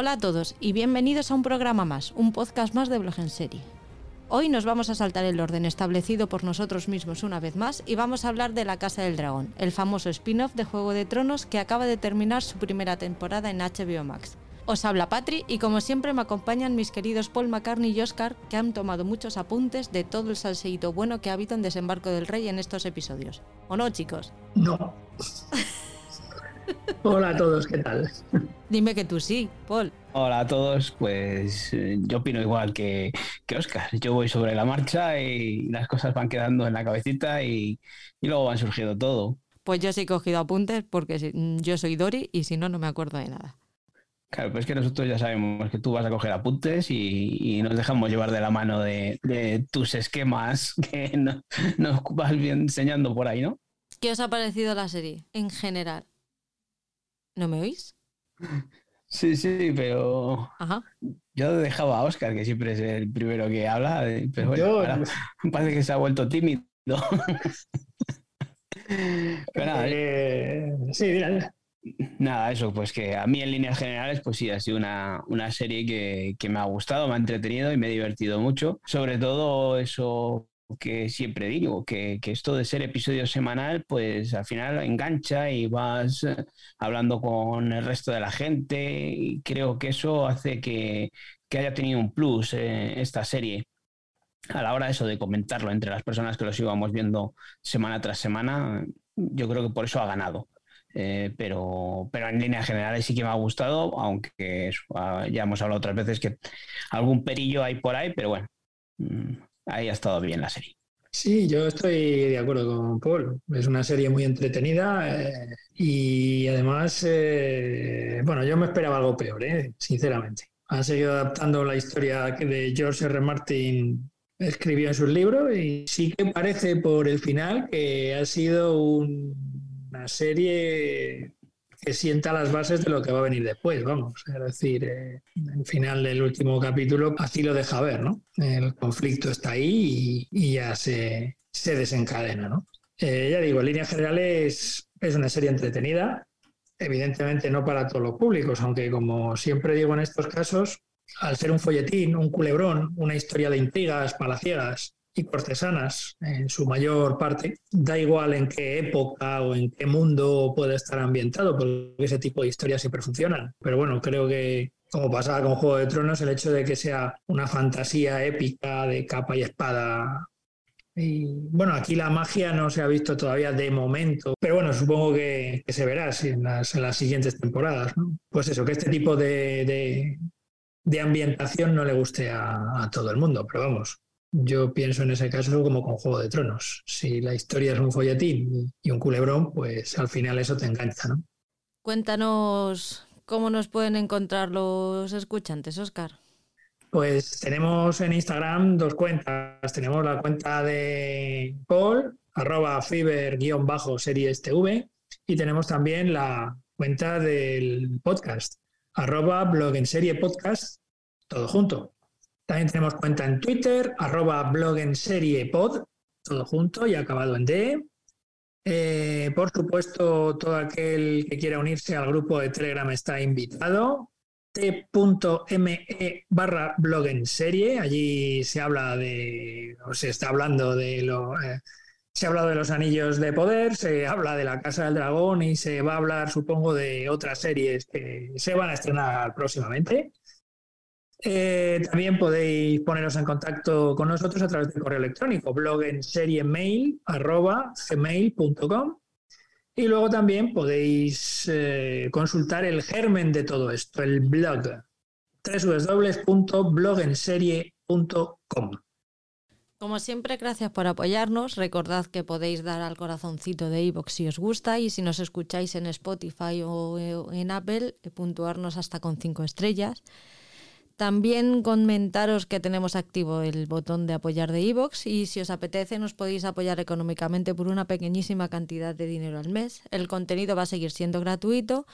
Hola a todos y bienvenidos a un programa más, un podcast más de Blog en Serie. Hoy nos vamos a saltar el orden establecido por nosotros mismos una vez más y vamos a hablar de La Casa del Dragón, el famoso spin-off de Juego de Tronos que acaba de terminar su primera temporada en HBO Max. Os habla Patri y como siempre me acompañan mis queridos Paul McCartney y Oscar que han tomado muchos apuntes de todo el salseíto bueno que ha habido en Desembarco del Rey en estos episodios. ¿O no, chicos? No. Hola a todos, ¿qué tal? Dime que tú sí, Paul. Hola a todos, pues eh, yo opino igual que, que Oscar. Yo voy sobre la marcha y las cosas van quedando en la cabecita y, y luego van surgiendo todo. Pues yo sí he cogido apuntes porque mm, yo soy Dori y si no, no me acuerdo de nada. Claro, pues es que nosotros ya sabemos que tú vas a coger apuntes y, y nos dejamos llevar de la mano de, de tus esquemas que no- nos vas bien enseñando por ahí, ¿no? ¿Qué os ha parecido la serie en general? ¿No me oís? Sí, sí, pero Ajá. yo dejaba a Oscar, que siempre es el primero que habla, eh, pero bueno, Yo- ahora parece que se ha vuelto tímido. pero nada, Eh, sí, mira, mira. Nada, eso, pues que a mí en líneas generales, pues sí, ha sido una, una serie que, que me ha gustado, me ha entretenido y me he divertido mucho. Sobre todo eso que siempre digo, que, que esto de ser episodio semanal, pues al final engancha y vas eh, hablando con el resto de la gente y creo que eso hace que, que haya tenido un plus eh, esta serie. A la hora de eso de comentarlo entre las personas que los íbamos viendo semana tras semana, yo creo que por eso ha ganado. Eh, pero, pero en líneas generales sí que me ha gustado, aunque eso, ah, ya hemos hablado otras veces que algún perillo hay por ahí, pero bueno, mm, ahí ha estado bien la serie. Sí, yo estoy de acuerdo con Paul. Es una serie muy entretenida eh, y además, eh, bueno, yo me esperaba algo peor, eh, sinceramente. Han seguido adaptando la historia que de George R. Martin escribió en sus libros y sí que parece por el final que ha sido un- una serie sienta las bases de lo que va a venir después, vamos. Es decir, eh, el final del último capítulo así lo deja ver, ¿no? El conflicto está ahí y, y ya se, se desencadena, ¿no? Eh, ya digo, en líneas generales es una serie entretenida, evidentemente no para todos los públicos, aunque como siempre digo en estos casos, al ser un folletín, un culebrón, una historia de intrigas palaciegas y cortesanas en su mayor parte, da igual en qué época o en qué mundo puede estar ambientado, porque ese tipo de historias siempre funcionan. Pero bueno, creo que como pasaba con Juego de Tronos, el hecho de que sea una fantasía épica de capa y espada. Y bueno, aquí la magia no se ha visto todavía de momento, pero bueno, supongo que, se verá en, las, en las siguientes temporadas. Pues eso, que este tipo de, de- ambientación no le guste a todo el mundo, pero vamos, yo pienso en ese caso como con Juego de Tronos. Si la historia es un folletín y un culebrón, pues al final eso te engancha, ¿no? Cuéntanos cómo nos pueden encontrar los escuchantes, Oscar. Pues tenemos en Instagram dos cuentas. Tenemos la cuenta de Paul, arroba fiber-series TV, y tenemos también la cuenta del podcast, arroba blog en serie podcast, todo junto. También tenemos cuenta en Twitter, arroba blog en serie pod, todo junto y acabado en D. Eh, por supuesto, todo aquel que quiera unirse al grupo de Telegram está invitado t.me barra blog en. Allí se habla de, o se está hablando de lo, eh, se ha hablado de los anillos de poder, se habla de la Casa del Dragón y se va a hablar, supongo, de otras series que se van a estrenar próximamente. Eh, también podéis poneros en contacto con nosotros a través del correo electrónico blog en serie mail arroba y luego también podéis eh, consultar el germen de todo esto, el blog www.blogenserie.com. Como siempre, gracias por apoyarnos. Recordad que podéis dar al corazoncito de iVoox si os gusta y si nos escucháis en Spotify o en Apple, eh, puntuarnos hasta con cinco estrellas. También comentaros que tenemos activo el botón de apoyar de iVoox y si os apetece nos podéis apoyar económicamente por una pequeñísima cantidad de dinero al mes. El contenido va a seguir siendo gratuito,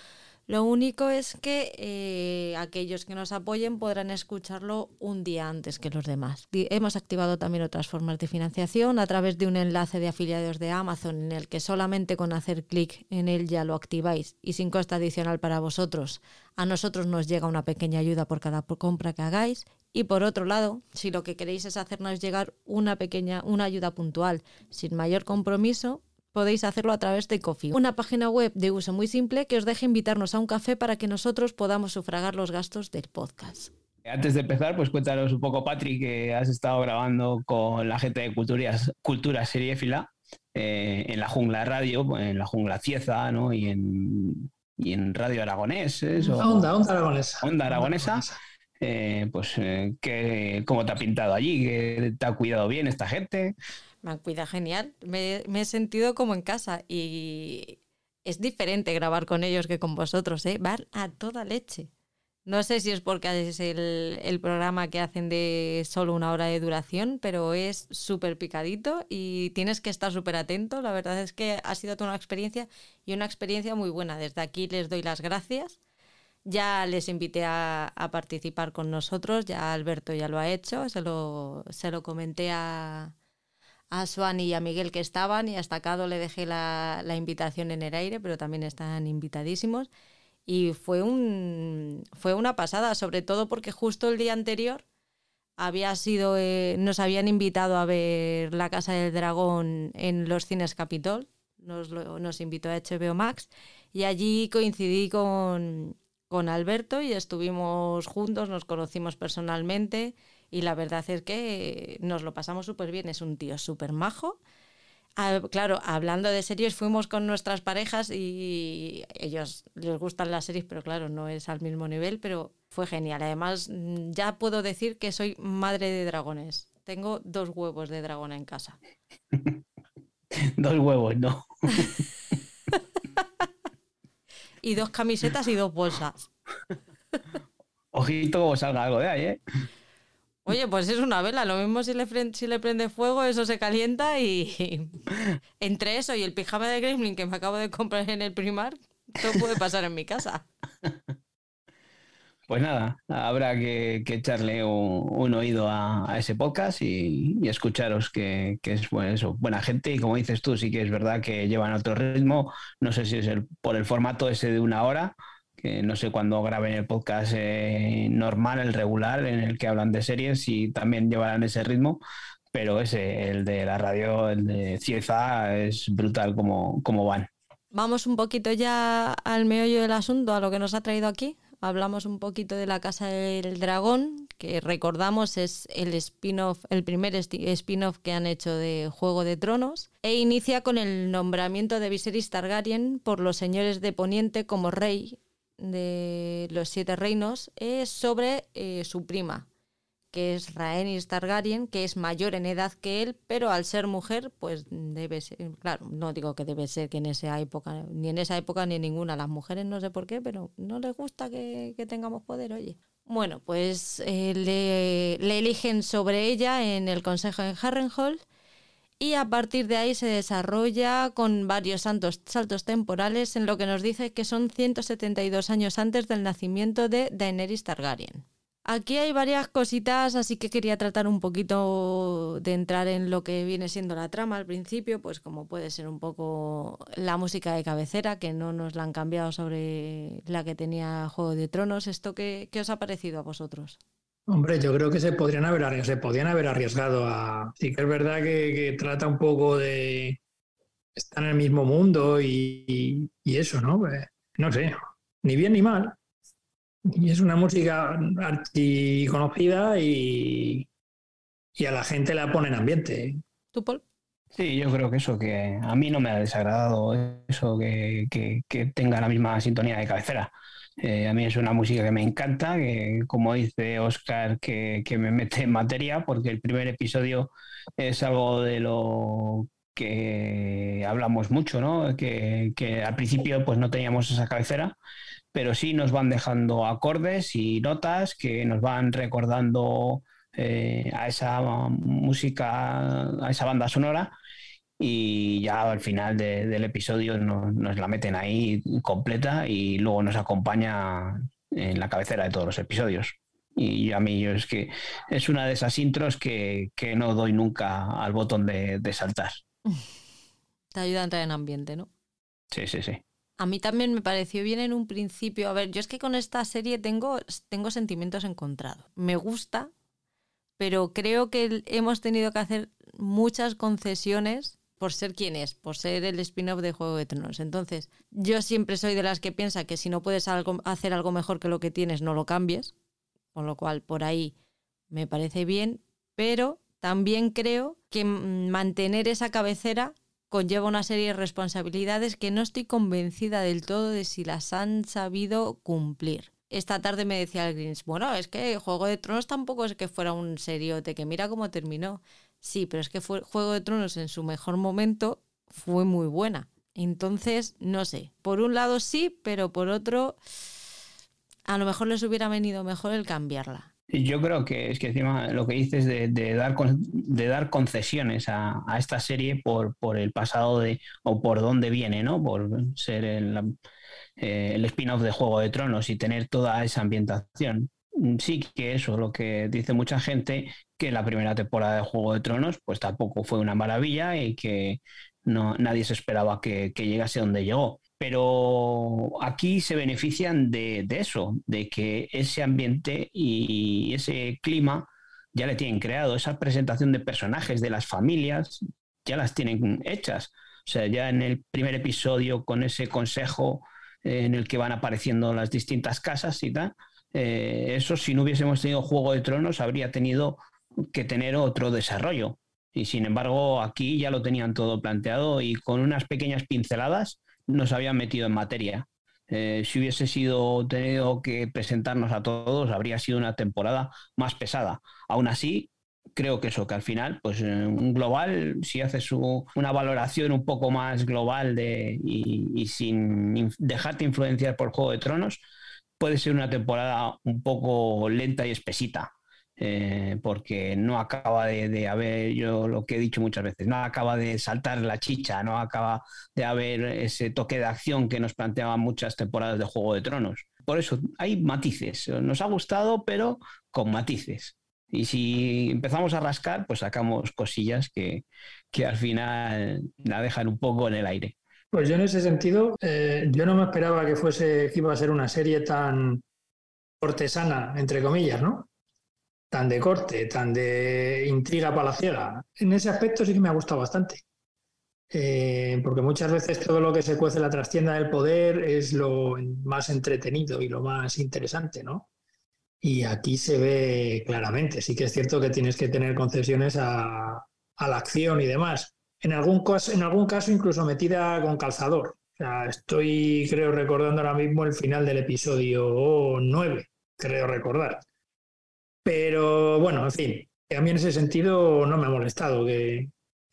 Lo único es que eh, aquellos que nos apoyen podrán escucharlo un día antes que los demás. Hemos activado también otras formas de financiación a través de un enlace de afiliados de Amazon en el que solamente con hacer clic en él ya lo activáis y sin coste adicional para vosotros. A nosotros nos llega una pequeña ayuda por cada compra que hagáis. Y por otro lado, si lo que queréis es hacernos llegar una pequeña una ayuda puntual sin mayor compromiso, podéis hacerlo a través de Coffee, una página web de uso muy simple que os deje invitarnos a un café para que nosotros podamos sufragar los gastos del podcast. Antes de empezar, pues cuéntanos un poco, Patrick, que has estado grabando con la gente de Culturas, Cultura Seriéfila eh, en la Jungla Radio, en la Jungla Cieza, ¿no? Y en, y en Radio Aragonés. Onda, Onda Aragonesa. Onda Aragonesa. Eh, pues, eh, ¿cómo te ha pintado allí? ¿Te ha cuidado bien esta gente? Me han cuidado genial. Me, he sentido como en casa y es diferente grabar con ellos que con vosotros, ¿eh? Van a toda leche. No sé si es porque es el, programa que hacen de solo una hora de duración, pero es súper picadito y tienes que estar súper atento. La verdad es que ha sido toda una experiencia y una experiencia muy buena. Desde aquí les doy las gracias. Ya les invité a, a participar con nosotros, ya Alberto ya lo ha hecho, se lo, se lo comenté a, a Swan y a Miguel que estaban y hasta Cado le dejé la, invitación en el aire, pero también están invitadísimos. Y fue una pasada, sobre todo porque justo el día anterior había sido, eh, nos habían invitado a ver La Casa del Dragón en los cines Capitol, nos, nos invitó a HBO Max y allí coincidí con, con Alberto y estuvimos juntos, nos conocimos personalmente y la verdad es que nos lo pasamos súper bien. Es un tío súper majo. Ah, claro, hablando de series, fuimos con nuestras parejas y ellos les gustan las series, pero claro, no es al mismo nivel, pero fue genial. Además, mm, ya puedo decir que soy madre de dragones. Tengo dos huevos de dragón en casa. dos huevos, no. y dos camisetas y dos bolsas. Ojito como salga algo de ahí, ¿eh? Oye, pues es una vela. Lo mismo si le, prende fuego, eso se calienta y entre eso y el pijama de Gremlin que me acabo de comprar en el primar, todo puede pasar en mi casa. Pues nada, habrá que, echarle un, oído a, ese podcast y, escucharos que, es eso, buena gente y como dices tú, sí que es verdad que llevan otro ritmo. No sé si es el, por el formato ese de una hora no sé cuándo graben el podcast eh, normal, el regular, en el que hablan de series y también llevarán ese ritmo, pero ese, el de la radio, el de Cieza, es brutal como, van. Vamos un poquito ya al meollo del asunto, a lo que nos ha traído aquí. Hablamos un poquito de la Casa del Dragón, que recordamos es el spin-off, el primer spin-off que han hecho de Juego de Tronos, e inicia con el nombramiento de Viserys Targaryen por los señores de Poniente como rey de los siete reinos es sobre eh, su prima, que es Rhaenys Targaryen, que es mayor en edad que él, pero al ser mujer, pues debe ser, claro, no digo que debe ser que en esa época, ni en esa época ni en ninguna, las mujeres no sé por qué, pero no les gusta que, tengamos poder, oye. Bueno, pues eh, le, le, eligen sobre ella en el Consejo en Harrenhal y a partir de ahí se desarrolla con varios saltos, saltos temporales en lo que nos dice que son 172 años antes del nacimiento de Daenerys Targaryen. Aquí hay varias cositas, así que quería tratar un poquito de entrar en lo que viene siendo la trama al principio, pues como puede ser un poco la música de cabecera, que no nos la han cambiado sobre la que tenía Juego de Tronos. ¿Esto qué, qué os ha parecido a vosotros? Hombre, yo creo que se podrían haber arriesgado, se podían haber arriesgado a. Sí que es verdad que, trata un poco de estar en el mismo mundo y, eso, ¿no? Pues, no sé, ni bien ni mal. Y es una música conocida y, y a la gente la pone en ambiente. ¿Tú, Paul? Sí, yo creo que eso, que a mí no me ha desagradado eso, que, que tenga la misma sintonía de cabecera. Eh, a mí es una música que me encanta, que como dice Oscar, que, me mete en materia, porque el primer episodio es algo de lo que hablamos mucho, ¿no? Que, al principio pues no teníamos esa cabecera, pero sí nos van dejando acordes y notas que nos van recordando eh, a esa música, a esa banda sonora y ya al final del episodio nos, la meten ahí completa y luego nos acompaña en la cabecera de todos los episodios. Y a mí es que es una de esas intros que, no doy nunca al botón de, de saltar. Te ayuda a entrar en ambiente, ¿no? Sí, sí, sí. A mí también me pareció bien en un principio. A ver, yo es que con esta serie tengo, tengo sentimientos encontrados. Me gusta, pero creo que hemos tenido que hacer muchas concesiones por ser quien es, por ser el spin-off de Juego de Tronos. Entonces, yo siempre soy de las que piensa que si no puedes hacer algo mejor que lo que tienes, no lo cambies. Con lo cual, por ahí me parece bien, pero también creo que mantener esa cabecera conlleva una serie de responsabilidades que no estoy convencida del todo de si las han sabido cumplir. Esta tarde me decía el Greens, bueno, es que Juego de Tronos tampoco es que fuera un seriote, que mira cómo terminó. Sí, pero es que fue Juego de Tronos en su mejor momento fue muy buena. Entonces, no sé, por un lado sí, pero por otro, a lo mejor les hubiera venido mejor el cambiarla. Yo creo que es que encima lo que dices de, dar, de dar concesiones a, esta serie por, por, el pasado de, o por dónde viene, ¿no? Por ser el, eh, el spin-off de Juego de Tronos y tener toda esa ambientación. Mm, sí que eso, lo que dice mucha gente, que la primera temporada de Juego de Tronos pues tampoco fue una maravilla y que no, nadie se esperaba que, llegase donde llegó. Pero aquí se benefician de, eso, de que ese ambiente y ese clima ya le tienen creado, esa presentación de personajes, de las familias, ya las tienen hechas. O sea, ya en el primer episodio con ese consejo eh, en el que van apareciendo las distintas casas y tal, eh, eso si no hubiésemos tenido Juego de Tronos habría tenido que tener otro desarrollo. Y sin embargo, aquí ya lo tenían todo planteado y con unas pequeñas pinceladas nos habían metido en materia. Eh, si hubiese sido tenido que presentarnos a todos, habría sido una temporada más pesada. Aún así, creo que eso, que al final, pues un global, si haces una valoración un poco más global de, y, sin dejarte influenciar por Juego de Tronos, puede ser una temporada un poco lenta y espesita. Eh, porque no acaba de, haber, yo lo que he dicho muchas veces, no acaba de saltar la chicha, no acaba de haber ese toque de acción que nos planteaban muchas temporadas de Juego de Tronos. Por eso hay matices, nos ha gustado, pero con matices. Y si empezamos a rascar, pues sacamos cosillas que, que al final la dejan un poco en el aire. Pues yo en ese sentido, eh, yo no me esperaba que fuese, que iba a ser una serie tan cortesana, entre comillas, ¿no? Tan de corte, tan de intriga palaciega. En ese aspecto sí que me ha gustado bastante. Eh, porque muchas veces todo lo que se cuece en la trastienda del poder es lo más entretenido y lo más interesante, ¿no? Y aquí se ve claramente. Sí que es cierto que tienes que tener concesiones a, a la acción y demás en algún, caso, en algún caso incluso metida con calzador. estoy, creo, recordando ahora mismo el final del episodio 9, creo recordar. Pero bueno, en fin, a mí en ese sentido no me ha molestado que,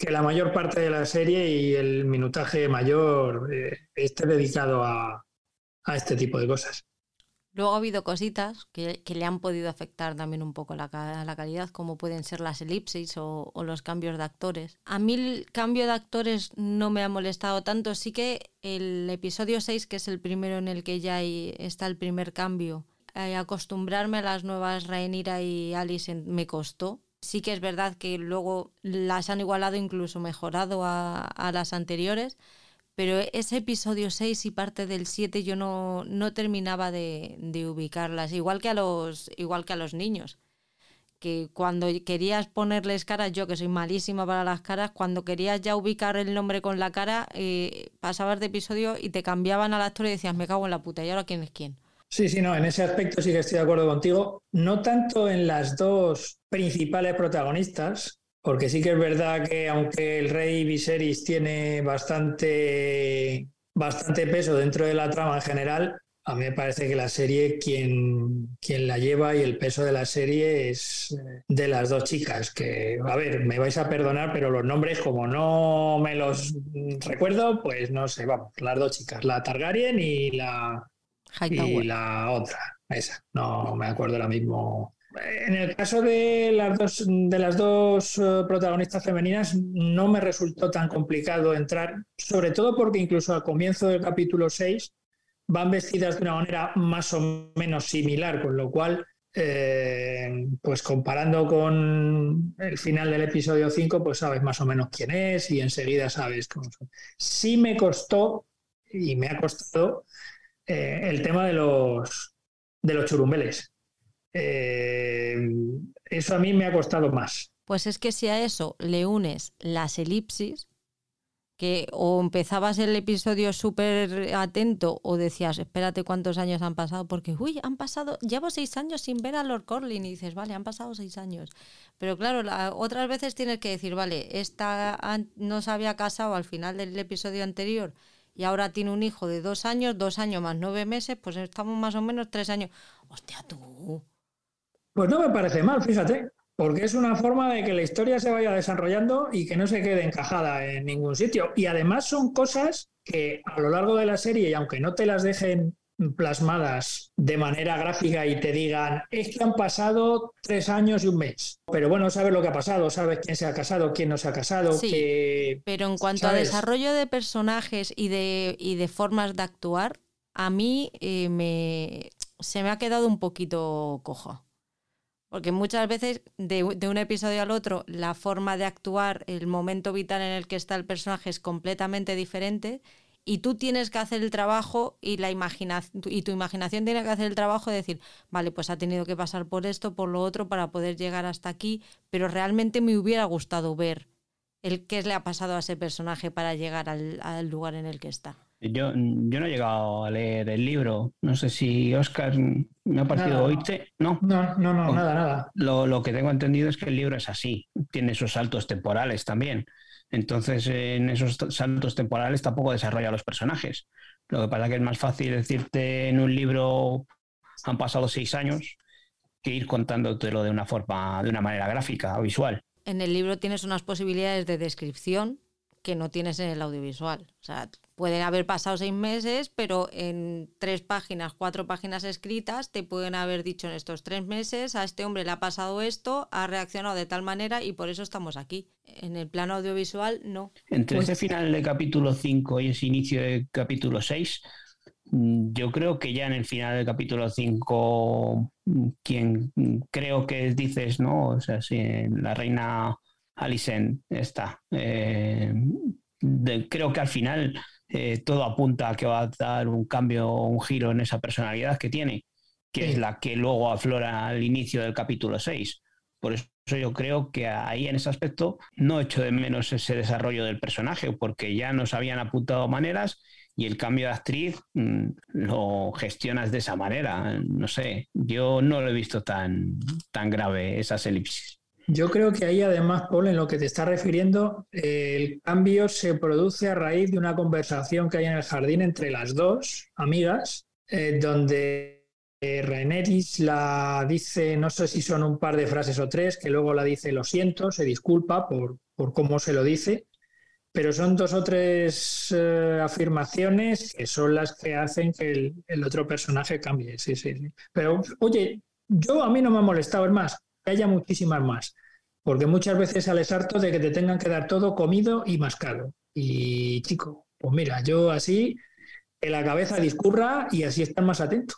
la mayor parte de la serie y el minutaje mayor eh, esté dedicado a este tipo de cosas. Luego ha habido cositas que, le han podido afectar también un poco la, la calidad, como pueden ser las elipsis o, los cambios de actores. A mí el cambio de actores no me ha molestado tanto, sí que el episodio 6, que es el primero en el que ya está el primer cambio, eh, acostumbrarme a las nuevas Rhaenyra y Alice me costó. Sí que es verdad que luego las han igualado, incluso mejorado a, a las anteriores, pero ese episodio 6 y parte del 7 yo no, no terminaba de, ubicarlas, igual que, a los, igual que a los niños. Que cuando querías ponerles caras, yo que soy malísima para las caras, cuando querías ya ubicar el nombre con la cara, eh, pasabas de episodio y te cambiaban al actor y decías, me cago en la puta, ¿y ahora quién es quién? Sí, sí, no, en ese aspecto sí que estoy de acuerdo contigo. No tanto en las dos principales protagonistas, porque sí que es verdad que aunque el rey Viserys tiene bastante, bastante peso dentro de la trama en general, a mí me parece que la serie, quien, quien la lleva y el peso de la serie es eh, de las dos chicas, que, a ver, me vais a perdonar, pero los nombres, como no me los recuerdo, pues no sé, vamos, las dos chicas, la Targaryen y la, y la otra, esa, no me acuerdo ahora mismo En el caso de las dos, de las dos eh, protagonistas femeninas, no me resultó tan complicado entrar, sobre todo porque incluso al comienzo del capítulo 6 van vestidas de una manera más o menos similar, con lo cual, eh, pues comparando con el final del episodio 5, pues sabes más o menos quién es y enseguida sabes cómo son. Sí me costó, y me ha costado, eh, el tema de los, de los churumbeles. Eh, eso a mí me ha costado más. Pues es que si a eso le unes las elipsis, que o empezabas el episodio súper atento o decías, espérate cuántos años han pasado, porque, uy, han pasado, llevo seis años sin ver a Lord Corlin y dices, vale, han pasado seis años. Pero claro, otras veces tienes que decir, vale, esta no se había casado al final del episodio anterior y ahora tiene un hijo de dos años, dos años más nueve meses, pues estamos más o menos tres años. Hostia, tú. Pues no me parece mal, fíjate porque es una forma de que la historia se vaya desarrollando y que no se quede encajada en ningún sitio. Y además son cosas que a lo largo de la serie, y aunque no te las dejen plasmadas de manera gráfica y te digan, es que han pasado tres años y un mes. Pero bueno, sabes lo que ha pasado, sabes quién se ha casado, quién no se ha casado. Sí, pero en cuanto a desarrollo de personajes y de, y de formas de actuar, a mí eh, me, se me ha quedado un poquito cojo. Porque muchas veces de, un episodio al otro la forma de actuar, el momento vital en el que está el personaje es completamente diferente y tú tienes que hacer el trabajo y, la y tu imaginación tiene que hacer el trabajo de decir, vale, pues ha tenido que pasar por esto, por lo otro para poder llegar hasta aquí, pero realmente me hubiera gustado ver el qué le ha pasado a ese personaje para llegar al lugar en el que está. Yo, yo no he llegado a leer el libro. No sé si Oscar me ha parecido oírte. No, no, no, no nada, nada. Lo, lo, que tengo entendido es que el libro es así. Tiene esos saltos temporales también. Entonces, en esos saltos temporales tampoco desarrolla los personajes. Lo que pasa es que es más fácil decirte en un libro han pasado seis años que ir contándotelo de una forma, de una manera gráfica o visual. En el libro tienes unas posibilidades de descripción que no tienes en el audiovisual. O sea, pueden haber pasado seis meses, pero en tres páginas, cuatro páginas escritas, te pueden haber dicho en estos tres meses, a este hombre le ha pasado esto, ha reaccionado de tal manera y por eso estamos aquí. En el plano audiovisual, no. Entre ese final del capítulo 5 y ese inicio del capítulo 6, mm, yo creo que ya en el final del capítulo 5, mm, quien creo que dices, ¿no? O sea, si la reina Alicent está. Eh, creo que al final eh, todo apunta a que va a dar un cambio, un giro en esa personalidad que tiene, que es la que luego aflora al inicio del capítulo 6. Por eso yo creo que ahí en ese aspecto no echo de menos ese desarrollo del personaje, porque ya nos habían apuntado maneras y el cambio de actriz mm, lo gestionas de esa manera. No sé, yo no lo he visto tan, tan grave esas elipsis. Yo creo que ahí además, Paul, en lo que te está refiriendo, el cambio se produce a raíz de una conversación que hay en el jardín entre las dos amigas, eh, donde eh, la dice, no sé si son un par de frases o tres, que luego la dice lo siento, se disculpa por, por cómo se lo dice, pero son dos o tres eh, afirmaciones que son las que hacen que el, otro personaje cambie. Sí, sí, sí. Pero, oye, yo a mí no me ha molestado, es más, que haya muchísimas más. Porque muchas veces sales harto de que te tengan que dar todo comido y mascado. Y chico, pues mira, yo así, que la cabeza discurra y así están más atento.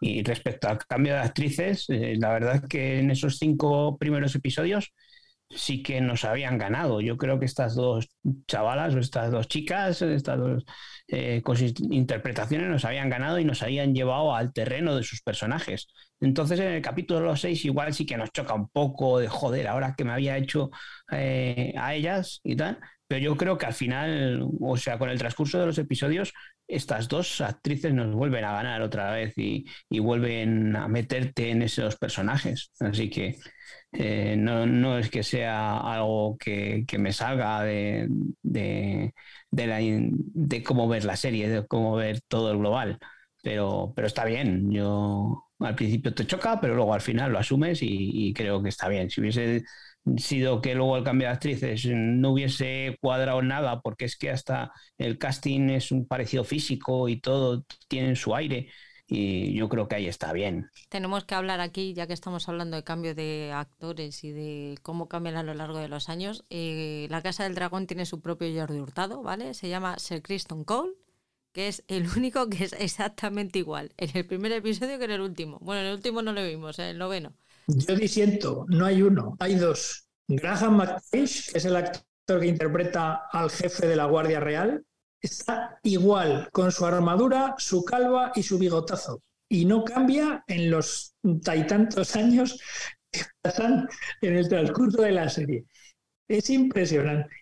Y respecto al cambio de actrices, eh, la verdad es que en esos cinco primeros episodios sí que nos habían ganado. Yo creo que estas dos chavalas o estas dos chicas, estas dos eh, interpretaciones nos habían ganado y nos habían llevado al terreno de sus personajes. Entonces en el capítulo 6 igual sí que nos choca un poco de joder, ahora que me había hecho eh, a ellas y tal, pero yo creo que al final, o sea, con el transcurso de los episodios, estas dos actrices nos vuelven a ganar otra vez y, vuelven a meterte en esos personajes. Así que eh, no, es que sea algo que, me salga de, de, de, cómo ver la serie, de cómo ver todo el global. Pero, pero está bien. Yo al principio te choca, pero luego al final lo asumes y creo que está bien. Si hubiese sido que luego el cambio de actrices no hubiese cuadrado nada, porque es que hasta el casting es un parecido físico y todo tiene su aire. Y yo creo que ahí está bien. Tenemos que hablar aquí, ya que estamos hablando de cambio de actores y de cómo cambian a lo largo de los años. Eh, la Casa del Dragón tiene su propio Jordi Hurtado, ¿vale? Se llama Sir Kristen Cole, que es el único que es exactamente igual en el primer episodio que en el último. Bueno, en el último no lo vimos, en el noveno. Yo disiento, no hay uno, hay dos. Graham McTavish, que es el actor que interpreta al jefe de la Guardia Real, está igual con su armadura, su calva y su bigotazo. Y no cambia en los tantos años que pasan en el transcurso de la serie. Es impresionante.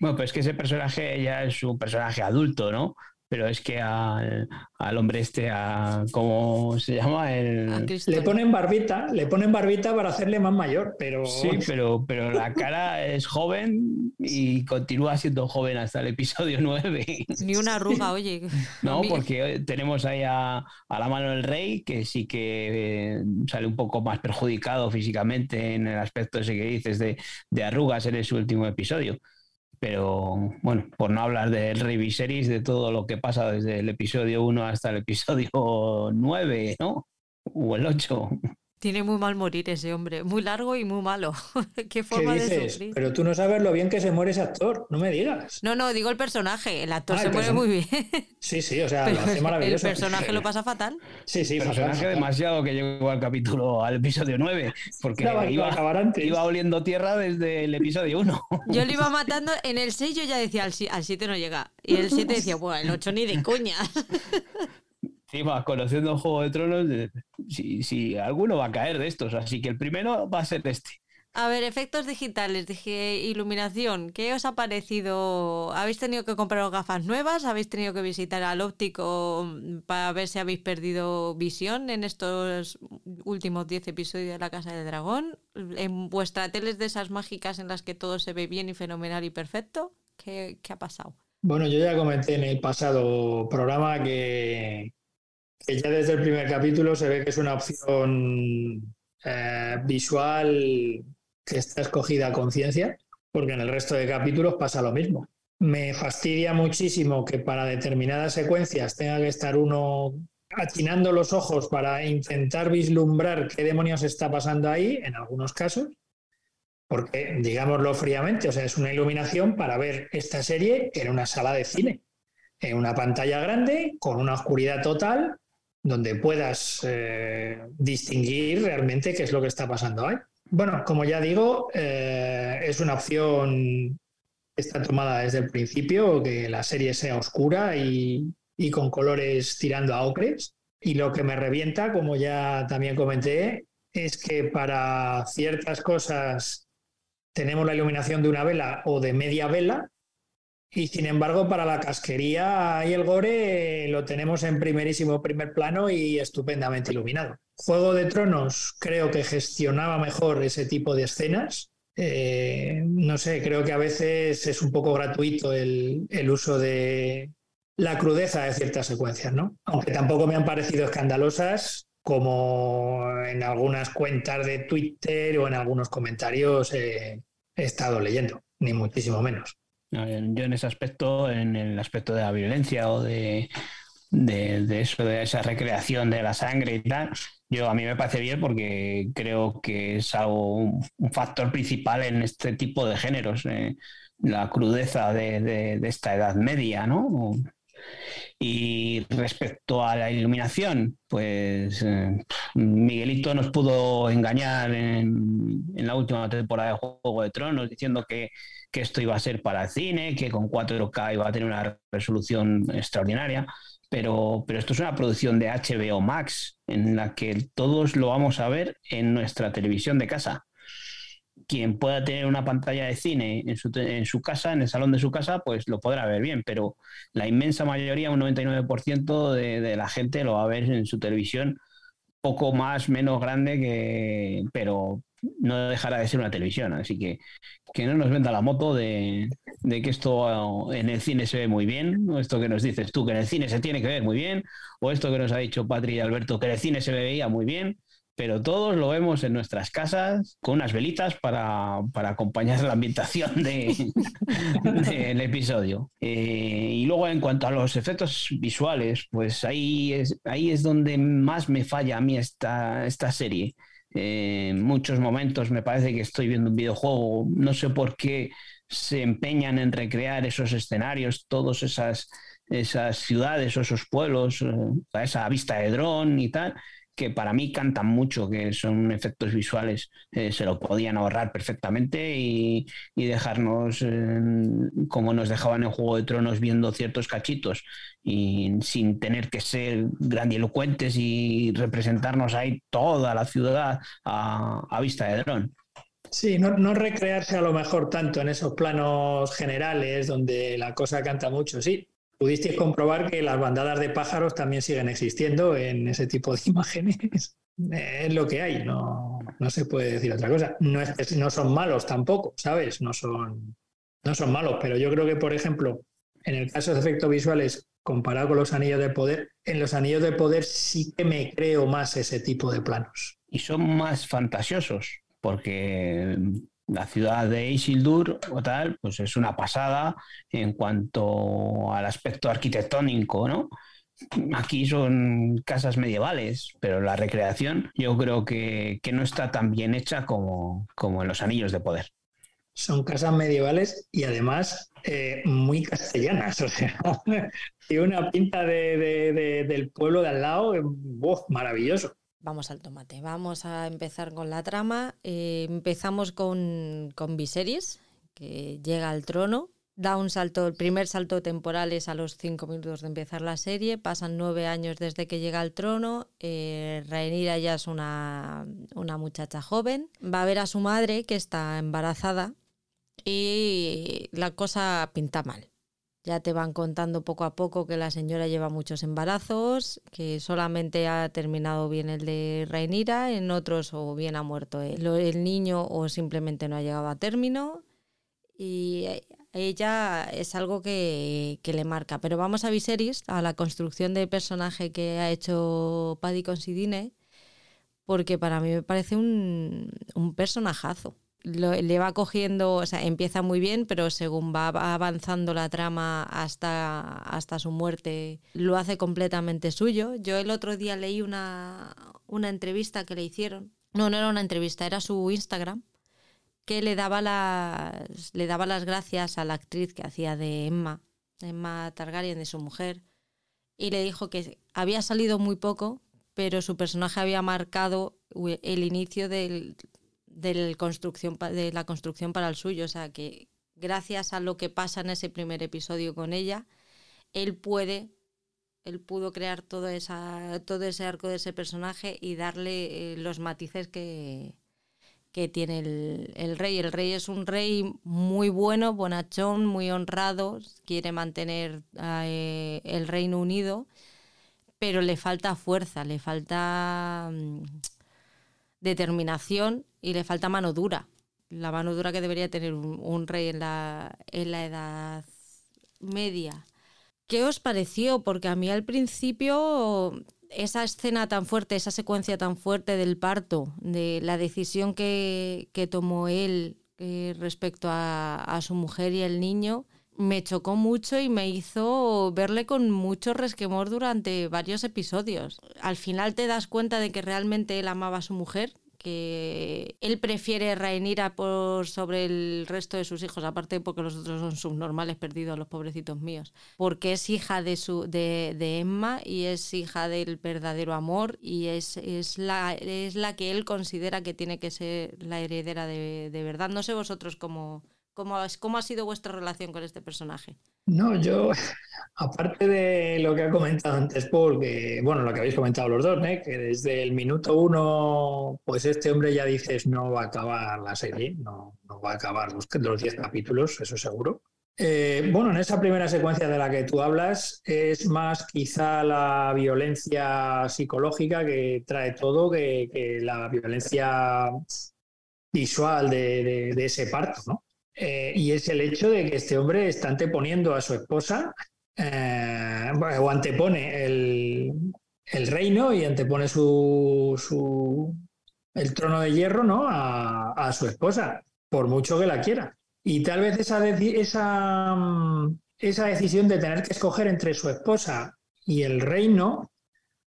Bueno, pues que ese personaje ya es un personaje adulto, ¿no? Pero es que al, hombre este, a, ¿cómo se llama? El... Le ponen barbita, le ponen barbita para hacerle más mayor, pero... Sí, pero, pero la cara es joven y continúa siendo joven hasta el episodio 9. Ni una arruga, oye. No, porque tenemos ahí a, la mano del rey, que sí que eh, sale un poco más perjudicado físicamente en el aspecto ese que dices de, de arrugas en ese último episodio. Pero bueno, por no hablar del Rey Viserys, de todo lo que pasa desde el episodio 1 hasta el episodio 9, ¿no? O el 8. Tiene muy mal morir ese hombre, muy largo y muy malo. Qué forma de sufrir. Pero tú no sabes lo bien que se muere ese actor, no me digas. No, no, digo el personaje. El actor ah, se muere muy bien. Sí, sí, o sea, lo hace maravilloso. El personaje lo pasa fatal. Sí, sí, el personaje demasiado que llegó al capítulo, al episodio 9, porque iba, iba, oliendo tierra desde el episodio 1. Yo lo iba matando, en el 6 yo ya decía, al 7 no llega. Y el 7 decía, bueno, el 8 ni de coña. Encima, conociendo Juego de Tronos, si, si alguno va a caer de estos, así que el primero va a ser este. A ver, efectos digitales, dije iluminación, ¿qué os ha parecido? ¿Habéis tenido que comprar gafas nuevas? ¿Habéis tenido que visitar al óptico para ver si habéis perdido visión en estos últimos 10 episodios de La Casa del Dragón? ¿En vuestra tele de esas mágicas en las que todo se ve bien y fenomenal y perfecto? ¿Qué, qué ha pasado? Bueno, yo ya comenté en el pasado programa que, que ya desde el primer capítulo se ve que es una opción eh, visual que está escogida a conciencia, porque en el resto de capítulos pasa lo mismo. Me fastidia muchísimo que para determinadas secuencias tenga que estar uno achinando los ojos para intentar vislumbrar qué demonios está pasando ahí, en algunos casos, porque, digámoslo fríamente, o sea, es una iluminación para ver esta serie en una sala de cine, en una pantalla grande, con una oscuridad total, donde puedas eh, distinguir realmente qué es lo que está pasando ahí. Bueno, como ya digo, eh, es una opción que está tomada desde el principio, que la serie sea oscura y, y con colores tirando a ocres. Y lo que me revienta, como ya también comenté, es que para ciertas cosas tenemos la iluminación de una vela o de media vela y sin embargo, para la casquería y el gore lo tenemos en primerísimo primer plano y estupendamente iluminado. Juego de Tronos creo que gestionaba mejor ese tipo de escenas. Eh, no sé, creo que a veces es un poco gratuito el, el, uso de la crudeza de ciertas secuencias, ¿no? Aunque tampoco me han parecido escandalosas como en algunas cuentas de Twitter o en algunos comentarios he estado leyendo, ni muchísimo menos. Yo en ese aspecto, en el aspecto de la violencia o de, de, eso, de esa recreación de la sangre y tal, yo a mí me parece bien porque creo que es algo, un, factor principal en este tipo de géneros, eh, la crudeza de, esta edad media, ¿no? Y respecto a la iluminación, pues eh, Miguelito nos pudo engañar en, en, la última temporada de Juego de Tronos diciendo que que esto iba a ser para cine, que con 4K iba a tener una resolución extraordinaria, pero, pero esto es una producción de HBO Max en la que todos lo vamos a ver en nuestra televisión de casa. Quien pueda tener una pantalla de cine en su, en su casa, en el salón de su casa, pues lo podrá ver bien, pero la inmensa mayoría, un 99% de, de la gente lo va a ver en su televisión poco más, menos grande, que, pero, no dejará de ser una televisión. Así que que no nos venda la moto de, que esto en el cine se ve muy bien, o esto que nos dices tú, que en el cine se tiene que ver muy bien, o esto que nos ha dicho Patri y Alberto, que en el cine se veía muy bien. pero todos lo vemos en nuestras casas con unas velitas para, acompañar la ambientación del episodio. Eh, y luego en cuanto a los efectos visuales, pues ahí es, ahí es donde más me falla a mí esta, esta serie. Eh, en muchos momentos me parece que estoy viendo un videojuego, no sé por qué se empeñan en recrear esos escenarios, todas esas, esas ciudades o esos pueblos, eh, esa vista de dron y tal, que para mí cantan mucho, que son efectos visuales, eh, se lo podían ahorrar perfectamente y, dejarnos como nos dejaban en Juego de Tronos viendo ciertos cachitos y sin tener que ser grandilocuentes y representarnos ahí toda la ciudad a, vista de dron. Sí, no, recrearse a lo mejor tanto en esos planos generales donde la cosa canta mucho, sí, pudisteis comprobar que las bandadas de pájaros también siguen existiendo en ese tipo de imágenes. Es lo que hay, no, no se puede decir otra cosa. No, son malos tampoco, ¿sabes? No son, no son malos, pero yo creo que, por ejemplo, en el caso de efectos visuales, comparado con los anillos de poder, en los anillos de poder sí que me creo más ese tipo de planos. Y son más fantasiosos, porque la ciudad de Isildur o tal, pues es una pasada en cuanto al aspecto arquitectónico, ¿no? Aquí son casas medievales, pero la recreación yo creo que, no está tan bien hecha como, como, en los Anillos de Poder. Son casas medievales y además eh, muy castellanas, o sea, y una pinta del pueblo de al lado, maravilloso. Vamos al tomate. Vamos a empezar con la trama. Eh, empezamos con, con Viserys, que llega al trono. Da un salto, el primer salto temporal es a los cinco minutos de empezar la serie. Pasan nueve años desde que llega al trono. Eh, Rhaenyra ya es una, una muchacha joven. Va a ver a su madre, que está embarazada, y la cosa pinta mal. Ya te van contando poco a poco que la señora lleva muchos embarazos, que solamente ha terminado bien el de Reinira, en otros o bien ha muerto el, niño o simplemente no ha llegado a término. Y ella es algo que, le marca. Pero vamos a Viserys, a la construcción de personaje que ha hecho Paddy Considine, porque para mí me parece un, un personajazo le va cogiendo, o sea, empieza muy bien, pero según va avanzando la trama hasta, hasta su muerte, lo hace completamente suyo. Yo el otro día leí una, una entrevista que le hicieron. No, no era una entrevista, era su Instagram, que le daba las, le daba las gracias a la actriz que hacía de Emma, Emma Targaryen, de su mujer, y le dijo que había salido muy poco, pero su personaje había marcado el inicio del, de, construcción, de la construcción para el suyo. O sea, que gracias a lo que pasa en ese primer episodio con ella, él puede, él pudo crear todo, esa, todo ese arco de ese personaje y darle eh, los matices que, que tiene el, rey. El rey es un rey muy bueno, bonachón, muy honrado, quiere mantener eh, el Reino Unido, pero le falta fuerza, le falta mm, determinación y le falta mano dura. La mano dura que debería tener un, rey en la, en la edad media. ¿Qué os pareció? Porque a mí al principio esa escena tan fuerte, esa secuencia tan fuerte del parto, de la decisión que, tomó él eh, respecto a, a, su mujer y el niño, me chocó mucho y me hizo verle con mucho resquemor durante varios episodios. Al final te das cuenta de que realmente él amaba a su mujer, que él prefiere Rhaenyra por sobre el resto de sus hijos, aparte porque los otros son subnormales perdidos, los pobrecitos míos, porque es hija de, su, de, de Emma y es hija del verdadero amor y es, es, la, es la que él considera que tiene que ser la heredera de, de verdad. No sé vosotros cómo ¿Cómo, ¿Cómo ha sido vuestra relación con este personaje? No, yo, aparte de lo que ha comentado antes Paul, que, bueno, lo que habéis comentado los dos, ¿eh? que desde el minuto uno, pues este hombre ya dices no va a acabar la serie, no, va a acabar los, los diez capítulos, eso seguro. Eh, bueno, en esa primera secuencia de la que tú hablas es más quizá la violencia psicológica que trae todo que, la violencia visual de, de ese parto, ¿no? Eh, y es el hecho de que este hombre está anteponiendo a su esposa eh, o antepone el, reino y antepone su, el trono de hierro ¿no? a, su esposa, por mucho que la quiera. Y tal vez esa, esa, mm, esa decisión de tener que escoger entre su esposa y el reino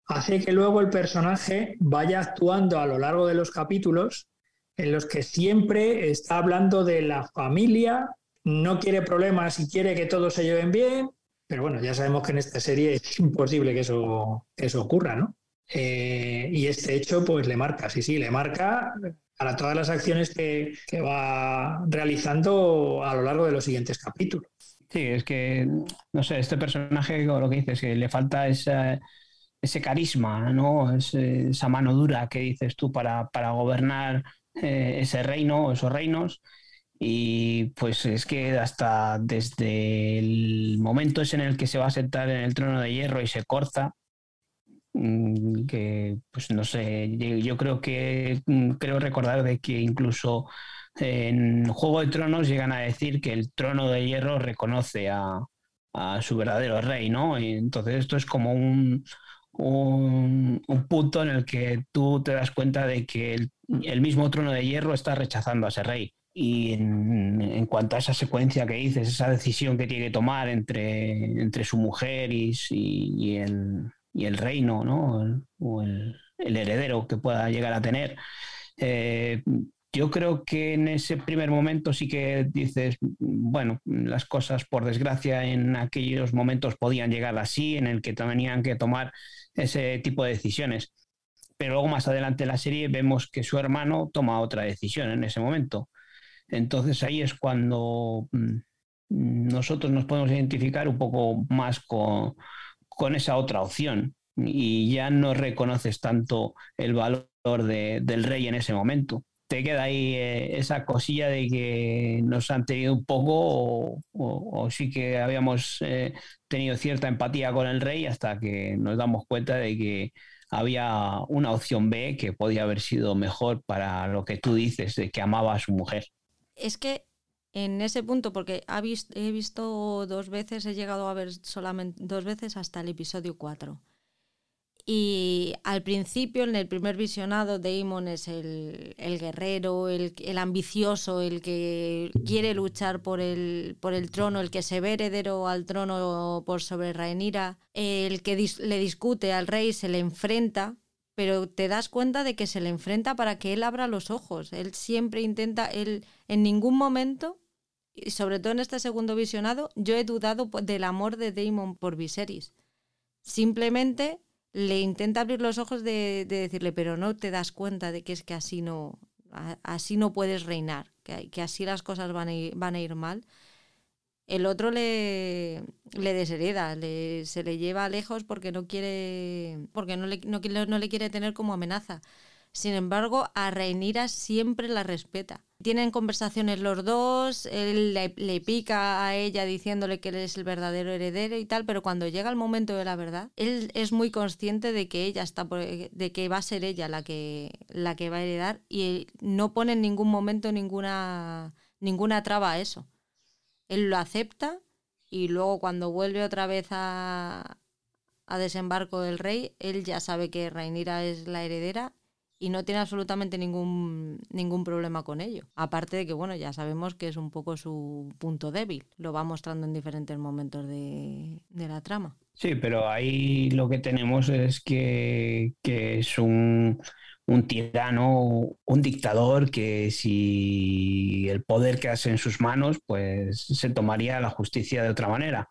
hace que luego el personaje vaya actuando a lo largo de los capítulos en los que siempre está hablando de la familia, no quiere problemas y quiere que todos se lleven bien, pero bueno, ya sabemos que en esta serie es imposible que eso, eso ocurra, ¿no? Eh, y este hecho pues le marca, sí, sí, le marca para todas las acciones que, va realizando a lo largo de los siguientes capítulos. Sí, es que, no sé, este personaje, lo que dices, que le falta ese carisma, ¿no? esa mano dura que dices tú para, para gobernar eh, ese reino, esos reinos. Y pues es que hasta desde el momento en el que se va a sentar en el trono de hierro y se corta, mm, que pues no sé, yo creo que mm, creo recordar de que incluso en Juego de Tronos llegan a decir que el trono de hierro reconoce a, su verdadero rey, ¿no? Y entonces esto es como un, un, punto en el que tú te das cuenta de que el, mismo trono de hierro está rechazando a ese rey. Y en, cuanto a esa secuencia que dices, esa decisión que tiene que tomar entre, entre su mujer y, y, el, y el, reino, ¿no? o el, heredero que pueda llegar a tener, eh, yo creo que en ese primer momento sí que dices, bueno, las cosas por desgracia en aquellos momentos podían llegar así, en el que tenían que tomar ese tipo de decisiones. Pero luego más adelante en la serie vemos que su hermano toma otra decisión en ese momento. Entonces ahí es cuando mm, nosotros nos podemos identificar un poco más con, esa otra opción y ya no reconoces tanto el valor del rey en ese momento. Te queda ahí eh, esa cosilla de que nos han tenido un poco o, sí que habíamos eh, tenido cierta empatía con el rey hasta que nos damos cuenta de que había una opción B que podía haber sido mejor para lo que tú dices, de que amaba a su mujer. Es que en ese punto, porque he visto dos veces, he llegado a ver solamente dos veces hasta el episodio 4. Y al principio, en el primer visionado, Damon es el, guerrero, el, ambicioso, el que quiere luchar por el, por el trono, el que se ve heredero al trono por sobre Rhaenyra, el que le discute al rey, se le enfrenta, pero te das cuenta de que se le enfrenta para que él abra los ojos. Él siempre intenta, él en ningún momento, y sobre todo en este segundo visionado, yo he dudado del amor de Damon por Viserys. Simplemente le intenta abrir los ojos de, decirle, pero no te das cuenta de que es que así no, así no puedes reinar, que, que así las cosas van a ir, van a ir mal. El otro le, le deshereda, le, se le lleva lejos porque no quiere, porque no le, no, no le quiere tener como amenaza. Sin embargo, a Reinira siempre la respeta. Tienen conversaciones los dos, él le, pica a ella diciéndole que él es el verdadero heredero y tal, pero cuando llega el momento de la verdad, él es muy consciente de que ella está de que va a ser ella la que la que va a heredar y no pone en ningún momento ninguna ninguna traba a eso. Él lo acepta y luego cuando vuelve otra vez a, a desembarco del rey, él ya sabe que Reinira es la heredera y no tiene absolutamente ningún, ningún problema con ello. Aparte de que, bueno, ya sabemos que es un poco su punto débil. Lo va mostrando en diferentes momentos de, la trama. Sí, pero ahí lo que tenemos es que, es un, un tirano, un dictador que si el poder quedase en sus manos, pues se tomaría la justicia de otra manera.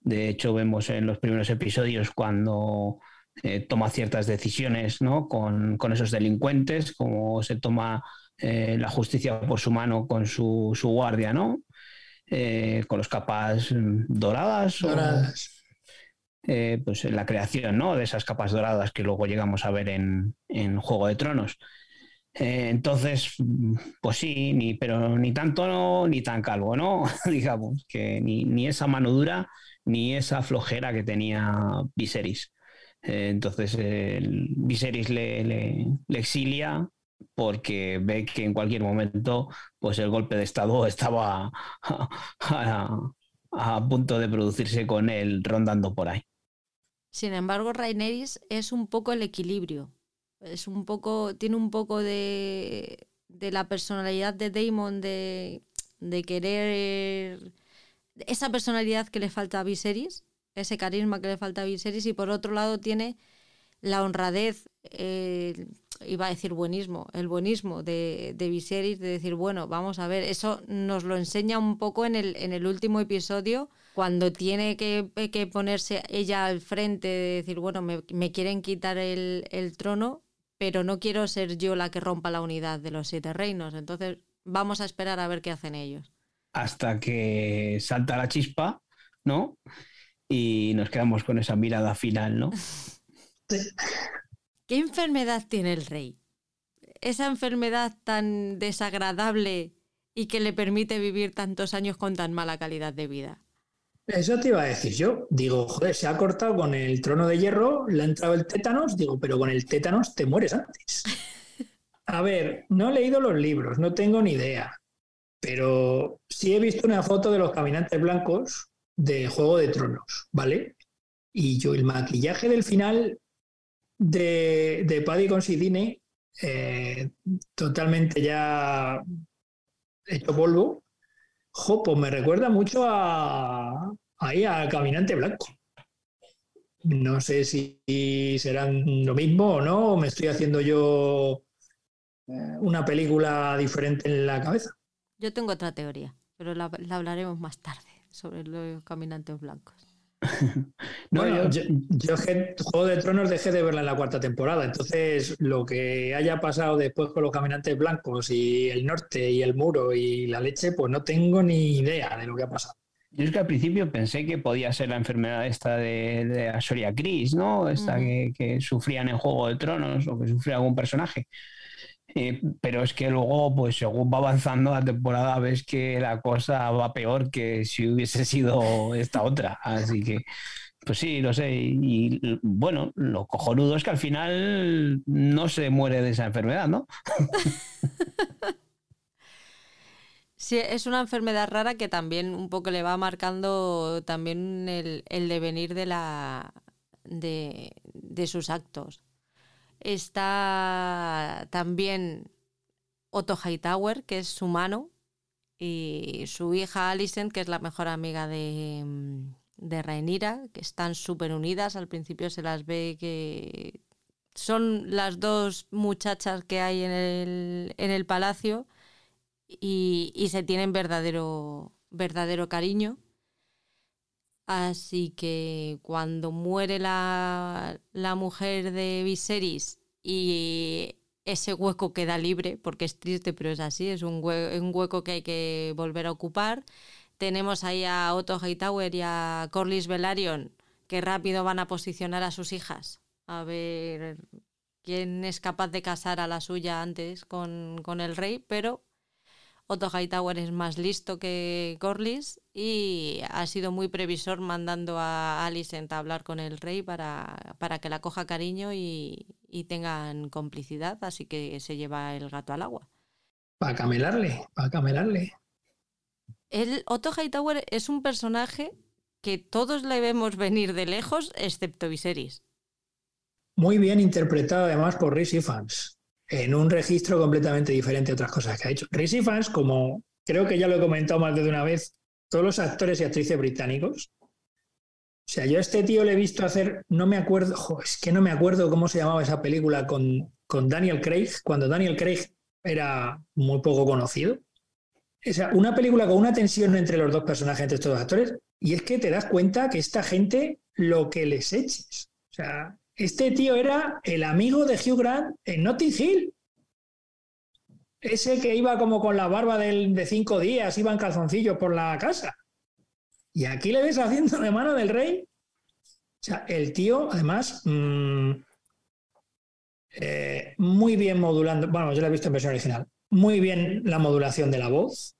De hecho, vemos en los primeros episodios cuando eh, toma ciertas decisiones ¿no? con, esos delincuentes, como se toma eh, la justicia por su mano con su, guardia, ¿no? Eh, con los capas doradas. Doradas. pues la creación ¿no? de esas capas doradas que luego llegamos a ver en, Juego de Tronos. entonces, pues sí, ni, pero ni tanto ni tan calvo, ¿no? Digamos, que ni, ni, esa mano dura ni esa flojera que tenía Viserys. Eh, entonces Viserys le, exilia porque ve que en cualquier momento pues el golpe de Estado estaba a, punto de producirse con él rondando por ahí. Sin embargo, Raineris es un poco el equilibrio, Es un poco, tiene un poco de, la personalidad de Damon de querer esa personalidad que le falta a Viserys, ese carisma que le falta a Viserys, y por otro lado tiene la honradez, iba a decir buenismo, el buenismo de, de Viserys, de decir, bueno, vamos a ver, eso nos lo enseña un poco en el, en el último episodio, cuando tiene que, que ponerse ella al frente, de decir, bueno, me, me quieren quitar el, el trono, pero no quiero ser yo la que rompa la unidad de los siete reinos. Entonces, vamos a esperar a ver qué hacen ellos. Hasta que salta la chispa, ¿no? Y nos quedamos con esa mirada final, ¿no? ¿Qué enfermedad tiene el rey? Esa enfermedad tan desagradable y que le permite vivir tantos años con tan mala calidad de vida. Eso te iba a decir yo. Digo, joder, se ha cortado con el trono de hierro, le ha entrado el tétanos. Digo, pero con el tétanos te mueres antes. A ver, no he leído los libros, no tengo ni idea. Pero sí he visto una foto de los caminantes blancos de Juego de Tronos, ¿vale? Y yo, el maquillaje del final de, de Paddy Considine, eh, totalmente ya hecho polvo, Jo, pues me recuerda mucho a ahí al Caminante Blanco. No sé si serán lo mismo o no, o me estoy haciendo yo eh, una película diferente en la cabeza. Yo tengo otra teoría, pero la hablaremos más tarde sobre los caminantes blancos. no, bueno, yo, yo, Juego de Tronos dejé de verla en la cuarta temporada, entonces lo que haya pasado después con los caminantes blancos y el norte y el muro y la leche, pues no tengo ni idea de lo que ha pasado. Yo es que al principio pensé que podía ser la enfermedad esta de, de Asoria Cris, ¿no? Esta mm. que, que, sufrían en Juego de Tronos o que sufría algún personaje. Eh, pero es que luego, pues según va avanzando la temporada, ves que la cosa va peor que si hubiese sido esta otra. Así que, pues sí, no sé. Y, y bueno, lo cojonudo es que al final no se muere de esa enfermedad, ¿no? Sí, es una enfermedad rara que también un poco le va marcando también el, el devenir de la de, de sus actos. Está también Otto Hightower, que es su mano, y su hija Alicent, que es la mejor amiga de, de Rhaenyra, que están súper unidas. Al principio se las ve que son las dos muchachas que hay en el, en el palacio y, y, se tienen verdadero, verdadero cariño. Así que cuando muere la, la mujer de Viserys y ese hueco queda libre, porque es triste, pero es así, es un hueco, un hueco que hay que volver a ocupar. Tenemos ahí a Otto Hightower y a Corlys Velaryon, que rápido van a posicionar a sus hijas, a ver quién es capaz de casar a la suya antes con, con el rey, pero Otto Hightower es más listo que Corlys y ha sido muy previsor mandando a Alicent a hablar con el rey para, para que la coja cariño y, y, tengan complicidad, así que se lleva el gato al agua. Para camelarle, para camelarle. El Otto Hightower es un personaje que todos le vemos venir de lejos, excepto Viserys. Muy bien interpretado además por Rhys Ifans en un registro completamente diferente a otras cosas que ha hecho. Rhys Ifans, como creo que ya lo he comentado más de una vez, todos los actores y actrices británicos. O sea, yo a este tío le he visto hacer, no me acuerdo, jo, es que no me acuerdo cómo se llamaba esa película con, con Daniel Craig, cuando Daniel Craig era muy poco conocido. O sea, una película con una tensión entre los dos personajes, entre estos dos actores, y es que te das cuenta que esta gente lo que les eches. O sea, este tío era el amigo de Hugh Grant en Notting Hill. Ese que iba como con la barba de cinco días, iba en calzoncillos por la casa. Y aquí le ves haciendo de mano del rey. O sea, el tío, además, mmm, eh, muy bien modulando. Bueno, yo lo he visto en versión original. Muy bien la modulación de la voz,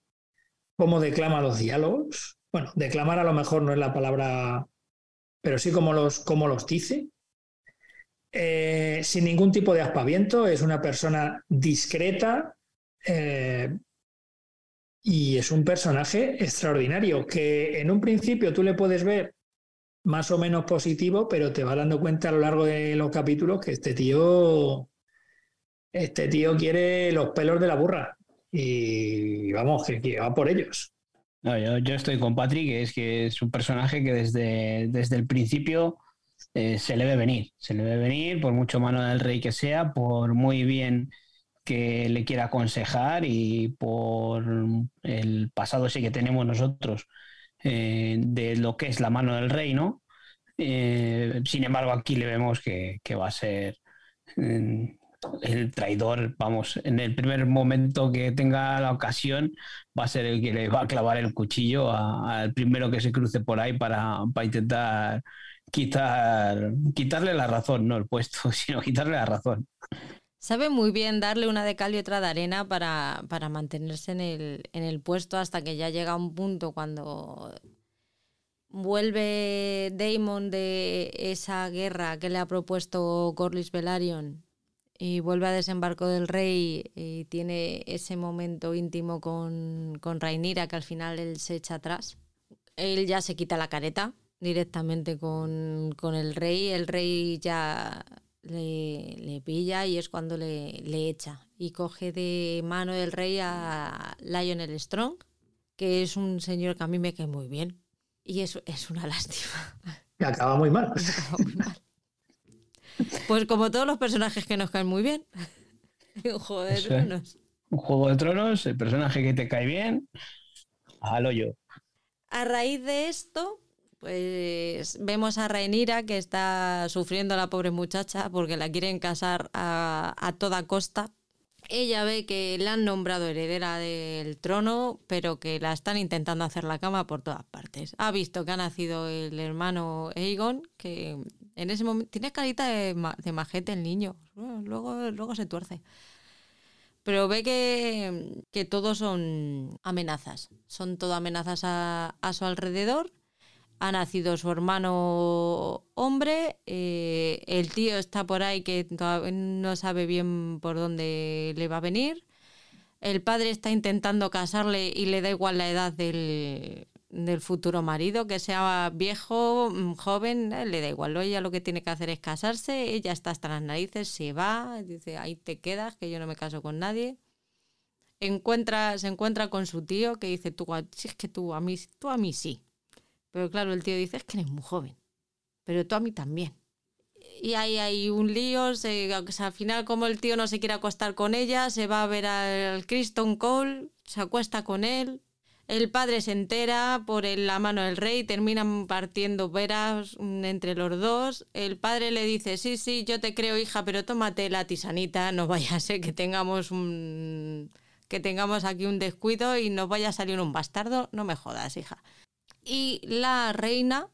cómo declama los diálogos. Bueno, declamar a lo mejor no es la palabra, pero sí como los, como los dice eh, sin ningún tipo de aspaviento, es una persona discreta eh, y es un personaje extraordinario que en un principio tú le puedes ver más o menos positivo, pero te vas dando cuenta a lo largo de los capítulos que este tío este tío quiere los pelos de la burra y vamos, que, va por ellos. yo, estoy con Patrick, es que es un personaje que desde, desde el principio eh, se le ve venir, se le ve venir por mucho mano del rey que sea, por muy bien que le quiera aconsejar y por el pasado sí que tenemos nosotros eh, de lo que es la mano del rey, ¿no? Eh, sin embargo, aquí le vemos que, va a ser el traidor, vamos, en el primer momento que tenga la ocasión, va a ser el que le va a clavar el cuchillo al primero que se cruce por ahí para, para intentar quitar, quitarle la razón, no el puesto, sino quitarle la razón. Sabe muy bien darle una de cal y otra de arena para, mantenerse en el, puesto hasta que ya llega un punto cuando vuelve Damon de esa guerra que le ha propuesto Corlys Velaryon y vuelve a desembarco del rey y tiene ese momento íntimo con, con Rhaenyra que al final él se echa atrás. Él ya se quita la careta directamente con, el rey. El rey ya le, pilla y es cuando le, le, echa. Y coge de mano del rey a Lionel Strong, que es un señor que a mí me cae muy bien. Y eso es una lástima. Y acaba muy mal. Pues como todos los personajes que nos caen muy bien. un Juego de Tronos. Un Juego de Tronos, el personaje que te cae bien, al hoyo. A raíz de esto, pues vemos a Rhaenyra que está sufriendo a la pobre muchacha porque la quieren casar a, toda costa. Ella ve que la han nombrado heredera del trono, pero que la están intentando hacer la cama por todas partes. Ha visto que ha nacido el hermano Aegon, que en ese momento tiene carita de, majete el niño, luego, luego se tuerce. Pero ve que, que todos son amenazas, son todo amenazas a, a su alrededor ha nacido su hermano hombre, eh, el tío está por ahí que no sabe bien por dónde le va a venir, el padre está intentando casarle y le da igual la edad del, futuro marido, que sea viejo, mm, joven, eh, le da igual, ella lo que tiene que hacer es casarse, ella está hasta las narices, se va, dice, ahí te quedas, que yo no me caso con nadie. Encuentra, se encuentra con su tío que dice, tú, si es que tú a mí, tú a mí sí, pero claro, el tío dice, es que eres muy joven, pero tú a mí también. Y ahí hay un lío, al final como el tío no se quiere acostar con ella, se va a ver al Criston Cole, se acuesta con él, el padre se entera por la mano del rey, terminan partiendo veras entre los dos. El padre le dice, sí, sí, yo te creo hija, pero tómate la tisanita, no vaya a ser que tengamos que tengamos aquí un descuido y nos vaya a salir un bastardo, no me jodas, hija y la reina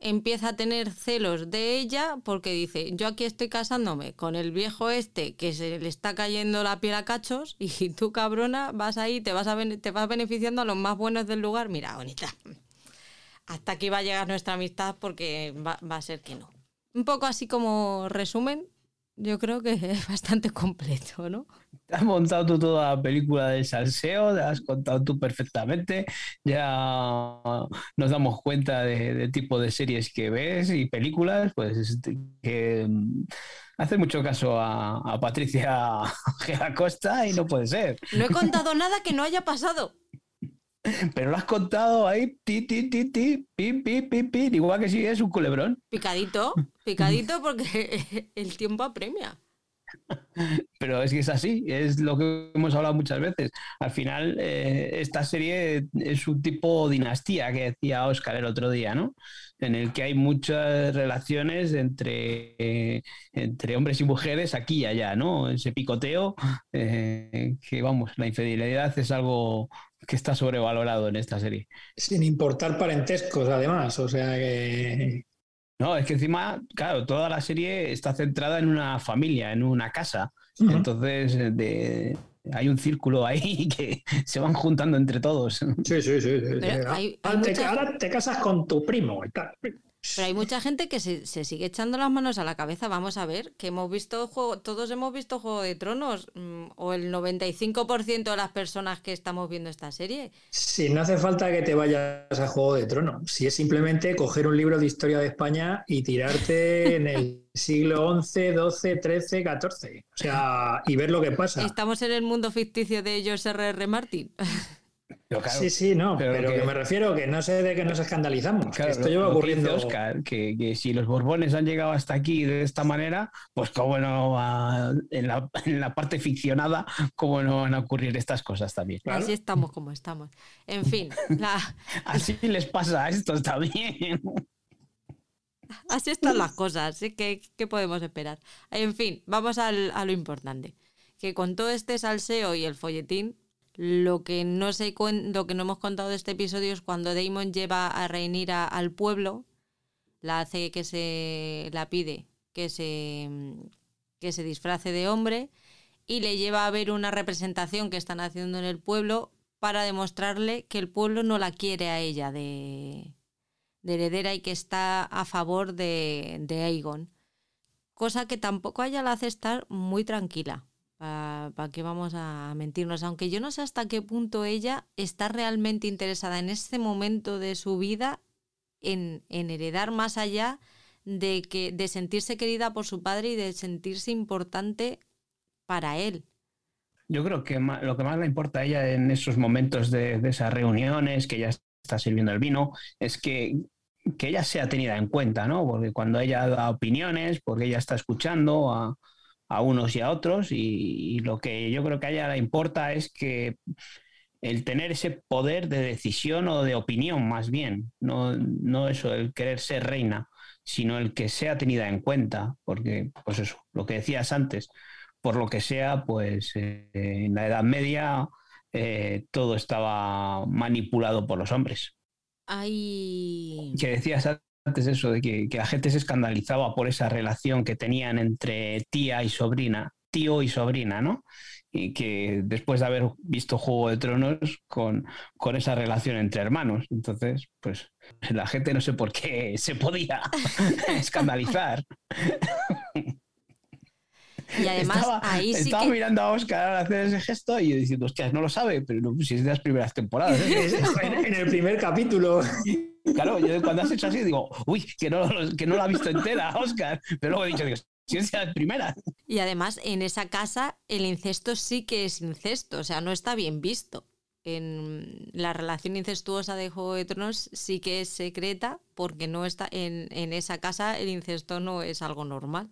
empieza a tener celos de ella porque dice, yo aquí estoy casándome con el viejo este que se le está cayendo la piel a cachos y tú cabrona vas ahí, te vas, a te vas beneficiando a los más buenos del lugar. Mira, bonita, hasta aquí va a llegar nuestra amistad porque va, va a ser que no. Un poco así como resumen, yo creo que es bastante completo, ¿no? Te has montado tú toda la película del salseo, te has contado tú perfectamente, ya nos damos cuenta de, tipo de series que ves y películas, pues que mm, hace mucho caso a, a Patricia Costa y no puede ser. No he contado nada que no haya pasado. Pero lo has contado ahí, ti, ti, ti, ti, pim, pim, pim, pim, igual que si es un culebrón. Picadito, picadito porque el tiempo apremia. Pero es que es así, es lo que hemos hablado muchas veces. Al final, eh, esta serie es un tipo dinastía que decía Oscar el otro día, ¿no? En el que hay muchas relaciones entre, entre hombres y mujeres aquí y allá, ¿no? Ese picoteo, eh, que vamos, la infidelidad es algo que está sobrevalorado en esta serie. Sin importar parentescos, además, o sea que no, es que encima, claro, toda la serie está centrada en una familia, en una casa. Entonces, de, hay un círculo ahí que se van juntando entre todos. Sí, sí, sí. Ahora, te, casas con tu primo y tal. Pero hay mucha gente que se, sigue echando las manos a la cabeza. Vamos a ver, que hemos visto juego, todos hemos visto Juego de Tronos, mm, o el 95% de las personas que estamos viendo esta serie. Si no hace falta que te vayas a Juego de Tronos, si es simplemente coger un libro de historia de España y tirarte en el siglo XI, XII, XIII, XIV. O sea, y ver lo que pasa. Estamos en el mundo ficticio de George R. Sí, sí, no, pero, que, me refiero que no sé de qué nos escandalizamos. que esto lleva ocurriendo. Oscar, que, si los Borbones han llegado hasta aquí de esta manera, pues cómo no va, en, la, parte ficcionada, cómo no van a ocurrir estas cosas también. Así estamos como estamos. En fin. Así les pasa a estos también. Así están las cosas, ¿sí? ¿Qué, ¿Qué, podemos esperar? En fin, vamos a lo importante. Que con todo este salseo y el folletín, lo que no sé lo que no hemos contado de este episodio es cuando Damon lleva a Rhaenyra al pueblo, la hace que se la pide que se que se disfrace de hombre y le lleva a ver una representación que están haciendo en el pueblo para demostrarle que el pueblo no la quiere a ella de, de heredera y que está a favor de, de Aegon. Cosa que tampoco a ella la hace estar muy tranquila. ¿Para qué vamos a mentirnos? Aunque yo no sé hasta qué punto ella está realmente interesada en este momento de su vida en, heredar más allá de, que, de sentirse querida por su padre y de sentirse importante para él. Yo creo que lo que más le importa a ella en esos momentos de, de esas reuniones, que ella está sirviendo el vino, es que, que ella sea tenida en cuenta, ¿no? Porque cuando ella da opiniones, porque ella está escuchando a, a unos y a otros y, lo que yo creo que a ella le importa es que el tener ese poder de decisión o de opinión más bien, no, no eso, el querer ser reina, sino el que sea tenida en cuenta, porque pues eso, lo que decías antes, por lo que sea, pues eh, en la Edad Media eh, todo estaba manipulado por los hombres. Hay... Que decías antes eso, de que, la gente se escandalizaba por esa relación que tenían entre tía y sobrina, tío y sobrina, ¿no? Y que después de haber visto Juego de Tronos con, con esa relación entre hermanos. Entonces, pues la gente no sé por qué se podía escandalizar. Y además ahí sí estaba mirando a Oscar hacer ese gesto y diciendo, hostias, no lo sabe, pero no, si es de las primeras temporadas. ¿eh? en, el primer capítulo. Claro, yo cuando has hecho así digo, uy, que no, que no la ha visto entera, Oscar. Pero luego he dicho, digo, la primera. Y además, en esa casa, el incesto sí que es incesto, o sea, no está bien visto. En la relación incestuosa de Juego de Tronos sí que es secreta, porque no está en, en esa casa el incesto no es algo normal.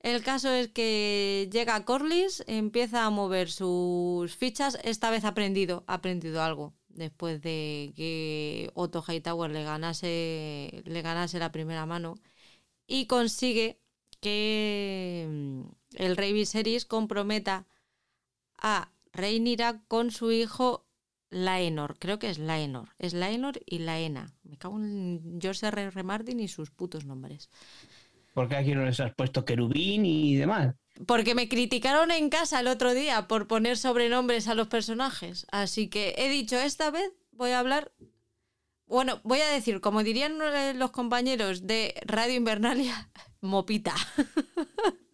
El caso es que llega Corlys, empieza a mover sus fichas, esta vez ha aprendido, ha aprendido algo después de que Otto Hightower le ganase, le ganase la primera mano y consigue que mm, el rey Viserys comprometa a Rhaenyra con su hijo Laenor, creo que es Laenor, es Laenor y Laena. Me cago en George R. R. Martin y sus putos nombres. ¿Por qué aquí no les has puesto querubín y demás? Porque me criticaron en casa el otro día por poner sobrenombres a los personajes. Así que he dicho, esta vez voy a hablar. Bueno, voy a decir, como dirían los compañeros de Radio Invernalia, mopita.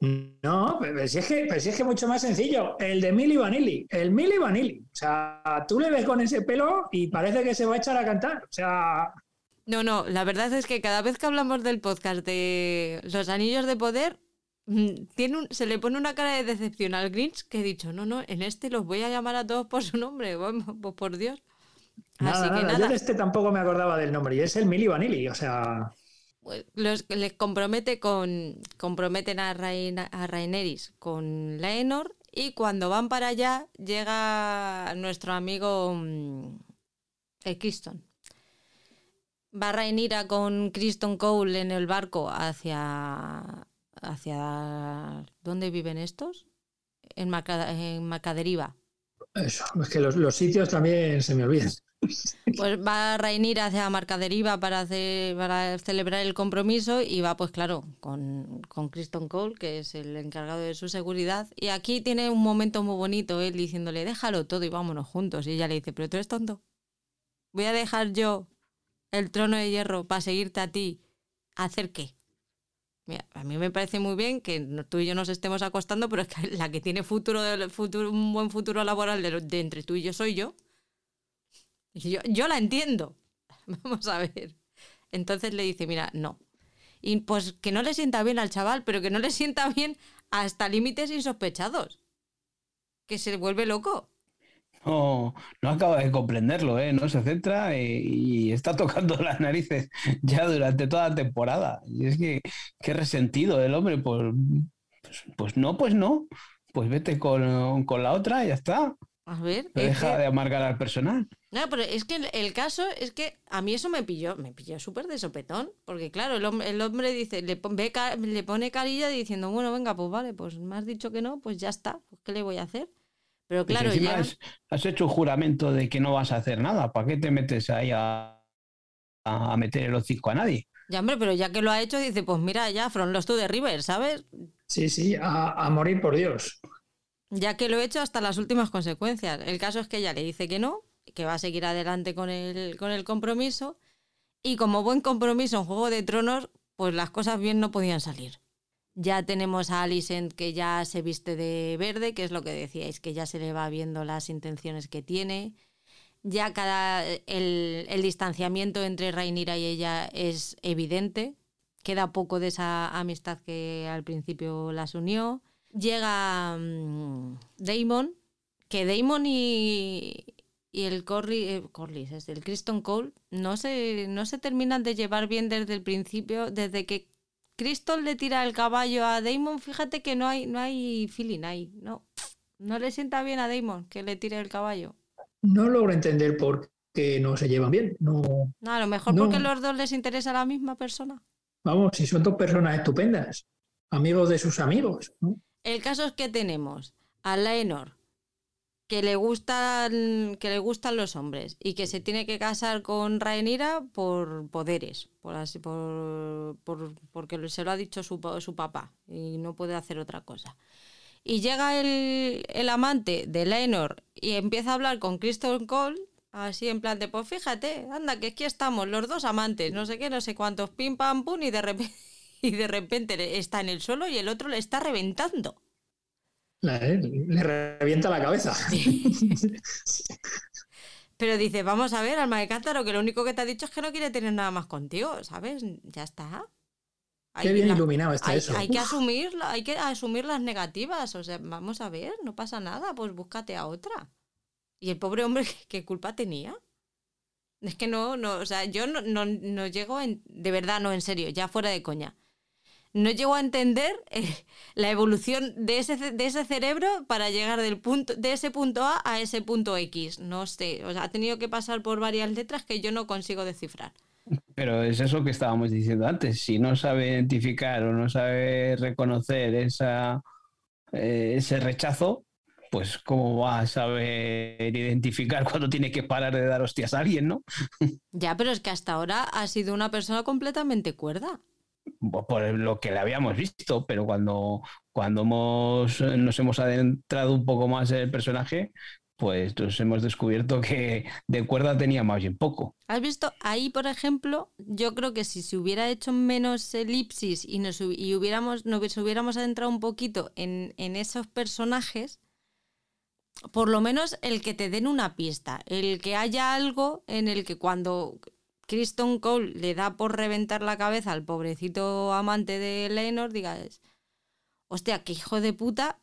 No, pero si es que, es que mucho más sencillo. El de Milli Vanilli. El Milli Vanilli. O sea, tú le ves con ese pelo y parece que se va a echar a cantar. O sea. No, no, la verdad es que cada vez que hablamos del podcast de Los Anillos de Poder, mm, tiene se le pone una cara de decepción al Grinch que he dicho, no, no, en este los voy a llamar a todos por su nombre, pues por Dios. Así que nada. Yo de este tampoco me acordaba del nombre y es el Mili Vanilli, o sea... Pues, los, les compromete con, comprometen a, Rain, a Raineris con Laenor y cuando van para allá llega nuestro amigo mm, Equiston va Rhaenyra con Kristen Cole en el barco hacia. Hacia. ¿Dónde viven estos? En, Macaderiva. Eso, es que los, sitios también se me olvidan. Pues va Rhaenyra hacia Marcaderiva para, hacer, para celebrar el compromiso y va, pues claro, con, con Kristen Cole, que es el encargado de su seguridad. Y aquí tiene un momento muy bonito, él diciéndole, déjalo todo y vámonos juntos. Y ella le dice, pero tú eres tonto. Voy a dejar yo el trono de hierro para seguirte a ti, ¿a hacer qué? Mira, a mí me parece muy bien que tú y yo nos estemos acostando, pero es que la que tiene futuro, futuro un buen futuro laboral de, entre tú y yo soy yo. yo. Yo la entiendo. Vamos a ver. Entonces le dice, mira, no. Y pues que no le sienta bien al chaval, pero que no le sienta bien hasta límites insospechados. Que se vuelve loco. No, no acaba de comprenderlo, ¿eh? No se centra eh, y, está tocando las narices ya durante toda la temporada. Y es que, qué resentido el hombre, pues, pues, pues, no, pues no. Pues vete con, la otra y ya está. A ver. Deja de amargar al personal. No, pero es que el, caso es que a mí eso me pilló, me pilló súper de sopetón. Porque claro, el, hombre dice, le, le pone carilla diciendo, bueno, venga, pues vale, pues me has dicho que no, pues ya está. Pues, ¿Qué le voy a hacer? Pero claro, ya... has, hecho un juramento de que no vas a hacer nada. ¿Para qué te metes ahí a, a meter el hocico a nadie? Ya, hombre, pero ya que lo ha hecho, dice, pues mira, ya, from los to de River, ¿sabes? Sí, sí, a, morir por Dios. Ya que lo he hecho hasta las últimas consecuencias. El caso es que ella le dice que no, que va a seguir adelante con el, con el compromiso. Y como buen compromiso en Juego de Tronos, pues las cosas bien no podían salir. Ya tenemos a Alicent que ya se viste de verde, que es lo que decíais, que ya se le va viendo las intenciones que tiene. Ya cada el, distanciamiento entre Rhaenyra y ella es evidente. Queda poco de esa amistad que al principio las unió. Llega mm, Damon, que Damon y, y el Corlys, eh, es el Kristen Cole, no se, no se terminan de llevar bien desde el principio, desde que Crystal le tira el caballo a Damon, fíjate que no hay, no hay feeling ahí, no. No le sienta bien a Damon que le tire el caballo. No logro entender por qué no se llevan bien. No, a lo mejor porque a los dos les interesa la misma persona. Vamos, si son dos personas estupendas, amigos de sus amigos. El caso es que tenemos a Laenor, que le gustan que le gustan los hombres y que se tiene que casar con Rhaenyra por poderes, por así por, porque se lo ha dicho su, su, papá y no puede hacer otra cosa. Y llega el, el amante de Laenor y empieza a hablar con Kristen Cole así en plan de pues fíjate, anda que aquí estamos los dos amantes, no sé qué, no sé cuántos pim pam pum y de repente y de repente está en el suelo y el otro le está reventando. Le revienta la cabeza. Pero dice, vamos a ver, alma de cántaro, que lo único que te ha dicho es que no quiere tener nada más contigo, ¿sabes? Ya está. Qué bien iluminado está hay, eso. Hay que, asumir, hay que asumir las negativas. O sea, vamos a ver, no pasa nada, pues búscate a otra. Y el pobre hombre, ¿qué culpa tenía? Es que no, no, o sea, yo no, no, no llego en, de verdad, no, en serio, ya fuera de coña no llego a entender eh, la evolución de ese, de ese cerebro para llegar del punto, de ese punto A a ese punto X. No sé, o sea, ha tenido que pasar por varias letras que yo no consigo descifrar. Pero es eso que estábamos diciendo antes. Si no sabe identificar o no sabe reconocer esa, eh, ese rechazo, pues cómo va a saber identificar cuando tiene que parar de dar hostias a alguien, ¿no? Ya, pero es que hasta ahora ha sido una persona completamente cuerda por lo que le habíamos visto, pero cuando, cuando hemos, nos hemos adentrado un poco más en el personaje, pues nos hemos descubierto que de cuerda tenía más bien poco. ¿Has visto? Ahí, por ejemplo, yo creo que si se hubiera hecho menos elipsis y nos y hubiéramos, nos hubiéramos adentrado un poquito en, en esos personajes, por lo menos el que te den una pista, el que haya algo en el que cuando Kristen Cole le da por reventar la cabeza al pobrecito amante de Lenor, digas, hostia, qué hijo de puta,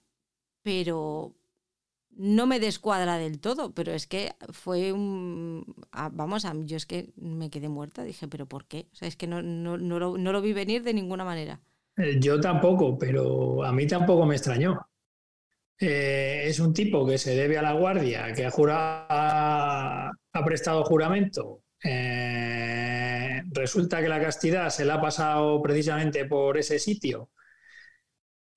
pero no me descuadra del todo, pero es que fue un... vamos, a yo es que me quedé muerta, dije, pero ¿por qué? O sea, es que no, no, lo, vi venir de ninguna manera. Eh, yo tampoco, pero a mí tampoco me extrañó. Eh, es un tipo que se debe a la guardia, que ha, jurado, ha prestado juramento eh, resulta que la castidad se la ha pasado precisamente por ese sitio.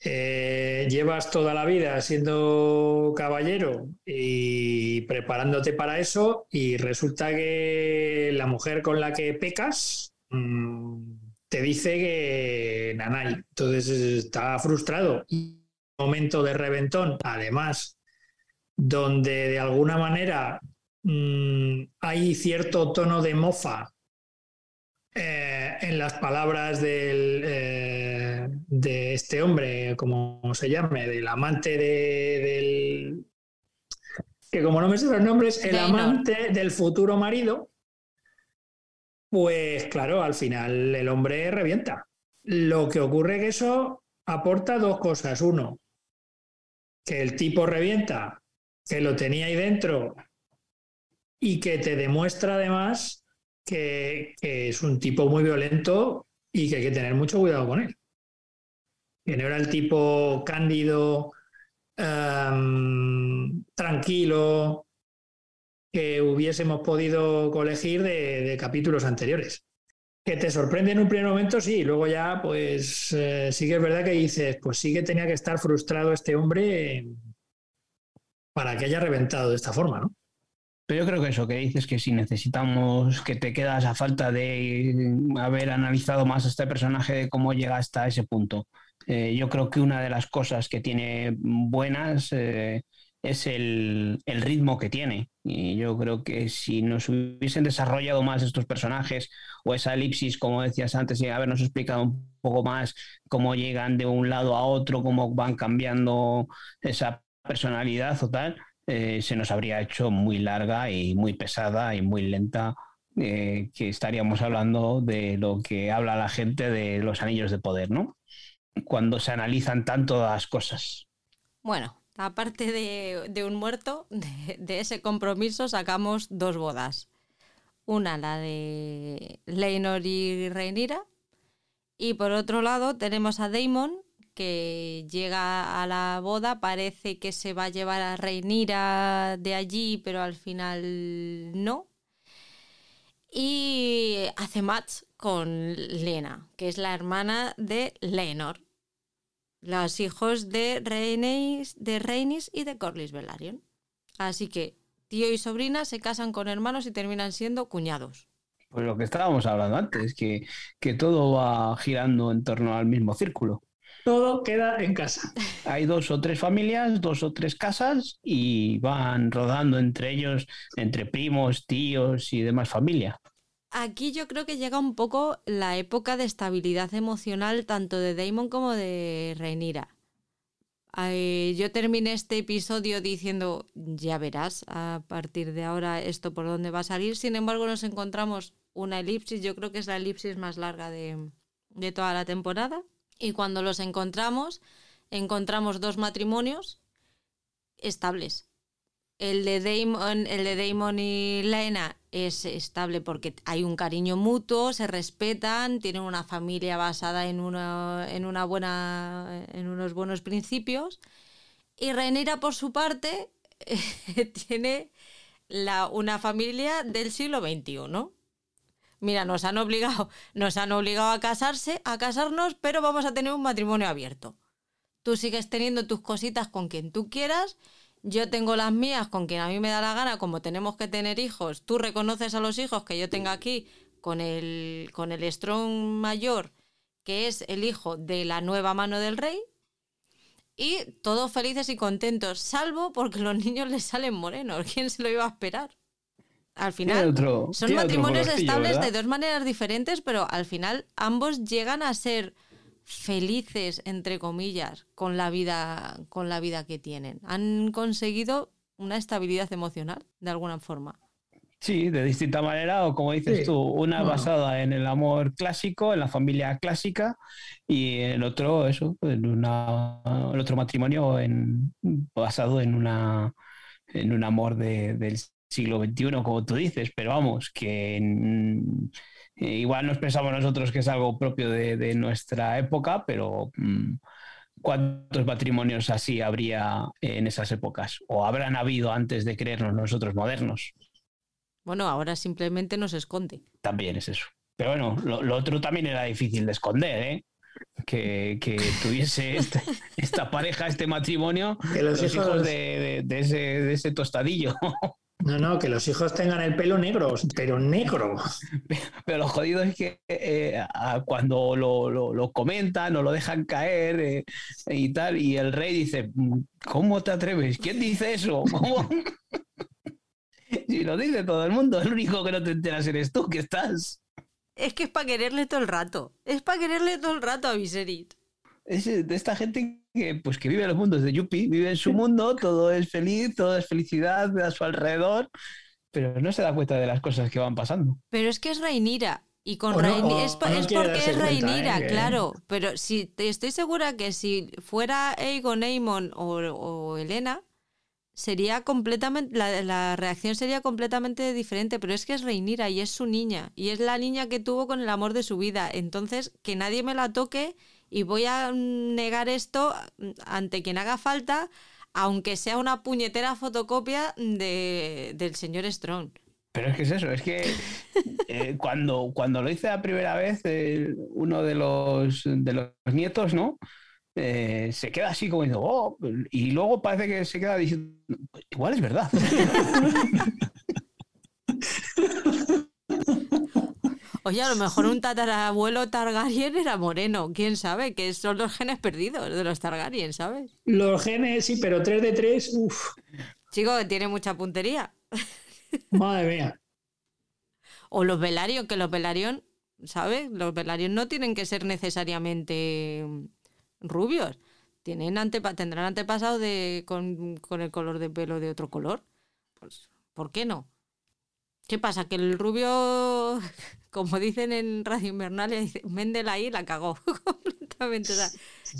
Eh, llevas toda la vida siendo caballero y preparándote para eso y resulta que la mujer con la que pecas mm, te dice que nanay. Entonces está frustrado. Y momento de reventón, además, donde de alguna manera Mm, hay cierto tono de mofa eh, en las palabras del, eh, de este hombre, como se llame, del amante de, del... que como no me sé los nombres, el amante del futuro marido, pues claro, al final el hombre revienta. Lo que ocurre es que eso aporta dos cosas. Uno, que el tipo revienta, que lo tenía ahí dentro y que te demuestra además que, es un tipo muy violento y que hay que tener mucho cuidado con él. Que no era el tipo cándido, em, tranquilo, que hubiésemos podido colegir de, capítulos anteriores. Que te sorprende en un primer momento, sí, luego ya, pues eh, sí que es verdad que dices, pues sí que tenía que estar frustrado este hombre para que haya reventado de esta forma, ¿no? Pero yo creo que eso que dices que si necesitamos que te quedas a falta de haber analizado más a este personaje de cómo llega hasta ese punto. Eh, yo creo que una de las cosas que tiene buenas eh, es el, ritmo que tiene. Y yo creo que si nos hubiesen desarrollado más estos personajes o esa elipsis, como decías antes, y habernos explicado un poco más cómo llegan de un lado a otro, cómo van cambiando esa personalidad o tal, eh, se nos habría hecho muy larga y muy pesada y muy lenta, eh, que estaríamos hablando de lo que habla la gente de los anillos de poder, ¿no? Cuando se analizan tanto las cosas. Bueno, aparte de, un muerto, de, ese compromiso sacamos dos bodas. Una, la de Leinor y Reinira. Y por otro lado tenemos a Daemon, que llega a la boda, parece que se va a llevar a Reinira de allí, pero al final no. Y hace match con Lena, que es la hermana de Lenor, los hijos de Rhaenys, de y de Corlys Velaryon. Así que tío y sobrina se casan con hermanos y terminan siendo cuñados. Pues lo que estábamos hablando antes, que, que todo va girando en torno al mismo círculo todo queda en casa. Hay dos o tres familias, dos o tres casas y van rodando entre ellos, entre primos, tíos y demás familia. Aquí yo creo que llega un poco la época de estabilidad emocional tanto de Damon como de Rhaenyra. yo terminé este episodio diciendo, ya verás a partir de ahora esto por dónde va a salir. Sin embargo, nos encontramos una elipsis, yo creo que es la elipsis más larga de, de toda la temporada. Y cuando los encontramos, encontramos dos matrimonios estables. El de Damon, el de Damon y Lena es estable porque hay un cariño mutuo, se respetan, tienen una familia basada en una, en una buena, en unos buenos principios. Y Rhaenyra, por su parte, tiene la, una familia del siglo XXI. Mira, nos han obligado, nos han obligado a casarse, a casarnos, pero vamos a tener un matrimonio abierto. Tú sigues teniendo tus cositas con quien tú quieras, yo tengo las mías con quien a mí me da la gana, como tenemos que tener hijos, tú reconoces a los hijos que yo tenga aquí con el, con el Strong mayor, que es el hijo de la nueva mano del rey, y todos felices y contentos, salvo porque los niños les salen morenos. ¿Quién se lo iba a esperar? Al final son matrimonios estables de dos maneras diferentes, pero al final ambos llegan a ser felices entre comillas con la vida con la vida que tienen. Han conseguido una estabilidad emocional de alguna forma. Sí, de distinta manera, o como dices tú, una basada en el amor clásico, en la familia clásica, y el otro, eso, en una, el otro matrimonio en, basado en una en un amor de, del siglo XXI, como tú dices, pero vamos, que mm, igual nos pensamos nosotros que es algo propio de, nuestra época, pero mm, ¿cuántos matrimonios así habría en esas épocas? ¿O habrán habido antes de creernos nosotros modernos? Bueno, ahora simplemente nos esconde. También es eso. Pero bueno, lo, otro también era difícil de esconder, ¿eh? Que, tuviese este, esta pareja, este matrimonio, que los, hijos, de, ese, de ese tostadillo. No, no, que los hijos tengan el pelo negro, pero negro. Pero lo jodido es que eh, cuando lo, comentan o lo dejan caer eh, y tal, y el rey dice, ¿cómo te atreves? ¿Quién dice eso? si lo dice todo el mundo, el único que no te enteras eres tú, que estás. es que es para quererle todo el rato. Es para quererle todo el rato a Viserys. Es de esta gente que, pues, que vive en los mundos de Yuppie, vive en su mundo, todo es feliz, todo es felicidad a su alrededor, pero no se da cuenta de las cosas que van pasando. Pero es que es Reinira. Y con es, porque es Reinira, ¿eh? claro. Pero si estoy segura que si fuera Aegon, Aemon o, o Elena, sería completamente, la, reacción sería completamente diferente, pero es que es Reinira y es su niña, y es la niña que tuvo con el amor de su vida. Entonces, que nadie me la toque y voy a negar esto ante quien haga falta, aunque sea una puñetera fotocopia de, del señor Strong. Pero es que es eso, es que eh, cuando, cuando lo hice la primera vez, eh, uno de los, de los nietos, ¿no? Eh, se queda así como diciendo, oh", y luego parece que se queda diciendo, igual es verdad. Oye, a lo mejor un tatarabuelo Targaryen era moreno, quién sabe, que son los genes perdidos de los Targaryen, ¿sabes? Los genes, sí, pero 3 de 3, uff. Chico, que tiene mucha puntería. Madre mía. O los Velaryon, que los Velaryon, ¿sabes? Los Velaryon no tienen que ser necesariamente rubios. Tienen tendrán antepasados de, con, el color de pelo de otro color. Pues, ¿por qué no? ¿Qué pasa? Que el rubio, como dicen en Radio Invernal, Mendel ahí la cagó completamente.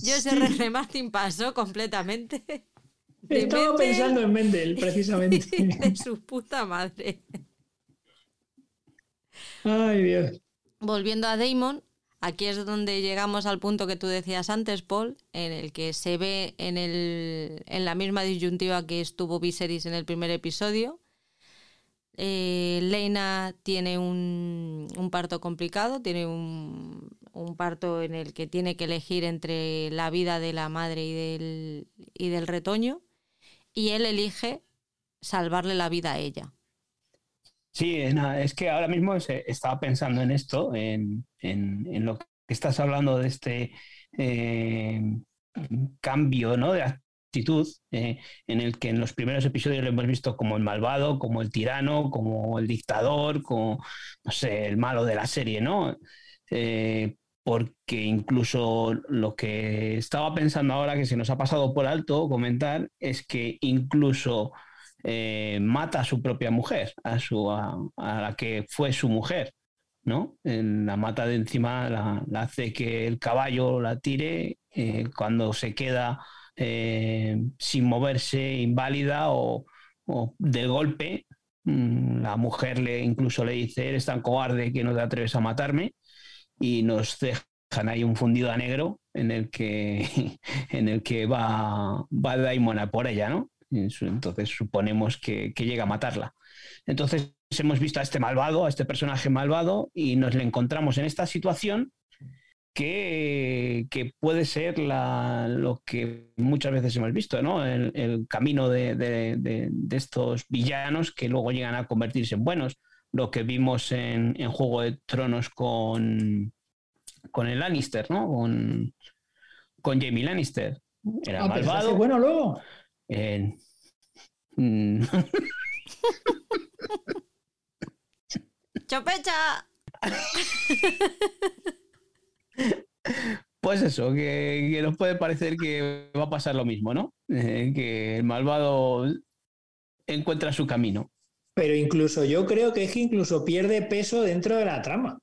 yo ese René Martin pasó completamente. Estaba pensando en Mendel, precisamente. De su puta madre. Ay, Dios. Volviendo a Damon, Aquí es donde llegamos al punto que tú decías antes, Paul, en el que se ve en, el, en la misma disyuntiva que estuvo Viserys en el primer episodio. Eh, Leina tiene un, parto complicado, tiene un, parto en el que tiene que elegir entre la vida de la madre y del, y del retoño, y él elige salvarle la vida a ella. Sí, es que ahora mismo estaba pensando en esto, en, lo que estás hablando de este eh, cambio ¿no? Actitud, eh, en el que en los primeros episodios lo hemos visto como el malvado, como el tirano, como el dictador, como, no sé, el malo de la serie, ¿no? Eh, porque incluso lo que estaba pensando ahora que se nos ha pasado por alto comentar es que incluso eh, mata a su propia mujer, a, su, a, la que fue su mujer, ¿no? La mata de encima, la, hace que el caballo la tire cuando se queda eh, sin moverse, inválida o, del golpe. Mm, la mujer le incluso le dice, eres tan cobarde que no te atreves a matarme y nos dejan ahí un fundido a negro en el que, en el que va, va Daimon a por ella, ¿no? Entonces suponemos que, llega a matarla. Entonces hemos visto a este malvado, a este personaje malvado, y nos le encontramos en esta situación que, puede ser lo que muchas veces hemos visto, ¿no? El, camino de, estos villanos que luego llegan a convertirse en buenos. Lo que vimos en, Juego de Tronos con, con el Lannister, ¿no? Con, con Jamie Lannister. Era ah, malvado. Bueno, luego. Mm. ¡Chopecha! Pues eso, que, nos puede parecer que va a pasar lo mismo, ¿no? Eh, que el malvado encuentra su camino. Pero incluso yo creo que es que incluso pierde peso dentro de la trama.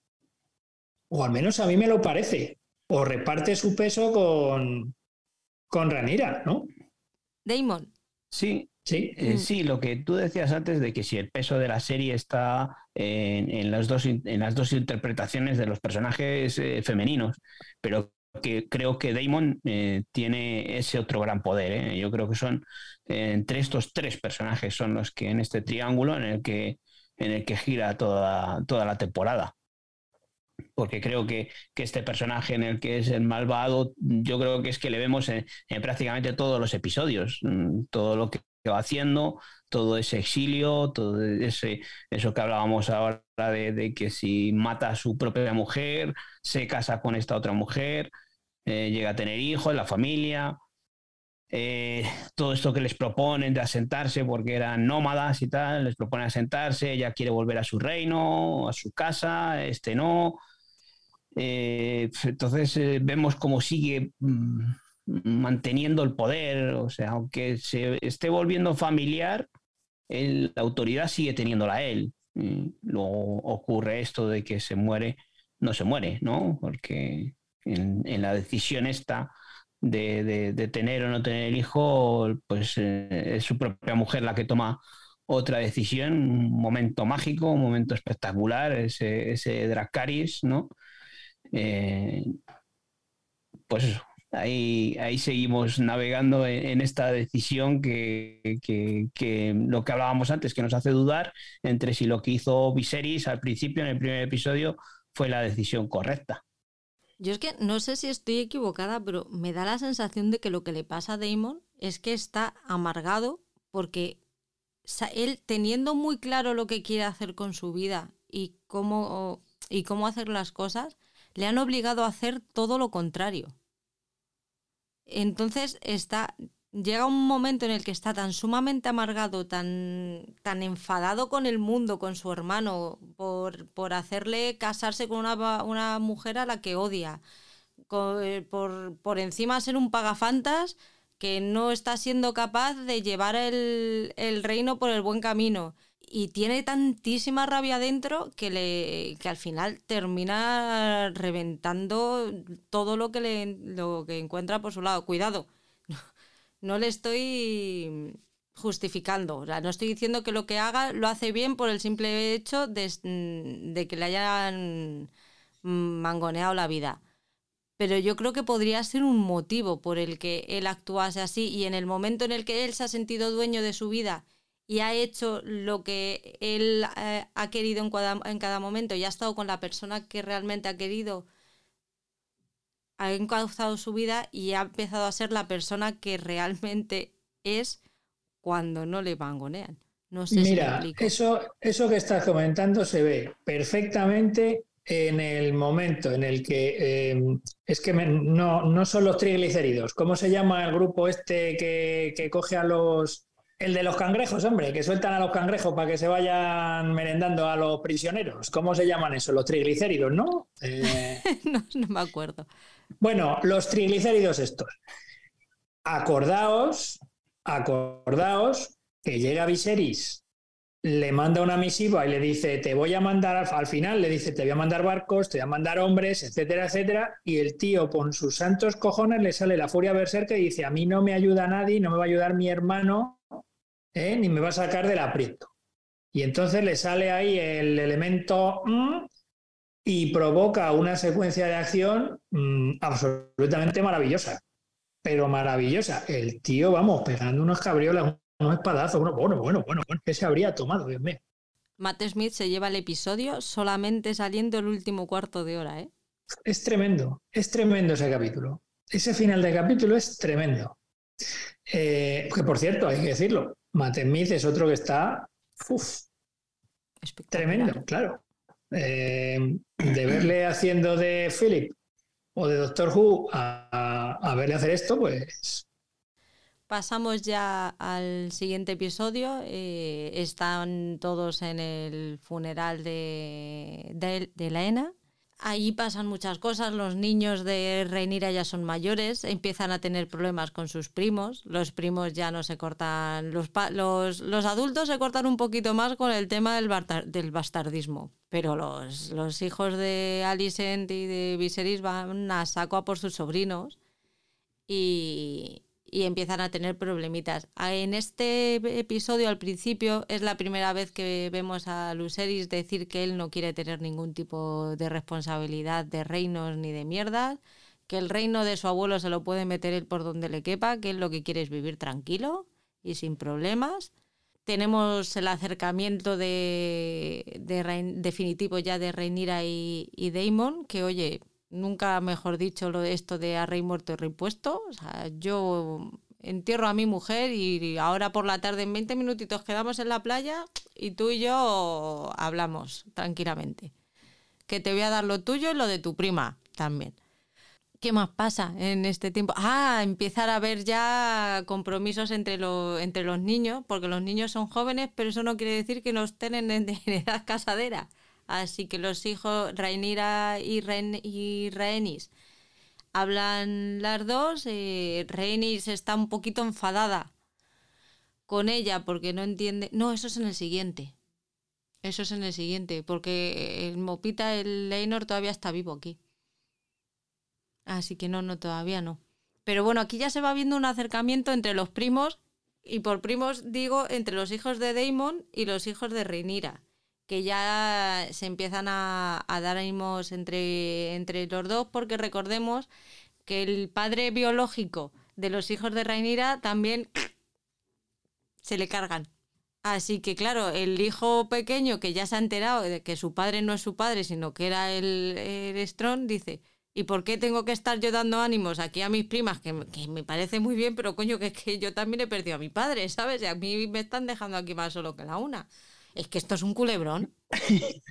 O al menos a mí me lo parece. O reparte su peso con, con Ranira, ¿no? Damon. Sí, sí, eh, mm. sí, lo que tú decías antes de que si el peso de la serie está en, las, dos, en las dos interpretaciones de los personajes eh, femeninos, pero que creo que Damon eh, tiene ese otro gran poder. Yo creo que son entre estos tres personajes son los que en este triángulo en el que, en el que gira toda, toda la temporada porque creo que, este personaje en el que es el malvado, yo creo que es que le vemos en, prácticamente todos los episodios, mm, todo lo que va haciendo, todo ese exilio, todo ese, eso que hablábamos ahora de, que si mata a su propia mujer, se casa con esta otra mujer, eh, llega a tener hijos, la familia. eh, todo esto que les proponen de asentarse porque eran nómadas y tal, les proponen asentarse, ella quiere volver a su reino, a su casa, este no. Eh, entonces vemos cómo sigue mm, manteniendo el poder, o sea, aunque se esté volviendo familiar, la autoridad sigue teniéndola él. luego ocurre esto de que se muere, no se muere, ¿no? Porque en, la decisión esta de, tener o no tener el hijo, pues eh, es su propia mujer la que toma otra decisión, un momento mágico, un momento espectacular, ese, ese Dracaris, ¿no? Eh, pues eso, ahí, seguimos navegando en, esta decisión que, que, lo que hablábamos antes, que nos hace dudar entre si lo que hizo Viserys al principio, en el primer episodio, fue la decisión correcta. Yo es que no sé si estoy equivocada, pero me da la sensación de que lo que le pasa a Damon es que está amargado porque él teniendo muy claro lo que quiere hacer con su vida y cómo, y cómo hacer las cosas, le han obligado a hacer todo lo contrario. Entonces está llega un momento en el que está tan sumamente amargado, tan, tan enfadado con el mundo, con su hermano, por, por hacerle casarse con una, una, mujer a la que odia, eh, por, por, encima ser un pagafantas que no está siendo capaz de llevar el, el, reino por el buen camino. Y tiene tantísima rabia dentro que, le, que al final termina reventando todo lo que, le, lo que encuentra por su lado. Cuidado, no le estoy justificando. O sea, no estoy diciendo que lo que haga lo hace bien por el simple hecho de, que le hayan mangoneado la vida. Pero yo creo que podría ser un motivo por el que él actuase así y en el momento en el que él se ha sentido dueño de su vida y ha hecho lo que él eh, ha querido en en cada momento y ha estado con la persona que realmente ha querido, ha encauzado su vida y ha empezado a ser la persona que realmente es cuando no le mangonean. No sé Mira, eso, eso que estás comentando se ve perfectamente en el momento en el que em, es que no, no son los triglicéridos. ¿Cómo se llama el grupo este que, que, coge a los. El de los cangrejos, hombre, que sueltan a los cangrejos para que se vayan merendando a los prisioneros. ¿Cómo se llaman eso? Los triglicéridos, ¿no? Eh, no, no me acuerdo. Bueno, los triglicéridos estos. Acordaos, acordaos que llega Viserys, le manda una misiva y le dice, te voy a mandar, al final le dice, te voy a mandar barcos, te voy a mandar hombres, etcétera, etcétera, y el tío con sus santos cojones le sale la furia berserker y dice, a mí no me ayuda nadie, no me va a ayudar mi hermano, ¿eh? ni me va a sacar del aprieto. Y entonces le sale ahí el elemento mm, y provoca una secuencia de acción mm, absolutamente maravillosa. Pero maravillosa. El tío, vamos, pegando unos cabriolas, unos espadazos. Bueno, bueno, bueno, bueno, ¿qué se habría tomado, Dios mío? Matt Smith se lleva el episodio solamente saliendo el último cuarto de hora, ¿eh? Es tremendo, es tremendo ese capítulo. Ese final de capítulo es tremendo. Eh, que por cierto, hay que decirlo, Matt Smith es otro que está uf, tremendo, claro. Eh, de verle haciendo de Philip o de Doctor Who a, verle hacer esto, pues Pasamos ya al siguiente episodio. Eh, están todos en el funeral de, de, de la ENA. Ahí pasan muchas cosas, los niños de Reinira ya son mayores, empiezan a tener problemas con sus primos, los primos ya no se cortan, los, los, adultos se cortan un poquito más con el tema del, del bastardismo, pero los, los, hijos de Alicent y de Viserys van a saco a por sus sobrinos y, y empiezan a tener problemitas. En este episodio, al principio, es la primera vez que vemos a Luceris decir que él no quiere tener ningún tipo de responsabilidad de reinos ni de mierdas, que el reino de su abuelo se lo puede meter él por donde le quepa, que él lo que quiere es vivir tranquilo y sin problemas. Tenemos el acercamiento de, definitivo ya de Reinira y, y Daemon, que oye, nunca mejor dicho lo de esto de a rey muerto y rey puesto. O sea, yo entierro a mi mujer y ahora por la tarde en 20 minutitos quedamos en la playa y tú y yo hablamos tranquilamente. Que te voy a dar lo tuyo y lo de tu prima también. ¿Qué más pasa en este tiempo? Ah, empezar a haber ya compromisos entre, los entre los niños, porque los niños son jóvenes, pero eso no quiere decir que no estén en, edad casadera. Así que los hijos, Rainira y, y Rhaenys, hablan las dos. Eh, está un poquito enfadada con ella porque no entiende. No, eso es en el siguiente. Eso es en el siguiente, porque el Mopita, el Leinor, todavía está vivo aquí. Así que no, no, todavía no. Pero bueno, aquí ya se va viendo un acercamiento entre los primos, y por primos digo entre los hijos de Daemon y los hijos de Reinira, que ya se empiezan a, dar ánimos entre, entre los dos, porque recordemos que el padre biológico de los hijos de Reinira también se le cargan. Así que claro, el hijo pequeño que ya se ha enterado de que su padre no es su padre, sino que era el, el Strong, dice, ¿Y por qué tengo que estar yo dando ánimos aquí a mis primas? Que, me parece muy bien, pero coño, que es que yo también he perdido a mi padre, ¿sabes? Y a mí me están dejando aquí más solo que la una. Es que esto es un culebrón.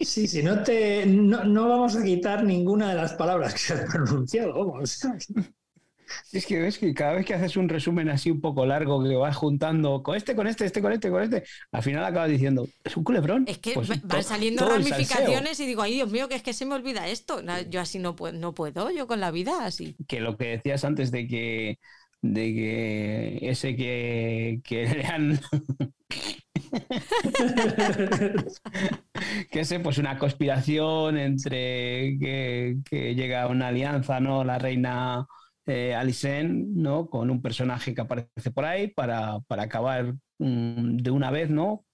Sí, sí, no, te, no, vamos a quitar ninguna de las palabras que se han pronunciado, vamos. Es que ves que cada vez que haces un resumen así un poco largo, que vas juntando con este, con este, este, con este, con este, al final acabas diciendo, es un culebrón. Es que pues van saliendo ramificaciones y digo, ay Dios mío, que es que se me olvida esto. Yo así no puedo, no puedo, yo con la vida así. Que lo que decías antes de que de que ese que, que le han que sé, pues una conspiración entre que, que llega una alianza, ¿no? La reina eh, Alicent, ¿no? Con un personaje que aparece por ahí para, acabar mm, de una vez, ¿no?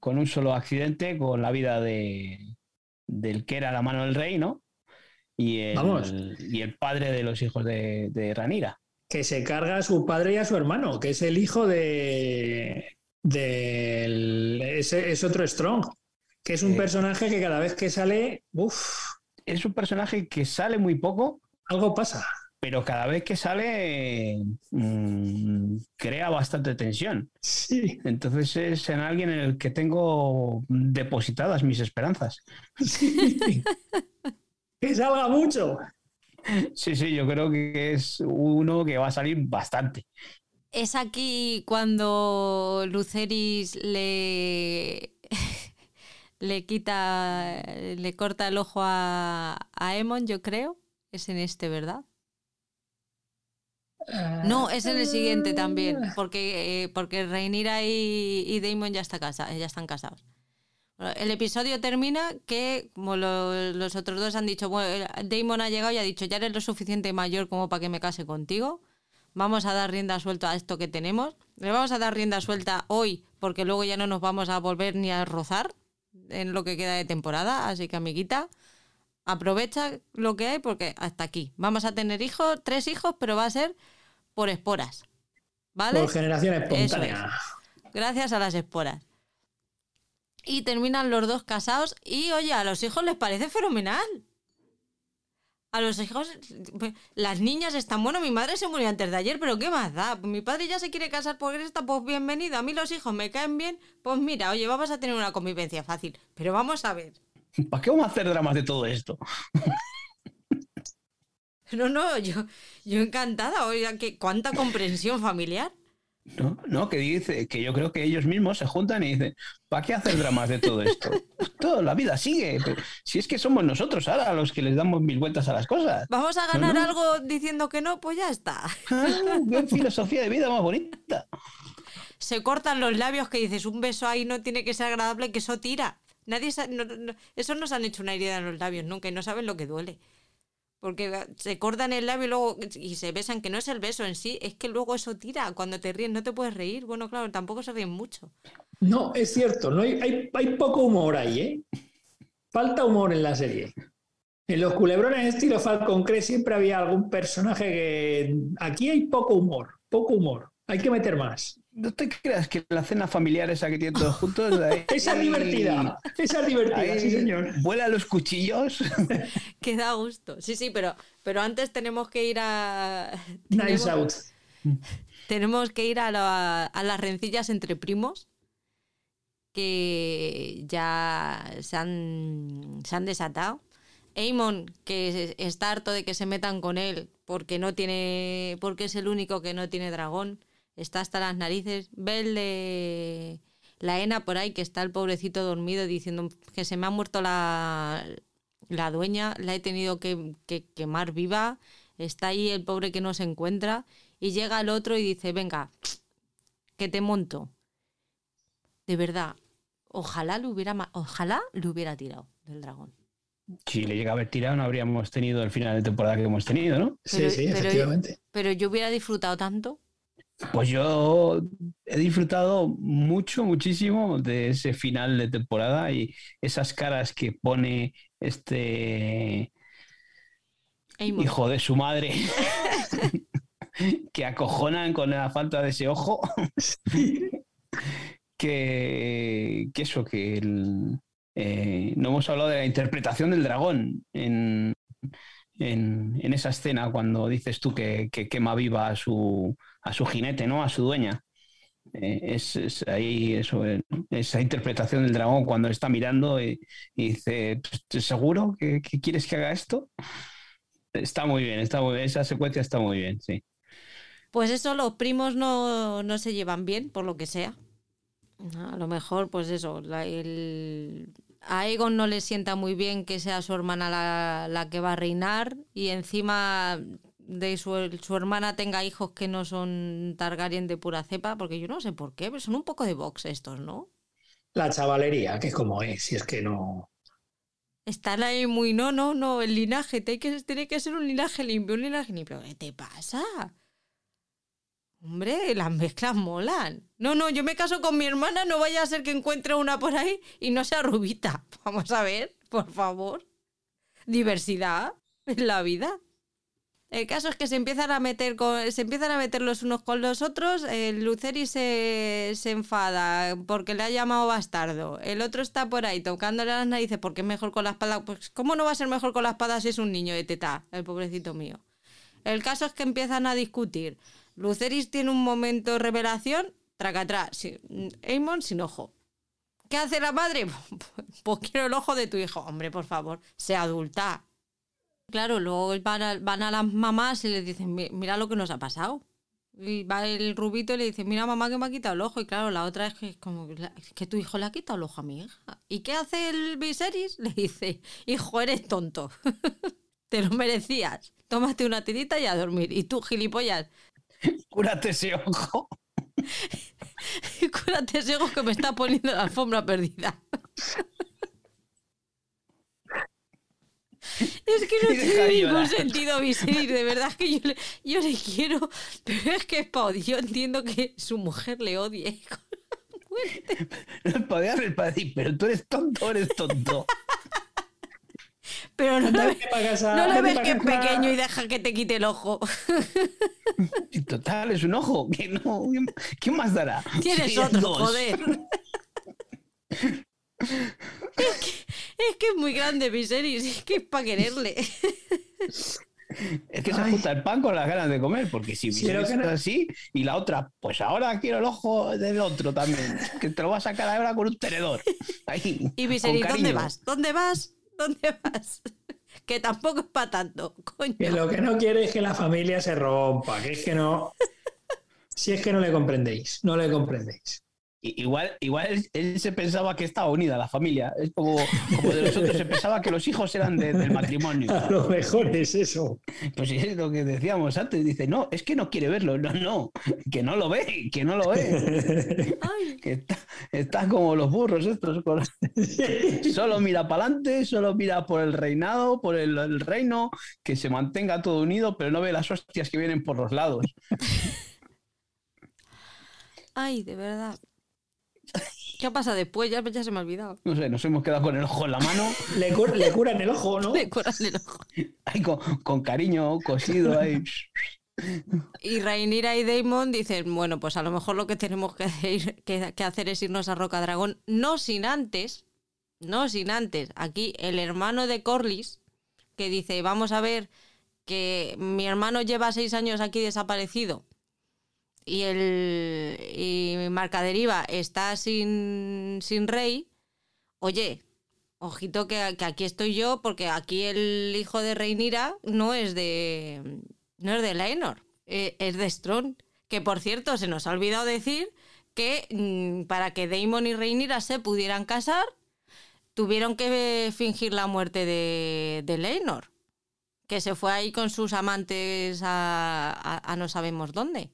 con un solo accidente, con la vida de, del que era la mano del rey, ¿no? Y el, y el padre de los hijos de, Ranira. Que se carga a su padre y a su hermano, que es el hijo de. de es, otro Strong, que es un personaje que cada vez que sale. Uf. Es un personaje que sale muy poco, algo pasa. Pero cada vez que sale mm, crea bastante tensión. Sí. Entonces es en alguien en el que tengo depositadas mis esperanzas. Sí. que salga mucho. Sí, sí, yo creo que es uno que va a salir bastante. Es aquí cuando Luceris le le quita, le corta el ojo a, a Emon, yo creo. Es en este, ¿verdad? No, es en el siguiente también, porque, eh, porque Reinira y, y, Damon ya, está casa, ya están casados. El episodio termina que, como los otros dos han dicho, bueno, Damon ha llegado y ha dicho, ya eres lo suficiente mayor como para que me case contigo. Vamos a dar rienda suelta a esto que tenemos. Le vamos a dar rienda suelta hoy, porque luego ya no nos vamos a volver ni a rozar en lo que queda de temporada. Así que, amiguita, aprovecha lo que hay porque hasta aquí. Vamos a tener hijos, tres hijos, pero va a ser por esporas. ¿Vale? Por generación espontánea. Gracias a las esporas. Y terminan los dos casados y oye, a los hijos les parece fenomenal. A los hijos, las niñas están, bueno, mi madre se murió antes de ayer, pero ¿qué más da? Mi padre ya se quiere casar por esta, pues bienvenido. A mí los hijos me caen bien, pues mira, oye, vamos a tener una convivencia fácil. Pero vamos a ver. ¿Para qué vamos a hacer dramas de todo esto? No, no, yo, yo encantada. Oiga, que cuánta comprensión familiar. No, no, que dice que yo creo que ellos mismos se juntan y dicen, ¿para qué hacer dramas de todo esto? Toda la vida sigue. Si es que somos nosotros ahora los que les damos mil vueltas a las cosas. Vamos a ganar algo diciendo que no, pues ya está. Ah, qué filosofía de vida más bonita. Se cortan los labios que dices, un beso ahí no tiene que ser agradable, que eso tira. Nadie eso nos han hecho una herida en los labios nunca y no saben lo que duele. Porque se cortan el labio y luego y se besan, que no es el beso en sí, es que luego eso tira. Cuando te ríes no te puedes reír. Bueno, claro, tampoco se ríen mucho. No, es cierto, no hay, hay, poco humor ahí, ¿eh? Falta humor en la serie. En los culebrones estilo Falcon Crest siempre había algún personaje que... Aquí hay poco humor, poco humor. Hay que meter más. No te creas que la cena familiar esa que tienen todos juntos. esa es divertida. Esa es divertida, sí, señor. Vuela los cuchillos. que da gusto. Sí, sí, pero, pero antes tenemos que ir a. Nice out. Tenemos que ir a, las rencillas entre primos que ya se han, se han desatado. Aemon, que está harto de que se metan con él porque no tiene. porque es el único que no tiene dragón. Está hasta las narices. Ve el de la Ena por ahí, que está el pobrecito dormido diciendo que se me ha muerto la, la dueña, la he tenido que, que quemar viva. Está ahí el pobre que no se encuentra. Y llega el otro y dice, venga, que te monto. De verdad, ojalá lo hubiera, ojalá lo hubiera tirado del dragón. Si le llega a haber tirado, no habríamos tenido el final de temporada que hemos tenido, ¿no? sí, sí, efectivamente. Pero yo hubiera disfrutado tanto. Pues yo he disfrutado mucho, muchísimo de ese final de temporada y esas caras que pone este hijo de su madre que acojonan con la falta de ese ojo. que, eso, que eh, no hemos hablado de la interpretación del dragón en, esa escena cuando dices tú que, quema viva a su, a su jinete, ¿no? A su dueña. Eh, es, ahí eso, eh, esa interpretación del dragón cuando está mirando y, dice, ¿seguro que, quieres que haga esto? Está muy bien, está muy bien, esa secuencia está muy bien, sí. Pues eso, los primos no, no se llevan bien, por lo que sea. A lo mejor, pues eso, el... a Egon no le sienta muy bien que sea su hermana la, la que va a reinar y encima de su, su, hermana tenga hijos que no son Targaryen de pura cepa, porque yo no sé por qué, pero son un poco de box estos, ¿no? La chavalería, que es como es, si es que no... Están ahí muy, no, no, no, el linaje, tiene que, tiene que ser un linaje limpio, un linaje limpio. ¿Qué te pasa? Hombre, las mezclas molan. No, no, yo me caso con mi hermana, no vaya a ser que encuentre una por ahí y no sea rubita. Vamos a ver, por favor. Diversidad en la vida. El caso es que se empiezan a meter se empiezan a meter los unos con los otros. El Luceri se, se enfada porque le ha llamado bastardo. El otro está por ahí tocándole las narices porque es mejor con la espada. Pues, ¿cómo no va a ser mejor con la espada si es un niño de teta? El pobrecito mío. El caso es que empiezan a discutir. Luceris tiene un momento de revelación, traca atrás. Aemon sin ojo. ¿Qué hace la madre? Pues quiero el ojo de tu hijo. Hombre, por favor, sea adulta. Claro, luego van a, las mamás y les dicen, mira lo que nos ha pasado. Y va el rubito y le dice, mira mamá que me ha quitado el ojo. Y claro, la otra es que, como, que tu hijo le ha quitado el ojo a mi hija. ¿Y qué hace el Viserys? Le dice, hijo, eres tonto. Te lo merecías. Tómate una tirita y a dormir. Y tú, gilipollas, Cúrate ese ojo. Cúrate ese ojo que me está poniendo la alfombra perdida. Es que no tiene ningún sentido Viserys, de verdad que yo le, yo le quiero, pero es que es yo entiendo que su mujer le odie. No podía decir, pero tú eres tonto, eres tonto. Pero no, le, no ves que es pequeño y deja que te quite el ojo. Total, es un ojo. ¿Quién más dará? Tienes otro, joder. Es que, es muy grande Viserys, es que es para quererle. Es que se ajusta el pan con las ganas de comer, porque si Viserys es así y la otra, pues ahora quiero el ojo del otro también, que te lo va a sacar ahora con un tenedor. Ahí, y Viserys, ¿dónde vas? ¿Dónde vas? ¿Dónde vas? que tampoco es para tanto, coño. Que lo que no quiere es que la familia se rompa, que es que no. si es que no le comprendéis, no le comprendéis. Igual, igual él, se pensaba que estaba unida la familia. Es como, como de nosotros se pensaba que los hijos eran del matrimonio. A lo mejor es eso. Pues es lo que decíamos antes. Dice, no, es que no quiere verlo. No, no, que no lo ve, que no lo ve. que está, como los burros estos. Solo mira para adelante, solo mira por el reinado, por el, el reino, que se mantenga todo unido, pero no ve las hostias que vienen por los lados. Ay, de verdad. ¿Qué pasa después? Ya, se me ha olvidado. No sé, nos hemos quedado con el ojo en la mano. le, le curan el ojo, ¿no? Le curan el ojo. Ahí con, cariño, cosido ahí. Y Rhaenyra y Daemon dicen, bueno, pues a lo mejor lo que tenemos que hacer, que hacer es irnos a Roca Dragón, no sin antes, no sin antes, aquí el hermano de Corlys, que dice, vamos a ver que mi hermano lleva seis años aquí desaparecido y el y Marcaderiva está sin, sin rey, oye, ojito que, que aquí estoy yo, porque aquí el hijo de Reinira no es de. no es de Laenor, eh, es de Strong. Que por cierto, se nos ha olvidado decir que mm, para que Daemon y Reinira se pudieran casar, tuvieron que fingir la muerte de, de. Que se fue ahí con sus amantes a- a no sabemos dónde.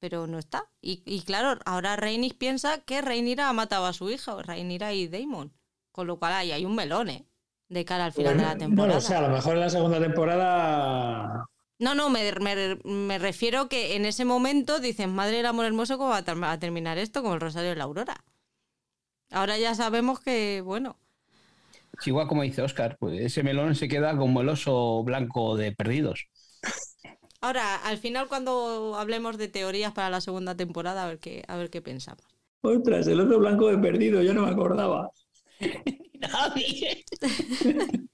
Pero no está. Y, y claro, ahora Rhaenys piensa que Rhaenyra ha matado a su hija, Rhaenyra y Daemon. Con lo cual ahí hay un melón, ¿eh? De cara al final de la Bueno, temporada. No lo sé, a lo mejor en la segunda temporada. No, no, me, me- me refiero que en ese momento dicen, madre del amor hermoso, ¿cómo va a, ter- a terminar esto? Como el Rosario de la Aurora. Ahora ya sabemos que, bueno, Es igual como dice Oscar, pues ese melón se queda como el oso blanco de perdidos. Ahora al final cuando hablemos de teorías para la segunda temporada, a ver qué, a ver qué pensamos. Ostras, el otro blanco de perdido, yo no me acordaba. Nadie.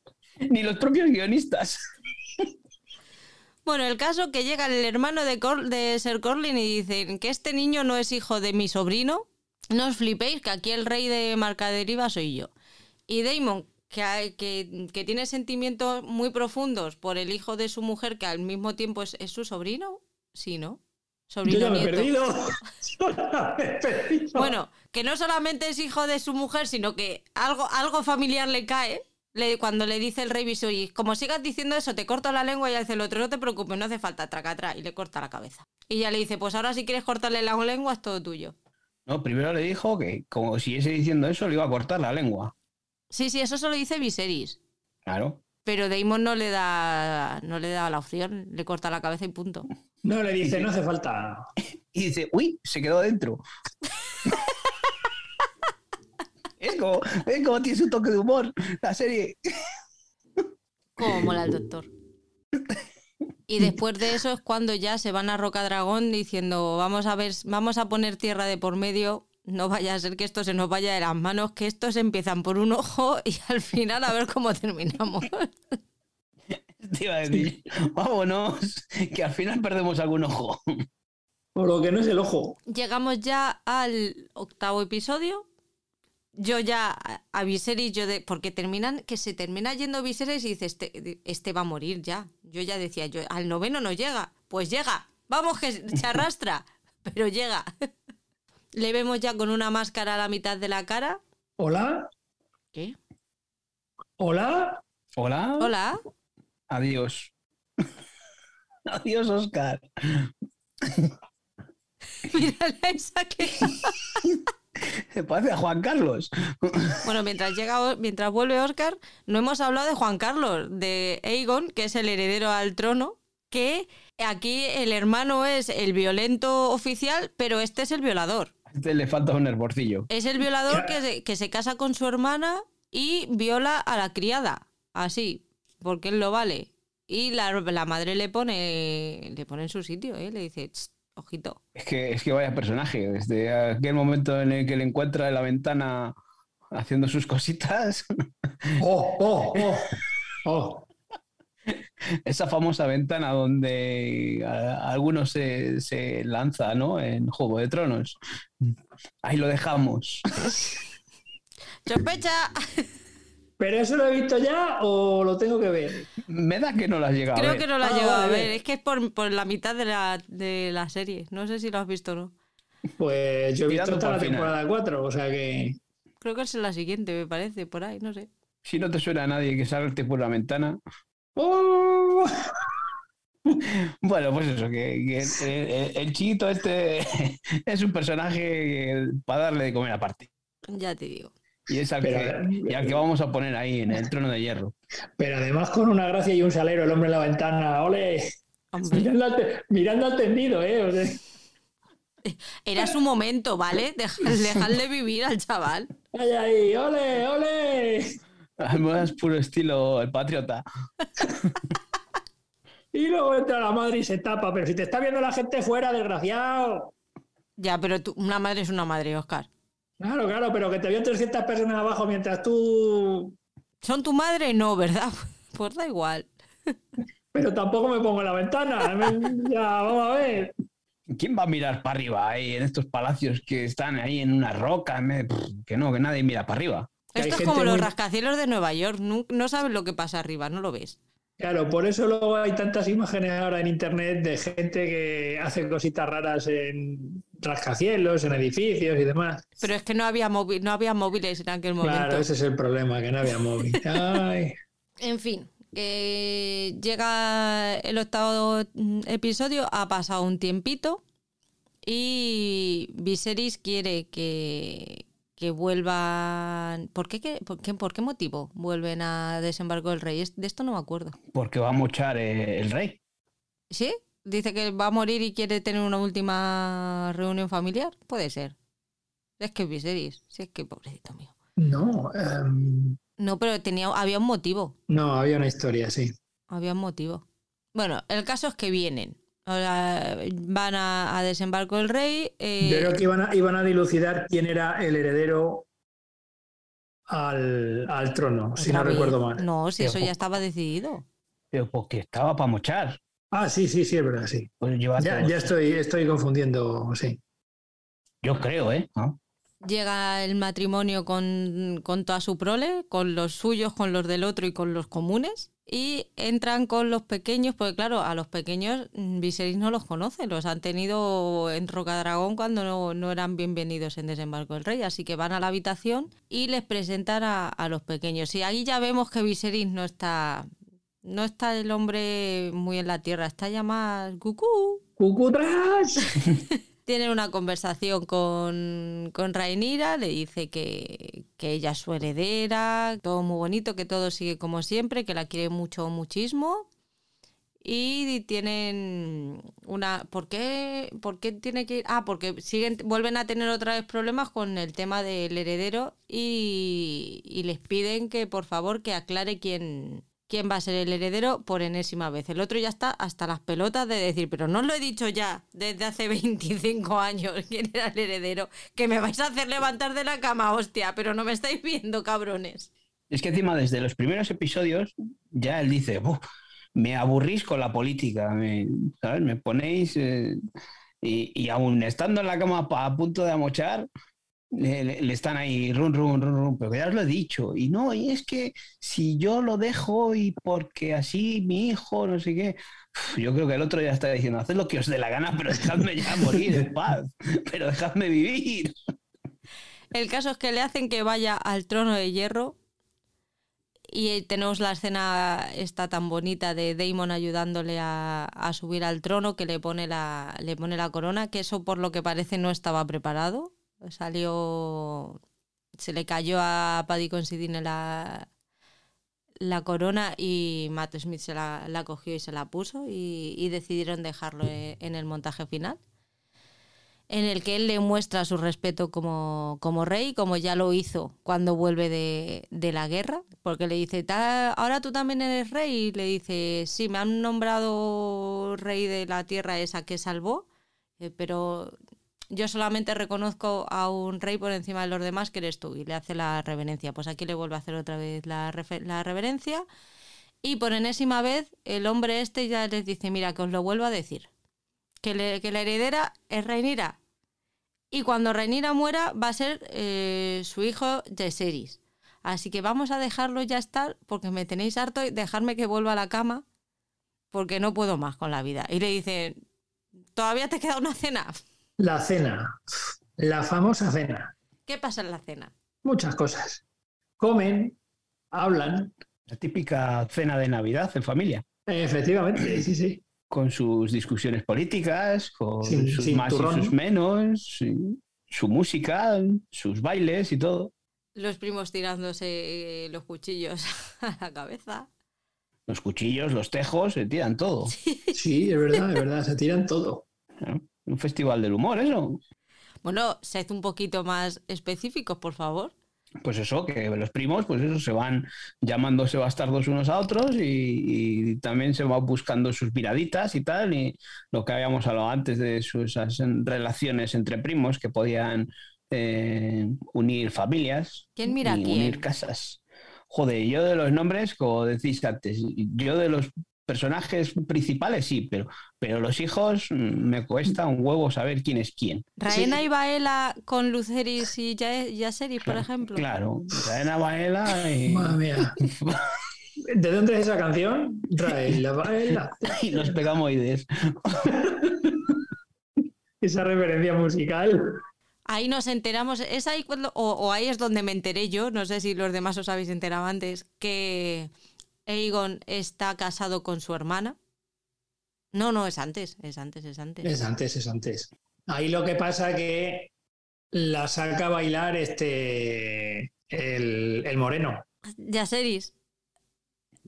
Ni los propios guionistas. Bueno, el caso que llega el hermano de, Cor- de Ser Corlin y dicen que este niño no es hijo de mi sobrino. No os flipéis, que aquí el rey de Marcaderiva soy yo. Y Damon, que, hay- que, que tiene sentimientos muy profundos por el hijo de su mujer, que al mismo tiempo es, es su sobrino. Sí, ¿no? Yo Sobrino ya me he nieto. perdido. Yo ya me he perdido. Bueno, que no solamente es hijo de su mujer, sino que algo, algo familiar le cae. le- cuando le dice el rey Viserys, como sigas diciendo eso, te corto la lengua y ya dice el otro, no te preocupes, no hace falta, traca atrás, y le corta la cabeza. Y ya le dice, pues ahora si quieres cortarle la lengua es todo tuyo. No, primero le dijo que como siguiese diciendo eso le iba a cortar la lengua. Sí, sí, eso solo dice Viserys. Claro. Pero Daemon no le da no le da la opción, le corta la cabeza y punto. No, le dice, no hace falta. Y dice, uy, se quedó dentro. es, como, es como tiene su toque de humor la serie. Como mola el doctor. Y después de eso es cuando ya se van a Roca Dragón diciendo, vamos a ver, vamos a poner tierra de por medio, no vaya a ser que esto se nos vaya de las manos, que estos empiezan por un ojo y al final a ver cómo terminamos. Te iba a decir, vámonos, que al final perdemos algún ojo. Por lo que no es el ojo. Llegamos ya al octavo episodio. Yo ya a- Viserys, yo de, porque terminan, que se termina yendo Viserys y dice, este, este va a morir ya. Yo ya decía, yo al noveno no llega. Pues llega, vamos que se arrastra, pero llega. Le vemos ya con una máscara a la mitad de la cara. ¿Hola? ¿Qué? ¿Hola? Hola. Hola. Adiós. Adiós, Oscar. Mírale a esa que... Se parece a Juan Carlos. Bueno, mientras llega, mientras vuelve Oscar, no hemos hablado de Juan Carlos, de Aegon, que es el heredero al trono, que aquí el hermano es el violento oficial, pero este es el violador. Este le falta un hervorcillo. Es el violador que se, que se casa con su hermana y viola a la criada, así, porque él lo vale. Y la, la madre le pone, le pone en su sitio, ¿eh? le dice, "Tss, ojito. Es que, es que vaya personaje. Desde aquel momento en el que le encuentra en la ventana haciendo sus cositas, ¡Oh, oh, oh! ¡Oh! Esa famosa ventana donde a- algunos se, se lanza, ¿no? En Juego de Tronos. Ahí lo dejamos. ¡Sospecha! ¿Pero eso lo he visto ya o lo tengo que ver? Me da que no las llega a Creo ver. que no la Ah, llevo a vale, ver, es que es por, por la mitad de la, de la serie. No sé si lo has visto o no. Pues yo he visto hasta la final. temporada 4, o sea que. Creo que es en la siguiente, me parece, por ahí, no sé. Si no te suena a nadie que salte por la ventana. ¡Oh! Bueno, pues eso, que, que el, el- el chiquito este es un personaje para darle de comer aparte. Ya te digo. Y es al, Pero- que, y al que vamos a poner ahí en el trono de hierro. Pero además con una gracia y un salero, el hombre en la ventana. ¡Ole! Mirando al, te- mirando al tendido, ¿eh? O sea, era su momento, ¿vale? Dejar, dejarle vivir al chaval. ¡Ay, ay! ¡Ole! ¡Ole! Además, puro estilo el patriota. Y luego entra la madre y se tapa. Pero si te está viendo la gente fuera, desgraciado. Ya, pero tú, una madre es una madre, Oscar. Claro, claro, pero que te vio 300 personas abajo mientras tú. ¿Son tu madre? No, ¿verdad? Pues da igual. Pero tampoco me pongo en la ventana. Ya, vamos a ver. ¿Quién va a mirar para arriba ahí en estos palacios que están ahí en una roca? Que no, que nadie mira para arriba. Esto es como los muy- rascacielos de Nueva York. No, no sabes lo que pasa arriba, no lo ves. Claro, por eso luego hay tantas imágenes ahora en internet de gente que hace cositas raras en rascacielos, en edificios y demás. Pero es que no había, móvil, no había móviles en aquel momento. Claro, ese es el problema, que no había móvil. Ay. En fin, llega el octavo episodio, ha pasado un tiempito y Viserys quiere que, que vuelvan... ¿Por qué, qué- por, qué, por qué motivo vuelven a desembarco del rey? De esto no me acuerdo. Porque va a mochar eh, el rey. ¿Sí? Dice que va a morir y quiere tener una última reunión familiar. Puede ser. Es que Viserys. Sí, es que pobrecito mío. No, em, No, pero tenía, había un motivo. no, había una historia, sí. Había un motivo. Bueno, el caso es que vienen. Ahora van a, a desembarco del rey. eh, Yo creo que iban a, iban a dilucidar quién era el heredero al, al trono, si otra no recuerdo mal. No, si Pero eso ya estaba decidido. Pero porque estaba para mochar. Ah, sí, sí, sí, es verdad, sí. Pues Ya, ya estoy, estoy confundiendo, sí. Yo creo, ¿eh? ¿No? Llega el matrimonio con, con toda su prole, con los suyos, con los del otro y con los comunes. Y entran con los pequeños, porque claro, a los pequeños mm, Viserys no los conoce, los han tenido en Rocadragón cuando no, no eran bienvenidos en Desembarco del Rey. Así que van a la habitación y les presentan a, a los pequeños. Y ahí ya vemos que Viserys no está, no está el hombre muy en la tierra, está ya más cucú. ¡Cucutras! Tienen una conversación con, con Rhaenyra, le dice que, que ella es su heredera, todo muy bonito, que todo sigue como siempre, que la quiere mucho, muchísimo. Y tienen una. ¿Por qué, ¿Por qué tiene que ir? Ah, porque siguen, vuelven a tener otra vez problemas con el tema del heredero y, y les piden que por favor que aclare quién, quién va a ser el heredero por enésima vez. El otro ya está hasta las pelotas de decir, pero no os lo he dicho ya desde hace 25 años quién era el heredero, que me vais a hacer levantar de la cama, hostia, pero no me estáis viendo, cabrones. Es que encima desde los primeros episodios ya él dice, "Buf, me aburrís con la política, me, ¿sabes? Me ponéis... eh", y, y aún estando en la cama a punto de amochar, le, están ahí, run, run, run, run, pero ya os lo he dicho. Y no, y es que si yo lo dejo y porque así mi hijo, no sé qué... Yo creo que el otro ya está diciendo, haced lo que os dé la gana, pero dejadme ya morir en paz, pero dejadme vivir. El caso es que le hacen que vaya al trono de hierro y tenemos la escena esta tan bonita de Damon ayudándole a, a subir al trono que le pone la le pone la corona que eso por lo que parece no estaba preparado salió se le cayó a Paddy Considine la la corona y Matt Smith se la, la cogió y se la puso y, y decidieron dejarlo e- en el montaje final en el que él le muestra su respeto como, como rey, como ya lo hizo cuando vuelve de, de la guerra, porque le dice, "Ta- ahora tú también eres rey, y le dice, sí, me han nombrado rey de la tierra esa que salvó, eh, pero yo solamente reconozco a un rey por encima de los demás que eres tú, y le hace la reverencia. Pues aquí le vuelve a hacer otra vez la, reverencia, y por enésima vez el hombre este ya les dice, mira, que os lo vuelvo a decir que, la heredera es Rhaenyra. Y cuando Rhaenyra muera va a ser eh, su hijo Jaehaerys. Así que vamos a dejarlo ya estar porque me tenéis harto y dejarme que vuelva a la cama porque no puedo más con la vida. Y le dice, ¿todavía te queda una cena? La cena, la famosa cena. ¿Qué pasa en la cena? Muchas cosas. Comen, hablan, La típica cena de Navidad en familia. efectivamente, sí, sí. con sus discusiones políticas, con Sin- sus sin más turrón. y sus menos, su música, sus bailes y todo. Los primos tirándose eh, los cuchillos a la cabeza. Los cuchillos, los tejos, se tiran todo. Sí, es verdad, es verdad, se tiran todo. ¿no? Un festival del humor, eso. Bueno, sed un poquito más específicos, por favor. Pues eso, que los primos, pues eso, se van llamándose bastardos unos a otros y, y también se van buscando sus miraditas y tal, y lo que habíamos hablado antes de sus esas relaciones entre primos que podían eh, unir familias ¿Quién mira y quién? unir casas. Joder, yo de los nombres, como decís antes, yo de los personajes principales sí, pero, pero los hijos mm, me cuesta un huevo saber quién es quién. Raena y Baela con Luceris y Yaseris, por ejemplo. Claro, Raena Baela y... Madre mía. ¿De dónde es esa canción? Raela Baela. y los pegamoides. esa referencia musical. Ahí nos enteramos, es ahí cuando, o, ahí es donde me enteré yo, no sé si los demás os habéis enterado antes, que Aegon está casado con su hermana. No, no, es antes, es antes, es antes. Es antes, es antes. Ahí lo que pasa que la saca a bailar este el, el moreno. Yaceris.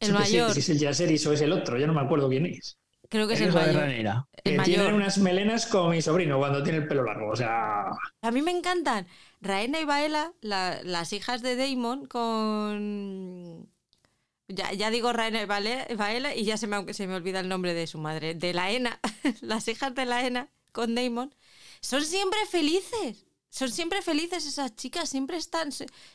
El mayor. Si, es el Yaceris o es el otro, ya no me acuerdo quién es. Creo que es el mayor. que tiene unas melenas como mi sobrino cuando tiene el pelo largo. O sea. A mí me encantan. Raena y Baela, las hijas de Damon, con. Ya, digo Raena y y ya se me, se me olvida el nombre de su madre. De la Ena. las hijas de la Ena con Damon. Son siempre felices son siempre felices esas chicas, siempre están,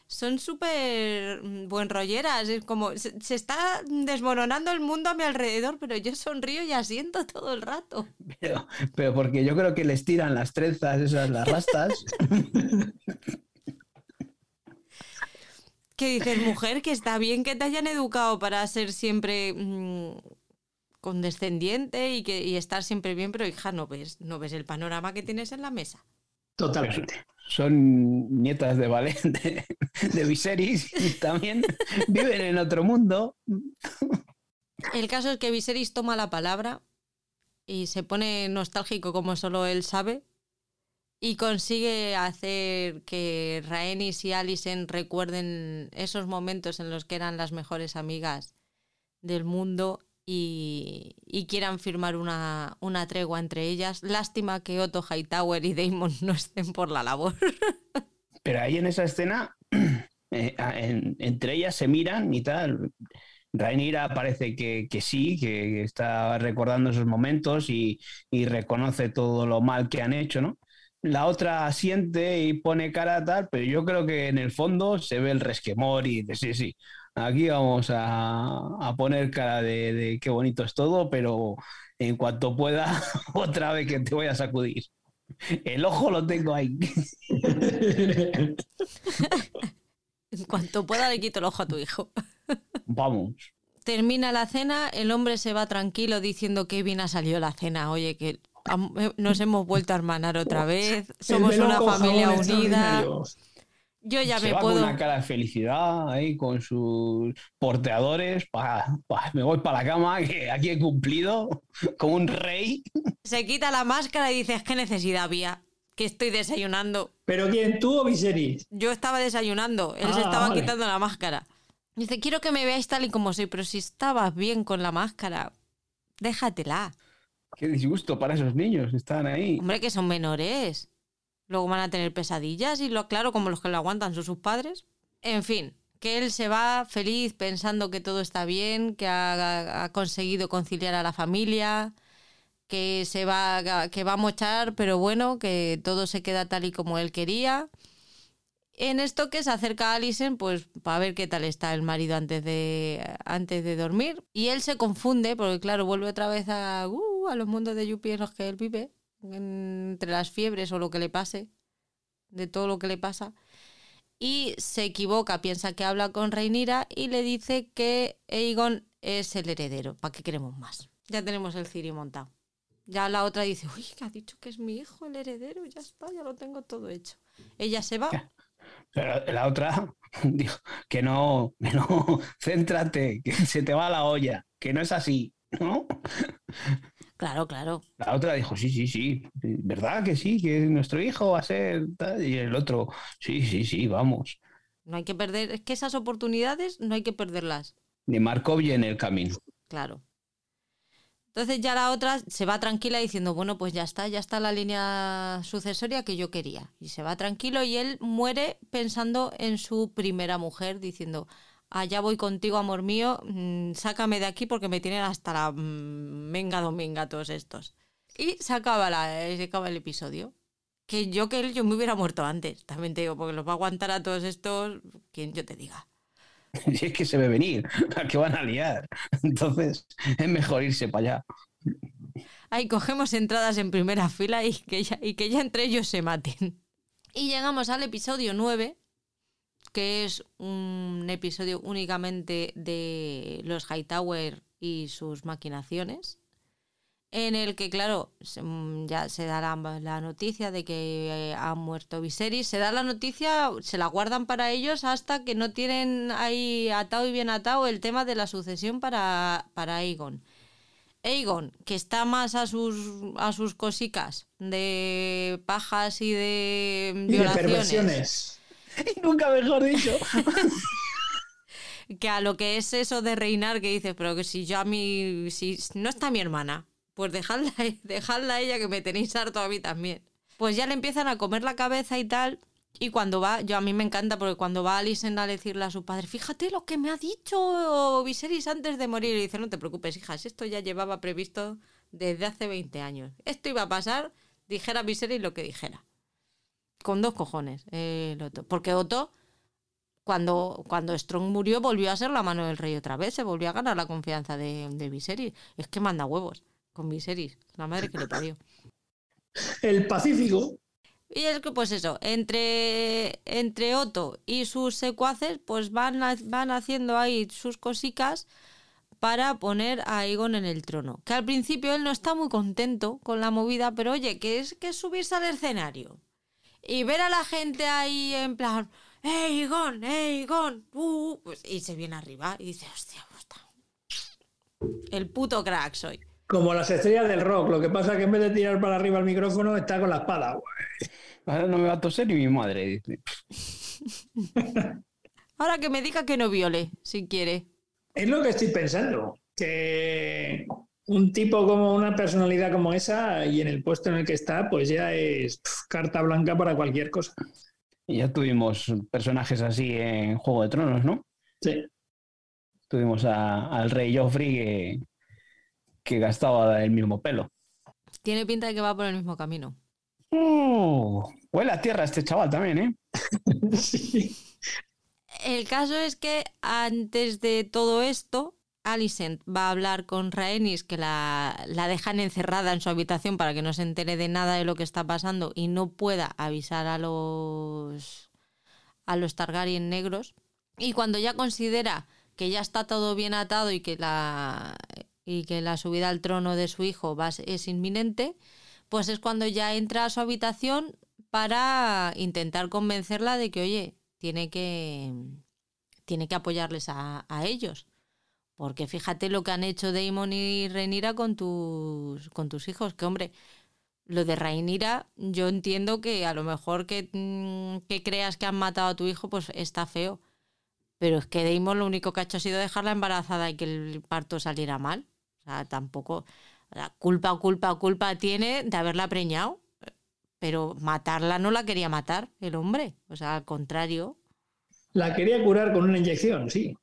son súper mm, buen rolleras, es como, se, está desmoronando el mundo a mi alrededor, pero yo sonrío y asiento todo el rato. Pero, pero porque yo creo que les tiran las trenzas, esas, las rastas. ¿Qué dices, mujer? Que está bien que te hayan educado para ser siempre mm, condescendiente y, que, y estar siempre bien, pero hija, no ves, no ves el panorama que tienes en la mesa. Totalmente. Son nietas de Valente, de Viserys y también viven en otro mundo. El caso es que Viserys toma la palabra y se pone nostálgico como solo él sabe y consigue hacer que Rhaenys y Alicent recuerden esos momentos en los que eran las mejores amigas del mundo y, quieran firmar una, tregua entre ellas. Lástima que Otto Hightower y Damon no estén por la labor. Pero ahí en esa escena, eh, entre ellas se miran y tal. Rhaenyra parece que, sí, que está recordando esos momentos y, y, reconoce todo lo mal que han hecho, ¿no? La otra siente y pone cara tal, pero yo creo que en el fondo se ve el resquemor y dice, sí, sí, Aquí vamos a, poner cara de, qué bonito es todo, pero en cuanto pueda, otra vez que te voy a sacudir. El ojo lo tengo ahí. en cuanto pueda le quito el ojo a tu hijo. Vamos. Termina la cena, el hombre se va tranquilo diciendo que bien ha salido la cena. Oye, que nos hemos vuelto a hermanar otra vez. Somos una familia unida. Yo ya me puedo. Con una cara de felicidad ahí con sus porteadores. me voy para la cama, que aquí he cumplido como un rey. Se quita la máscara y dice: ¿Qué necesidad había? Que estoy desayunando. ¿Pero quién? ¿Tú o Viserys? Yo estaba desayunando. Él se ah, estaba quitando la máscara. Dice: Quiero que me veáis tal y como soy, pero si estabas bien con la máscara, déjatela. Qué disgusto para esos niños, están ahí. Hombre, que son menores. Luego van a tener pesadillas y lo claro, como los que lo aguantan son sus padres. En fin, que él se va feliz pensando que todo está bien, que ha, conseguido conciliar a la familia, que se va, que va a mochar, pero bueno, que todo se queda tal y como él quería. En esto que se acerca a Alison, pues para ver qué tal está el marido antes de, antes de dormir. Y él se confunde, porque claro, vuelve otra vez a, uh, a los mundos de Yuppie en los que él vive entre las fiebres o lo que le pase, de todo lo que le pasa, y se equivoca, piensa que habla con Reinira y le dice que Aegon es el heredero. ¿Para qué queremos más? Ya tenemos el Ciri montado. Ya la otra dice, uy, que ha dicho que es mi hijo el heredero, ya está, ya lo tengo todo hecho. Ella se va. Pero la otra dijo que no, que no, céntrate, que se te va la olla, que no es así, ¿no? Claro, claro. La otra dijo, sí, sí, sí, ¿verdad que sí? Que nuestro hijo va a ser... Y el otro, sí, sí, sí, vamos. No hay que perder, es que esas oportunidades no hay que perderlas. Ni Markov en el camino. Claro. Entonces ya la otra se va tranquila diciendo, bueno, pues ya está, ya está la línea sucesoria que yo quería. Y se va tranquilo y él muere pensando en su primera mujer, diciendo, allá voy contigo, amor mío, mm, sácame de aquí porque me tienen hasta la menga mm, dominga todos estos. Y se acaba, la, eh, se acaba el episodio. Que yo que él, yo me hubiera muerto antes, también te digo, porque los va a aguantar a todos estos, quien yo te diga. Si es que se ve venir, ¿a qué van a liar? Entonces, es mejor irse para allá. Ahí cogemos entradas en primera fila y que ya, y que ya entre ellos se maten. Y llegamos al episodio 9, que es un episodio únicamente de los Hightower y sus maquinaciones, en el que, claro, mm, ya se da la, noticia de que eh, ha muerto Viserys, se da la noticia, se la guardan para ellos hasta que no tienen ahí atado y bien atado el tema de la sucesión para, para Aegon. Aegon, que está más a sus, a sus cosicas de pajas y de violaciones. Y nunca mejor dicho. que a lo que es eso de reinar, que dices, pero que si yo a mí, si no está mi hermana, pues dejadla, dejadla a ella que me tenéis harto a mí también. Pues ya le empiezan a comer la cabeza y tal. Y cuando va, yo a mí me encanta porque cuando va Alicent a decirle a su padre, fíjate lo que me ha dicho Viserys antes de morir, y dice, no te preocupes, hijas, esto ya llevaba previsto desde hace 20 años. Esto iba a pasar, dijera Viserys lo que dijera. Con dos cojones, eh, Porque Otto, cuando, cuando Strong murió, volvió a ser la mano del rey otra vez, se volvió a ganar la confianza de, de Viserys. Es que manda huevos con Viserys, la madre que le parió. El Pacífico. Y es que, pues eso, entre, entre Otto y sus secuaces, pues van, van haciendo ahí sus cositas para poner a Aegon en el trono. Que al principio él no está muy contento con la movida, pero oye, que es que subirse al escenario y ver a la gente ahí en plan, Aegon, Aegon, uh, pues, y se viene arriba y dice, hostia, el puto crack soy. Como las estrellas del rock, lo que pasa es que en vez de tirar para arriba el micrófono está con la espada. Ahora no me va a toser ni mi madre, dice. Ahora que me diga que no viole, si quiere. Es lo que estoy pensando, que un tipo como una personalidad como esa y en el puesto en el que está, pues ya es carta blanca para cualquier cosa. Y ya tuvimos personajes así en Juego de Tronos, ¿no? Sí. Tuvimos al rey Joffrey que, que gastaba el mismo pelo. Tiene pinta de que va por el mismo camino. Uh, huele a tierra este chaval también, ¿eh? sí. El caso es que antes de todo esto, Alicent va a hablar con Rhaenys, que la, la, dejan encerrada en su habitación para que no se entere de nada de lo que está pasando y no pueda avisar a los a los Targaryen negros. Y cuando ya considera que ya está todo bien atado y que la y que la subida al trono de su hijo es inminente, pues es cuando ya entra a su habitación para intentar convencerla de que, oye, tiene que, tiene que apoyarles a, ellos. Porque fíjate lo que han hecho Damon y Rhaenyra con tus, con tus hijos, que hombre, lo de Rhaenyra, yo entiendo que a lo mejor que, mm, que, creas que han matado a tu hijo, pues está feo. Pero es que Damon lo único que ha hecho ha sido dejarla embarazada y que el parto saliera mal. O sea, tampoco la culpa, culpa, culpa tiene de haberla preñado. Pero matarla no la quería matar el hombre. O sea, al contrario. La quería curar con una inyección, sí.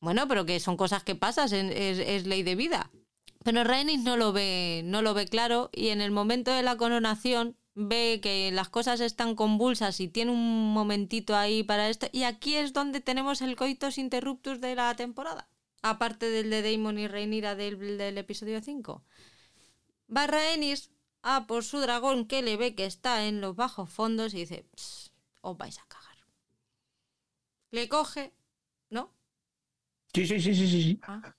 Bueno, pero que son cosas que pasan, es, ley de vida. Pero Rhaenys no lo ve, no lo ve claro y en el momento de la coronación ve que las cosas están convulsas y tiene un momentito ahí para esto. Y aquí es donde tenemos el coitus interruptus de la temporada. Aparte del de Damon y Rhaenyra del, del episodio 5. Va Rhaenys a por su dragón que le ve que está en los bajos fondos y dice, os vais a cagar. Le coge. Sí, sí, sí, sí, sí. Ah.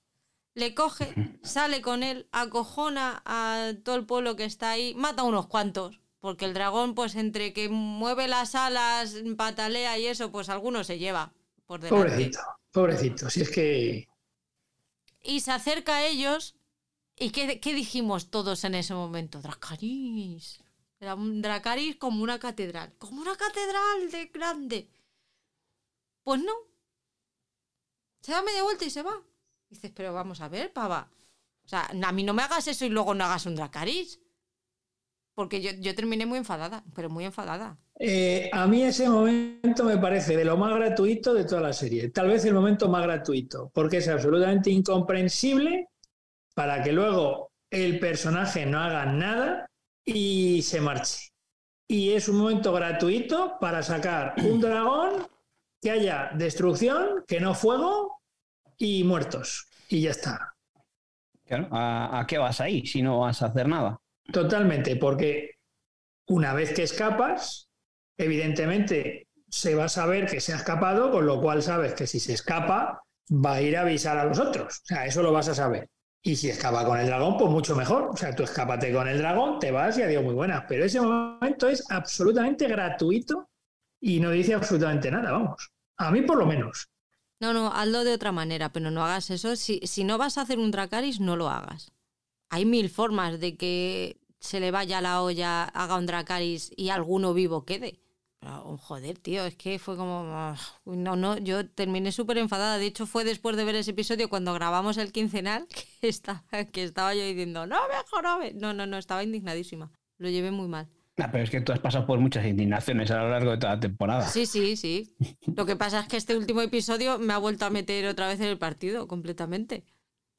Le coge, sale con él, acojona a todo el pueblo que está ahí, mata a unos cuantos, porque el dragón, pues entre que mueve las alas, patalea y eso, pues alguno se lleva por delante. Pobrecito, pobrecito, si es que... Y se acerca a ellos ¿Y qué, dijimos todos en ese momento? Dracaris. Era un Dracaris como una catedral. Como una catedral de grande. Pues no. Se da media vuelta y se va. dices, pero vamos a ver, pava. O sea, a mí no me hagas eso y luego no hagas un Dracaris. Porque yo, terminé muy enfadada, pero muy enfadada. Eh, a mí ese momento me parece de lo más gratuito de toda la serie. Tal vez el momento más gratuito, porque es absolutamente incomprensible para que luego el personaje no haga nada y se marche. Y es un momento gratuito para sacar un dragón que haya destrucción, que no fuego y muertos. Y ya está. ¿a, ¿a qué vas ahí si no vas a hacer nada? Totalmente, porque una vez que escapas, evidentemente se va a saber que se ha escapado, con lo cual sabes que si se escapa, va a ir a avisar a los otros. O sea, eso lo vas a saber. Y si escapa con el dragón, pues mucho mejor. O sea, tú escápate con el dragón, te vas y adiós muy buenas. Pero ese momento es absolutamente gratuito y no dice absolutamente nada, vamos. A mí por lo menos. No, no, hazlo de otra manera, pero no hagas eso. Si, si no vas a hacer un Dracaris, no lo hagas. Hay mil formas de que se le vaya la olla, haga un Dracaris y alguno vivo quede. Oh, joder, tío, es que fue como... Ah, no, no, yo terminé súper enfadada. De hecho, fue después de ver ese episodio cuando grabamos el quincenal que estaba, que estaba yo diciendo, no, mejor. No, no, no, estaba indignadísima. Lo llevé muy mal. Ah, pero es que tú has pasado por muchas indignaciones a lo largo de toda la temporada. Sí, sí, sí. Lo que pasa es que este último episodio me ha vuelto a meter otra vez en el partido, completamente.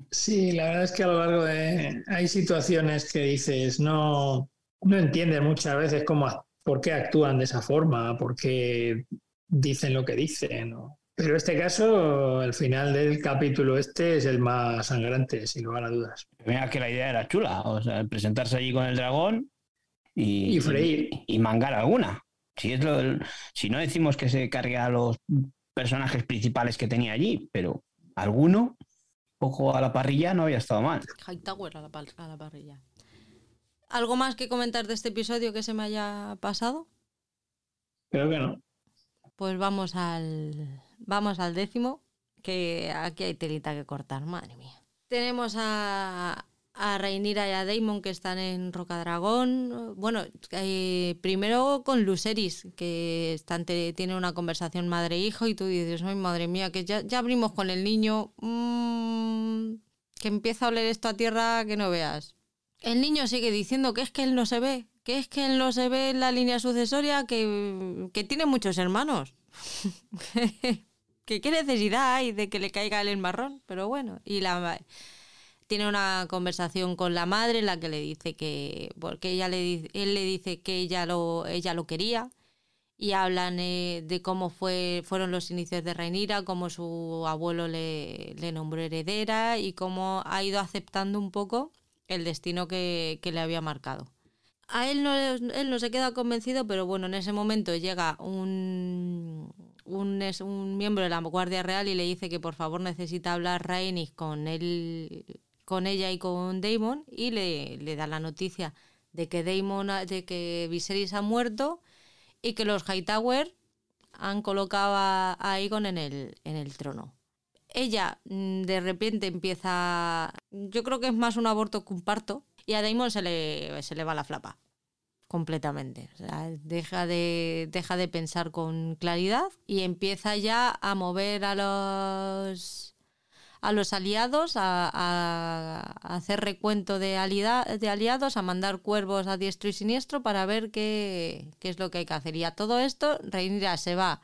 Sí, la verdad es que a lo largo de... Hay situaciones que dices, no, no entiendes muchas veces cómo por qué actúan de esa forma, por qué dicen lo que dicen. Pero este caso, el final del capítulo este es el más sangrante, sin lugar a dudas. Mira que la idea era chula, o sea, presentarse allí con el dragón y, y freír. Y, mangar alguna. Si, es lo, si no decimos que se cargue a los personajes principales que tenía allí, pero alguno, poco a la parrilla, no había estado mal. Hightower a la, a la parrilla. ¿Algo más que comentar de este episodio que se me haya pasado? Creo que no. Pues vamos al, vamos al décimo, que aquí hay telita que cortar, madre mía. Tenemos a, a Rhaenyra y a Daemon que están en Rocadragón. Bueno, eh, primero con Luceris, que están, tiene una conversación madre-hijo y tú dices, ay, madre mía, que ya, ya abrimos con el niño, mmm, que empieza a oler esto a tierra que no veas el niño sigue diciendo que es que él no se ve, que es que él no se ve en la línea sucesoria, que, tiene muchos hermanos. que qué necesidad hay de que le caiga el marrón, pero bueno, y la tiene una conversación con la madre en la que le dice que porque ella le él le dice que ella lo ella lo quería y hablan eh, de cómo fue fueron los inicios de Reinira, cómo su abuelo le, le nombró heredera y cómo ha ido aceptando un poco el destino que, le había marcado. A él no, él no se queda convencido, pero bueno, en ese momento llega un, un, miembro de la Guardia Real y le dice que por favor necesita hablar Rhaenys con él, con ella y con Daemon y le, le da la noticia de que Daemon, de que Viserys ha muerto y que los Hightower han colocado a, a Aegon en el, en el trono ella mm, de repente empieza, yo creo que es más un aborto que un parto, y a Damon se le, se le va la flapa completamente. deja, de, deja de pensar con claridad y empieza ya a mover a los a los aliados, a, hacer recuento de, de, aliados, a mandar cuervos a diestro y siniestro para ver qué, qué es lo que hay que hacer. Y a todo esto, Reinira se va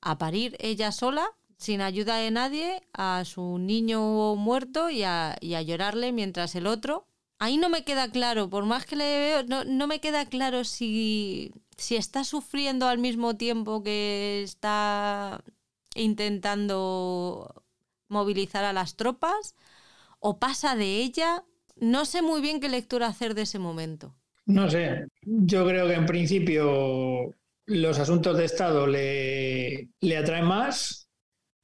a parir ella sola sin ayuda de nadie a su niño muerto y a, llorarle mientras el otro... Ahí no me queda claro, por más que le veo, no, me queda claro si, si está sufriendo al mismo tiempo que está intentando movilizar a las tropas o pasa de ella. No sé muy bien qué lectura hacer de ese momento. No sé, yo creo que en principio los asuntos de Estado le, le atraen más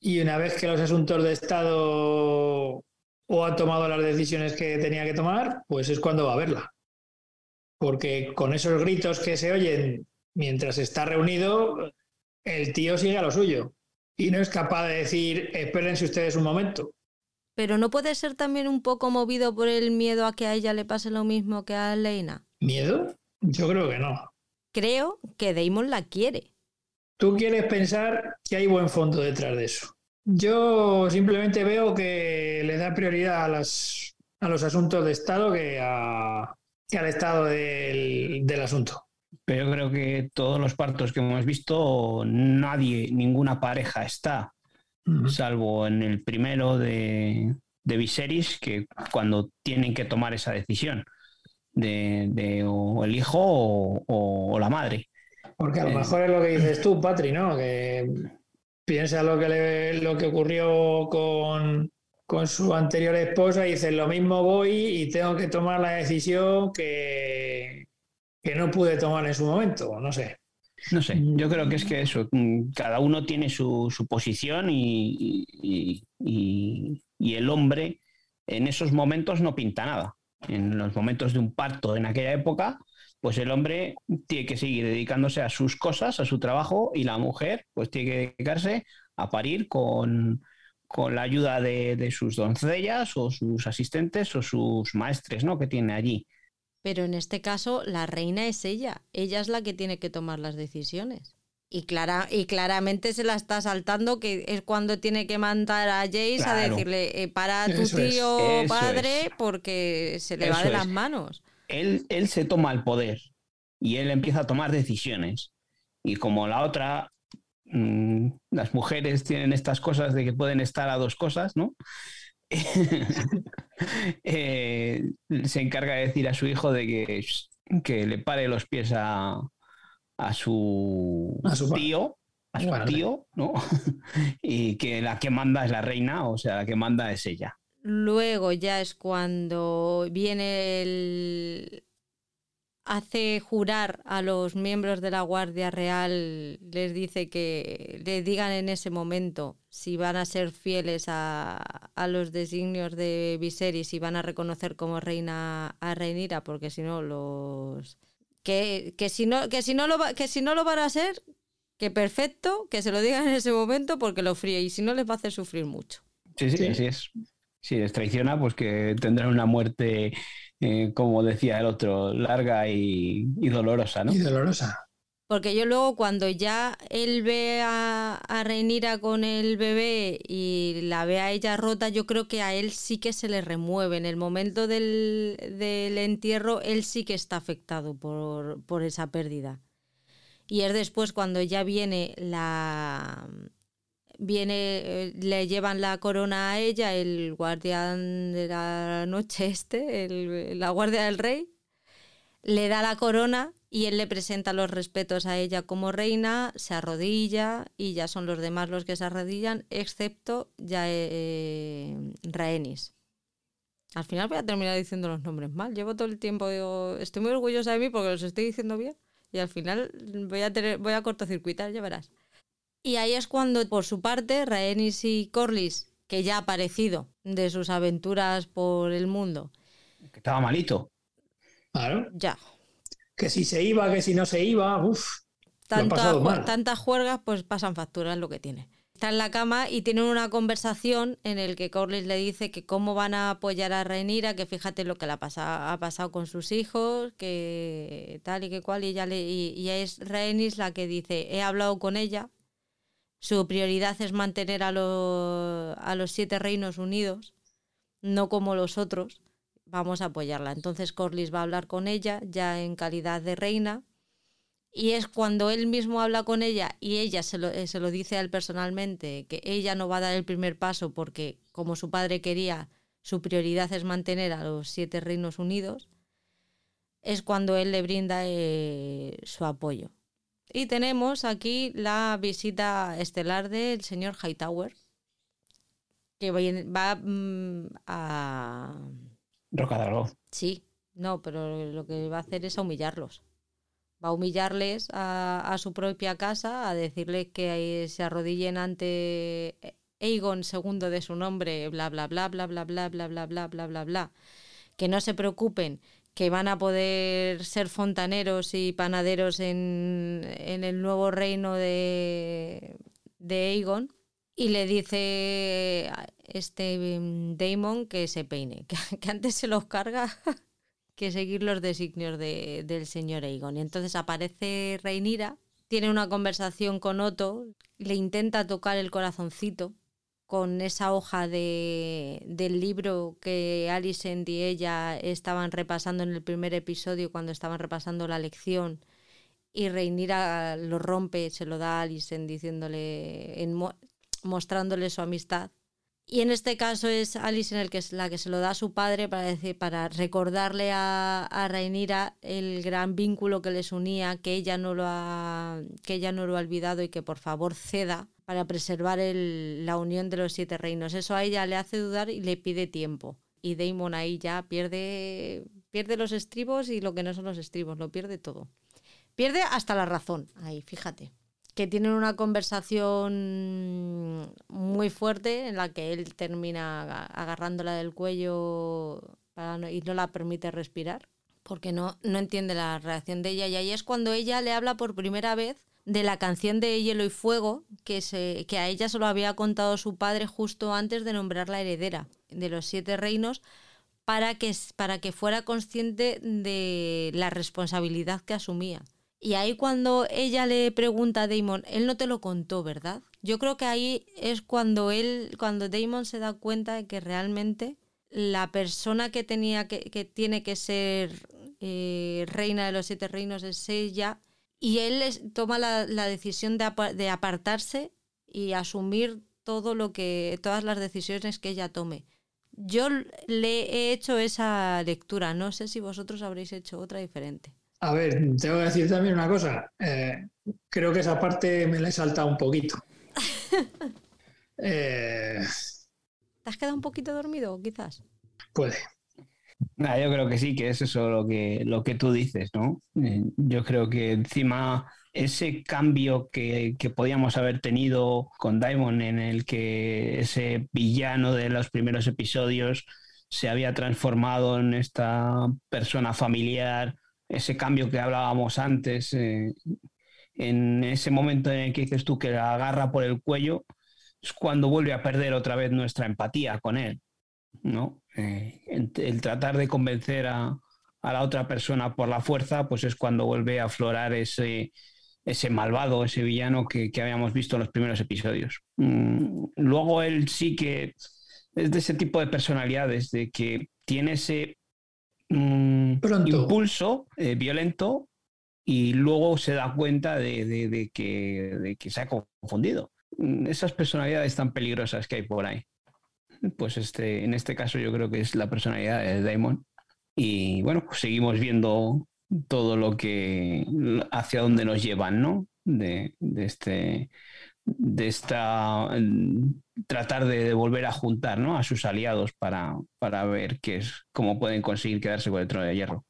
y una vez que los asuntos de Estado o ha tomado las decisiones que tenía que tomar, pues es cuando va a verla. Porque con esos gritos que se oyen mientras está reunido, el tío sigue a lo suyo y no es capaz de decir, espérense ustedes un momento. Pero no puede ser también un poco movido por el miedo a que a ella le pase lo mismo que a Leina. ¿Miedo? Yo creo que no. Creo que Damon la quiere. Tú quieres pensar que hay buen fondo detrás de eso. Yo simplemente veo que le da prioridad a, las, a los asuntos de Estado que, al estado del, asunto. Pero yo creo que todos los partos que hemos visto, nadie, ninguna pareja está, salvo en el primero de, de Viserys, que cuando tienen que tomar esa decisión de, o el hijo o la madre. Porque a lo eh, mejor es lo que dices tú, Patri, ¿no? Que piensa lo que, lo que ocurrió con, con su anterior esposa y dice, lo mismo voy y tengo que tomar la decisión que, que no pude tomar en su momento, no sé. No sé, yo creo que es que eso, mm, cada uno tiene su, su posición y, y, y, el hombre en esos momentos no pinta nada. En los momentos de un parto en aquella época, pues el hombre tiene que seguir dedicándose a sus cosas, a su trabajo, y la mujer pues tiene que dedicarse a parir con, con la ayuda de, de, sus doncellas o sus asistentes o sus maestres ¿no? que tiene allí. Pero en este caso la reina es ella, ella es la que tiene que tomar las decisiones. Y, clara, y claramente se la está saltando, que es cuando tiene que mandar a Jace a decirle, eh, para tu tío padre, porque se le va de las manos. Él, él se toma el poder y él empieza a tomar decisiones. Y como la otra, mmm, las mujeres tienen estas cosas de que pueden estar a dos cosas, ¿no? Eh, se encarga de decir a su hijo de que, que le pare los pies a, a su, tío, a su tío, ¿no? y que la que manda es la reina, o sea, la que manda es ella. Luego ya es cuando viene el, hace jurar a los miembros de la Guardia Real, les dice que le digan en ese momento si van a ser fieles a, los designios de Viserys y van a reconocer como reina a Reinira, porque si no los que, que si no que si no lo que si no lo van a hacer, que perfecto, que se lo digan en ese momento porque lo fríe y si no les va a hacer sufrir mucho. Sí, sí, así es. Si les traiciona, pues que tendrán una muerte eh, como decía el otro, larga y, dolorosa, ¿no? Y dolorosa. Porque yo luego cuando ya él ve a, a Reinira con el bebé y la ve a ella rota, yo creo que a él sí que se le remueve. En el momento del, del entierro, él sí que está afectado por, por esa pérdida. Y es después cuando ya viene la, viene, eh, le llevan la corona a ella, el guardián de la noche este, la guardia del rey, le da la corona y él le presenta los respetos a ella como reina, se arrodilla y ya son los demás los que se arrodillan, excepto ya eh, Rhaenys. Al final voy a terminar diciendo los nombres mal. Llevo todo el tiempo, estoy muy orgullosa de mí porque los estoy diciendo bien y al final voy a, tener, voy a cortocircuitar, ya verás. Y ahí es cuando, por su parte, Rhaenys y Corlys, que ya ha aparecido de sus aventuras por el mundo. Que estaba malito. Claro. Ya. Que si se iba, que si no se iba, uff. tantas juergas, pues pasan facturas lo que tiene. Está en la cama y tienen una conversación en el que Corlys le dice que cómo van a apoyar a Rhaenyra, que fíjate lo que le ha pasado, ha pasado con sus hijos, que tal y que cual, y ella le, y, es Rhaenys la que dice, he hablado con ella, su prioridad es mantener a, a los siete reinos unidos, no como los otros. Vamos a apoyarla. Entonces Corlys va a hablar con ella ya en calidad de reina. Y es cuando él mismo habla con ella y ella se lo, eh, se lo dice a él personalmente, que ella no va a dar el primer paso porque, como su padre quería, su prioridad es mantener a los siete reinos unidos, es cuando él le brinda eh, su apoyo. Y tenemos aquí la visita estelar del señor Hightower, que va mm, a... Rocadalgo. Sí, no, pero lo que va a hacer es a humillarlos. Va a humillarles a, a su propia casa, a decirles que se arrodillen ante Aegon segundo de su nombre, bla bla bla bla bla bla bla bla bla bla bla bla. Que no se preocupen, que van a poder ser fontaneros y panaderos en, el nuevo reino de, de Aegon. Y le dice este mm, Daemon que se peine, que, antes se los carga que seguir los designios de, del señor Aegon. Y entonces aparece Reinira, tiene una conversación con Otto, le intenta tocar el corazoncito con esa hoja de, del libro que Alicent y ella estaban repasando en el primer episodio cuando estaban repasando la lección y Reinira lo rompe, se lo da a Alicent diciéndole, en, mostrándole su amistad. Y en este caso es Alice en el que es la que se lo da a su padre para decir, para recordarle a, a el gran vínculo que les unía, que ella no lo ha, que ella no lo ha olvidado y que por favor ceda para preservar el, la unión de los siete reinos. Eso a ella le hace dudar y le pide tiempo. Y Daemon ahí ya pierde, pierde los estribos y lo que no son los estribos, lo pierde todo. Pierde hasta la razón, ahí, fíjate que tienen una conversación muy fuerte en la que él termina agarrándola del cuello y no la permite respirar porque no, no entiende la reacción de ella y ahí es cuando ella le habla por primera vez de la canción de Hielo y Fuego que, se, que a ella se lo había contado su padre justo antes de nombrar la heredera de los siete reinos para que, para que fuera consciente de la responsabilidad que asumía. Y ahí cuando ella le pregunta a Damon, él no te lo contó, ¿verdad? Yo creo que ahí es cuando él, cuando Damon se da cuenta de que realmente la persona que tenía que, que tiene que ser eh, reina de los siete reinos es ella. Y él toma la, decisión de, de, apartarse y asumir todo lo que, todas las decisiones que ella tome. Yo le he hecho esa lectura, no sé si vosotros habréis hecho otra diferente. A ver, tengo que decir también una cosa. Eh, creo que esa parte me la he saltado un poquito. Eh, ¿Te has quedado un poquito dormido, quizás? Puede. Yo creo que sí, que es eso lo que, lo que tú dices, ¿no? Eh, yo creo que encima ese cambio que, que, podíamos haber tenido con Diamond, en el que ese villano de los primeros episodios se había transformado en esta persona familiar ese cambio que hablábamos antes, eh, en ese momento en el que dices tú que la agarra por el cuello, es cuando vuelve a perder otra vez nuestra empatía con él, ¿no? Eh, el, tratar de convencer a, la otra persona por la fuerza, pues es cuando vuelve a aflorar ese, ese malvado, ese villano que, habíamos visto en los primeros episodios. Mm, luego él sí que es de ese tipo de personalidades, de que tiene ese impulso eh, violento y luego se da cuenta de, que, se ha confundido. Mm, esas personalidades tan peligrosas que hay por ahí. Pues este, en este caso yo creo que es la personalidad de Damon. Y bueno, pues seguimos viendo todo lo que hacia dónde nos llevan, ¿no? De, de este de esta tratar de, volver a juntar ¿no? a sus aliados para, para ver qué es, cómo pueden conseguir quedarse con el trono de hierro.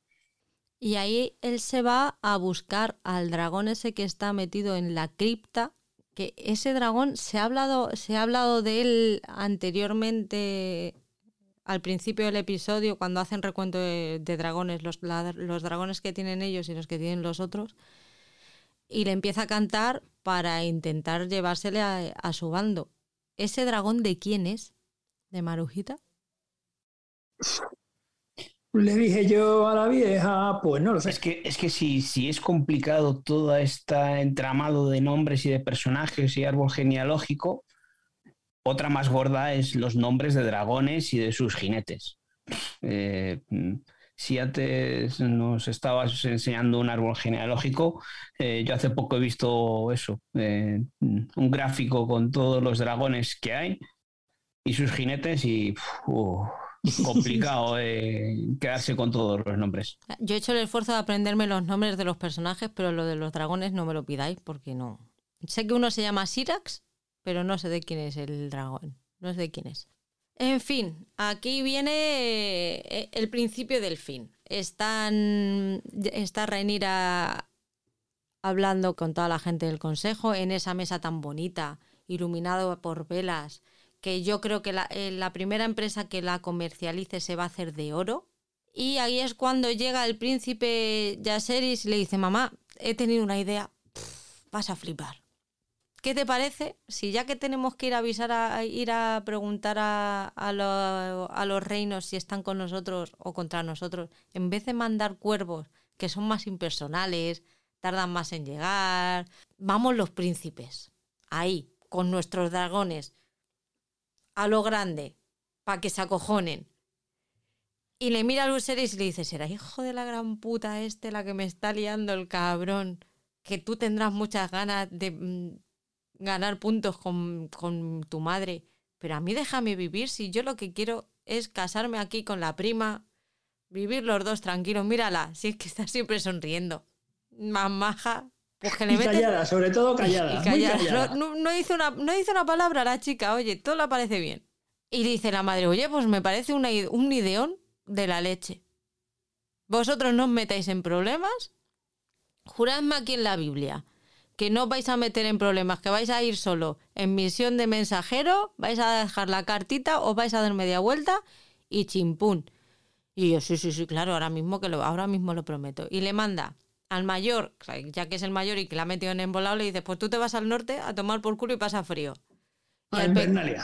Y ahí él se va a buscar al dragón ese que está metido en la cripta, que ese dragón se ha hablado, se ha hablado de él anteriormente al principio del episodio, cuando hacen recuento de, dragones, los, los dragones que tienen ellos y los que tienen los otros y le empieza a cantar para intentar llevársele a, su bando. ¿Ese dragón de quién es? ¿De Marujita? Le dije yo a la vieja, pues no lo sé. Es que, es que si, si es complicado todo este entramado de nombres y de personajes y árbol genealógico, otra más gorda es los nombres de dragones y de sus jinetes. Eh, si antes nos estabas enseñando un árbol genealógico, eh, yo hace poco he visto eso, eh, un gráfico con todos los dragones que hay y sus jinetes y complicado eh, quedarse con todos los nombres. Yo he hecho el esfuerzo de aprenderme los nombres de los personajes, pero lo de los dragones no me lo pidáis porque no. Sé que uno se llama Sirax, pero no sé de quién es el dragón. No sé de quién es. En fin, aquí viene eh, el principio del fin. Están, está hablando con toda la gente del consejo en esa mesa tan bonita, iluminado por velas, que yo creo que la, eh, la primera empresa que la comercialice se va a hacer de oro. Y ahí es cuando llega el príncipe Yaseris y le dice, mamá, he tenido una idea, vas a flipar. ¿Qué te parece? Si ya que tenemos que ir a avisar, a, ir a preguntar a, los reinos si están con nosotros o contra nosotros, en vez de mandar cuervos que son más impersonales, tardan más en llegar, vamos los príncipes, ahí, con nuestros dragones, a lo grande, para que se acojonen. Y le mira a Luceris y le dice, será hijo de la gran puta este la que me está liando el cabrón, que tú tendrás muchas ganas de mm, ganar puntos con, tu madre pero a mí déjame vivir si yo lo que quiero es casarme aquí con la prima, vivir los dos tranquilos, mírala, si es que está siempre sonriendo. Más pues que le Y callada, sobre todo callada. y muy callada. callada. No, hizo una, no hizo una palabra la chica, oye, todo le parece bien. Y dice la madre, oye, pues me parece una un ideón de la leche. Vosotros no os metáis en problemas. Juradme aquí en la Biblia que no os vais a meter en problemas, que vais a ir solo en misión de mensajero, vais a dejar la cartita, os vais a dar media vuelta y chimpún. Y yo, sí, sí, sí, claro, ahora mismo que lo, ahora mismo lo prometo. Y le manda al mayor, ya que es el mayor y que la ha metido en embolado, le dice, pues tú te vas al norte a tomar por culo y pasa frío. Y, Ah, al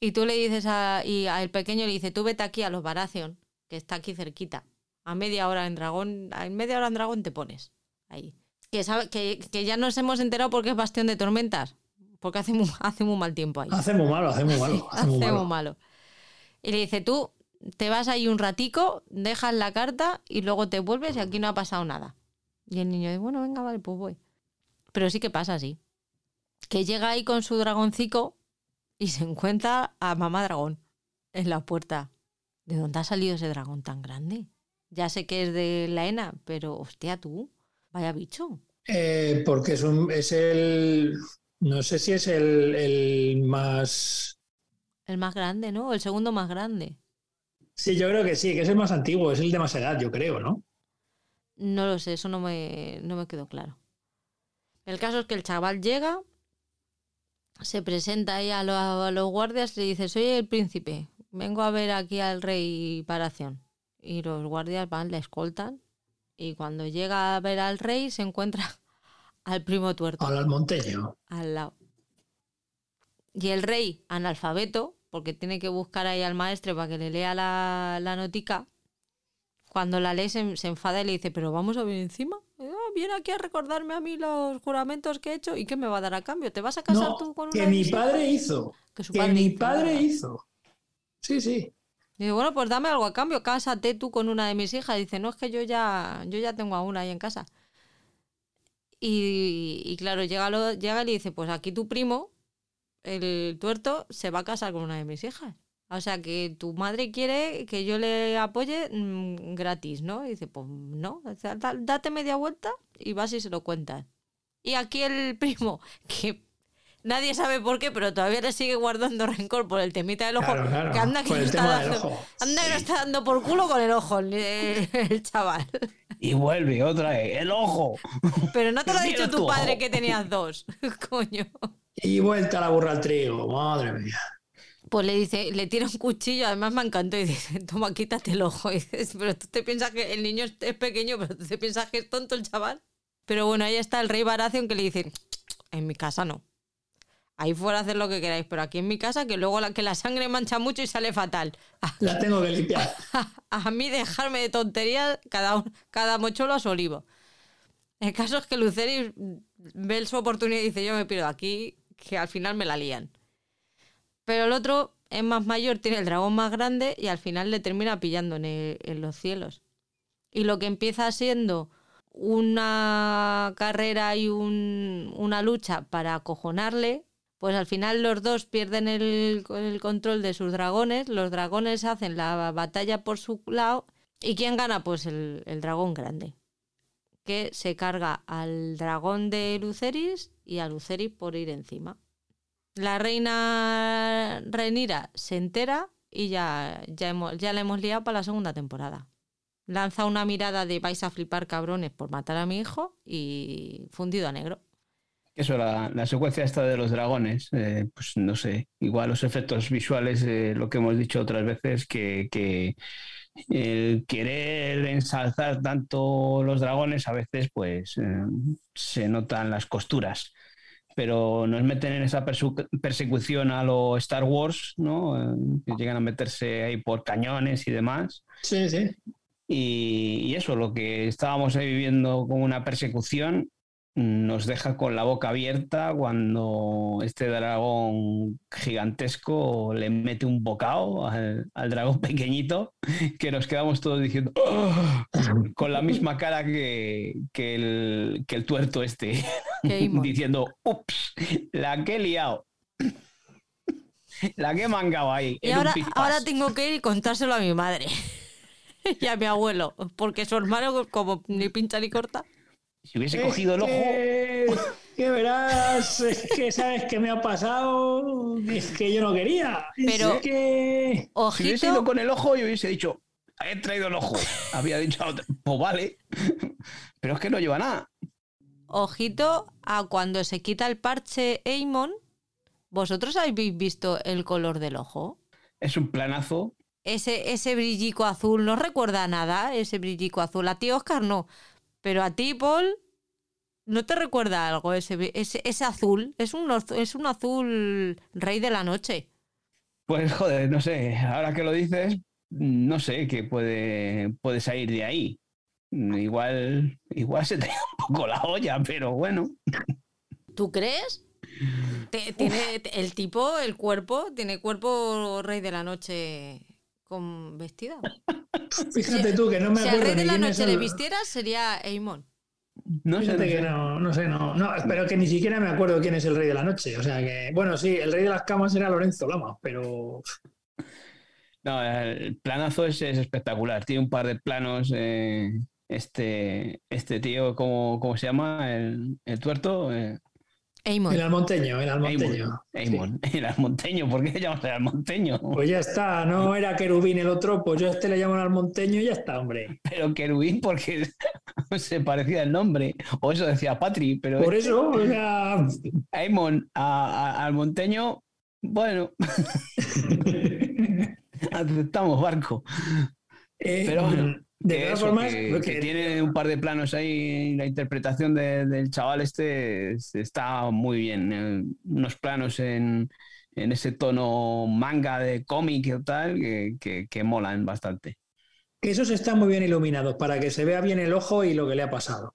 y tú le dices a, y al pequeño le dice, tú vete aquí a los Baratheon, que está aquí cerquita. A media hora en Dragón, en media hora en Dragón te pones. Ahí. Que, sabe, que, que ya nos hemos enterado porque es bastión de tormentas. Porque hace muy, hace muy mal tiempo ahí. Hace muy malo, hace muy malo. Hace muy Hace malo. muy malo. Y le dice, tú te vas ahí un ratico, dejas la carta y luego te vuelves y aquí no ha pasado nada. Y el niño dice, bueno, venga, vale, pues voy. Pero sí que pasa así. Que llega ahí con su dragoncico y se encuentra a mamá dragón en la puerta. ¿De dónde ha salido ese dragón tan grande? Ya sé que es de la ENA, pero hostia tú, vaya bicho. Eh, porque es, un, es el. No sé si es el, el más. El más grande, ¿no? El segundo más grande. Sí, yo creo que sí, que es el más antiguo, es el de más edad, yo creo, ¿no? No lo sé, eso no me, no me quedó claro. El caso es que el chaval llega, se presenta ahí a, lo- a los guardias y le dice, soy el príncipe, vengo a ver aquí al rey Paración. Y los guardias van, le escoltan y cuando llega a ver al rey se encuentra al primo tuerto Al almonteño. al lado. Y el rey, analfabeto, porque tiene que buscar ahí al maestre para que le lea la, la notica, cuando la lee se, se enfada y le dice, pero vamos a ver encima. Ah, viene aquí a recordarme a mí los juramentos que he hecho y qué me va a dar a cambio. ¿Te vas a casar No, tú con una que mi mis hijas?". padre hizo. Que su Que padre mi hizo, padre ¿verdad? hizo. Sí, sí. Dice, bueno, pues dame algo a cambio, cásate tú con una de mis hijas. Dice, no, es que yo ya, yo ya tengo a una ahí en casa. Y, y claro, llega, lo- llega y le dice, pues aquí tu primo, el tuerto, se va a casar con una de mis hijas. O sea que tu madre quiere que yo le apoye mm, gratis, ¿no? Y dice, pues no, o sea, da- date media vuelta y vas y se lo cuentas. Y aquí el primo, que nadie sabe por qué, pero todavía le sigue guardando rencor por el temita del ojo, Claro, claro. que anda que no está dando- ojo. Anda que no está dando por culo con el ojo el, el chaval. Y vuelve otra vez, el ojo. Pero no te lo ha dicho tu tu padre ojo. que tenías dos. Coño. Y vuelta la burra al trigo, madre mía. Pues le dice, le tira un cuchillo, además me encantó, y dice, toma, quítate el ojo. Y dices, pero tú te piensas que el niño es pequeño, pero tú te piensas que es tonto el chaval. Pero bueno, ahí está el rey Baratheon que le dice, en mi casa no. Ahí fuera hacer lo que queráis, pero aquí en mi casa que luego la, que la sangre mancha mucho y sale fatal. La tengo que limpiar. a mí dejarme de tonterías, cada, cada mocholo a su olivo. El caso es que Luceris ve su oportunidad y dice, yo me pido aquí, que al final me la lían. Pero el otro es más mayor, tiene el dragón más grande y al final le termina pillando en, los cielos. Y lo que empieza siendo una carrera y un- una lucha para acojonarle, pues al final los dos pierden el, el control de sus dragones, los dragones hacen la batalla por su lado y ¿quién gana? Pues el, el dragón grande, que se carga al dragón de Luceris y a Luceris por ir encima. La reina Renira se entera y ya, ya, hemos, ya la hemos liado para la segunda temporada. Lanza una mirada de vais a flipar cabrones por matar a mi hijo y fundido a negro. Eso, la, la secuencia esta de los dragones, eh, pues no sé, igual los efectos visuales, lo que hemos dicho otras veces, que, que el querer ensalzar tanto los dragones a veces pues eh, se notan las costuras. Pero nos meten en esa persecución a lo Star Wars, ¿no? Eh, que llegan a meterse ahí por cañones y demás. Sí, sí. Y, y eso, lo que estábamos ahí viviendo como una persecución, nos deja con la boca abierta cuando este dragón gigantesco le mete un bocado al, al dragón pequeñito, que nos quedamos todos diciendo, "¡Ah!", con la misma cara que, que el, que el tuerto este, diciendo, ups, la que he liado. la que mangaba ahí. Y ahora, ahora tengo que ir y contárselo a mi madre y a mi abuelo, porque su hermano, como ni pincha ni corta. Si hubiese cogido el ojo. Que, verás, es que sabes que me ha pasado, es que yo no quería. Pero, que... ojito. Si hubiese ido con el ojo, yo hubiese dicho, he traído el ojo. Había dicho, pues vale. Pero es que no lleva nada. Ojito a cuando se quita el parche Eamon. ¿Vosotros habéis visto el color del ojo? Es un planazo. Ese, ese brillico azul, ¿no recuerda nada ese brillico azul? A ti, Oscar, no. Pero a ti, Paul, ¿no te recuerda algo ese, ese, ese azul? Es un, es un azul rey de la noche. Pues joder, no sé, ahora que lo dices, no sé qué puede, puede salir de ahí. Igual, igual se te un poco la olla, pero bueno. ¿Tú crees? tiene el tipo, el cuerpo, tiene cuerpo rey de la noche con vestida. Fíjate tú que no me si acuerdo. Si al rey de la noche le el- vistieras sería Eamon. No sé, Fíjate no que sé. no, no sé, no, no, pero que ni siquiera me acuerdo quién es el rey de la noche. O sea que, bueno, sí, el rey de las camas era Lorenzo Lama, pero No, el planazo es, es espectacular. Tiene un par de planos. eh, este, este tío, ¿cómo, cómo se llama? El, el tuerto. eh, Eamon. el almonteño, el almonteño. Eamon. El almonteño. ¿Por qué le llamas el almonteño? Pues ya está, no era querubín el otro, pues yo a este le llamo el almonteño y ya está, hombre. Pero querubín porque se parecía el nombre. O eso decía Patri. Pero Por eso, o sea, a- a- al monteño, bueno, aceptamos barco. eh, Pero bueno, de todas eso, formas, que, que tiene un par de planos ahí, la interpretación de- del chaval este es- está muy bien. eh, unos planos en, en ese tono manga de cómic y tal, que, que, que molan bastante. esos están muy bien iluminados para que se vea bien el ojo y lo que le ha pasado.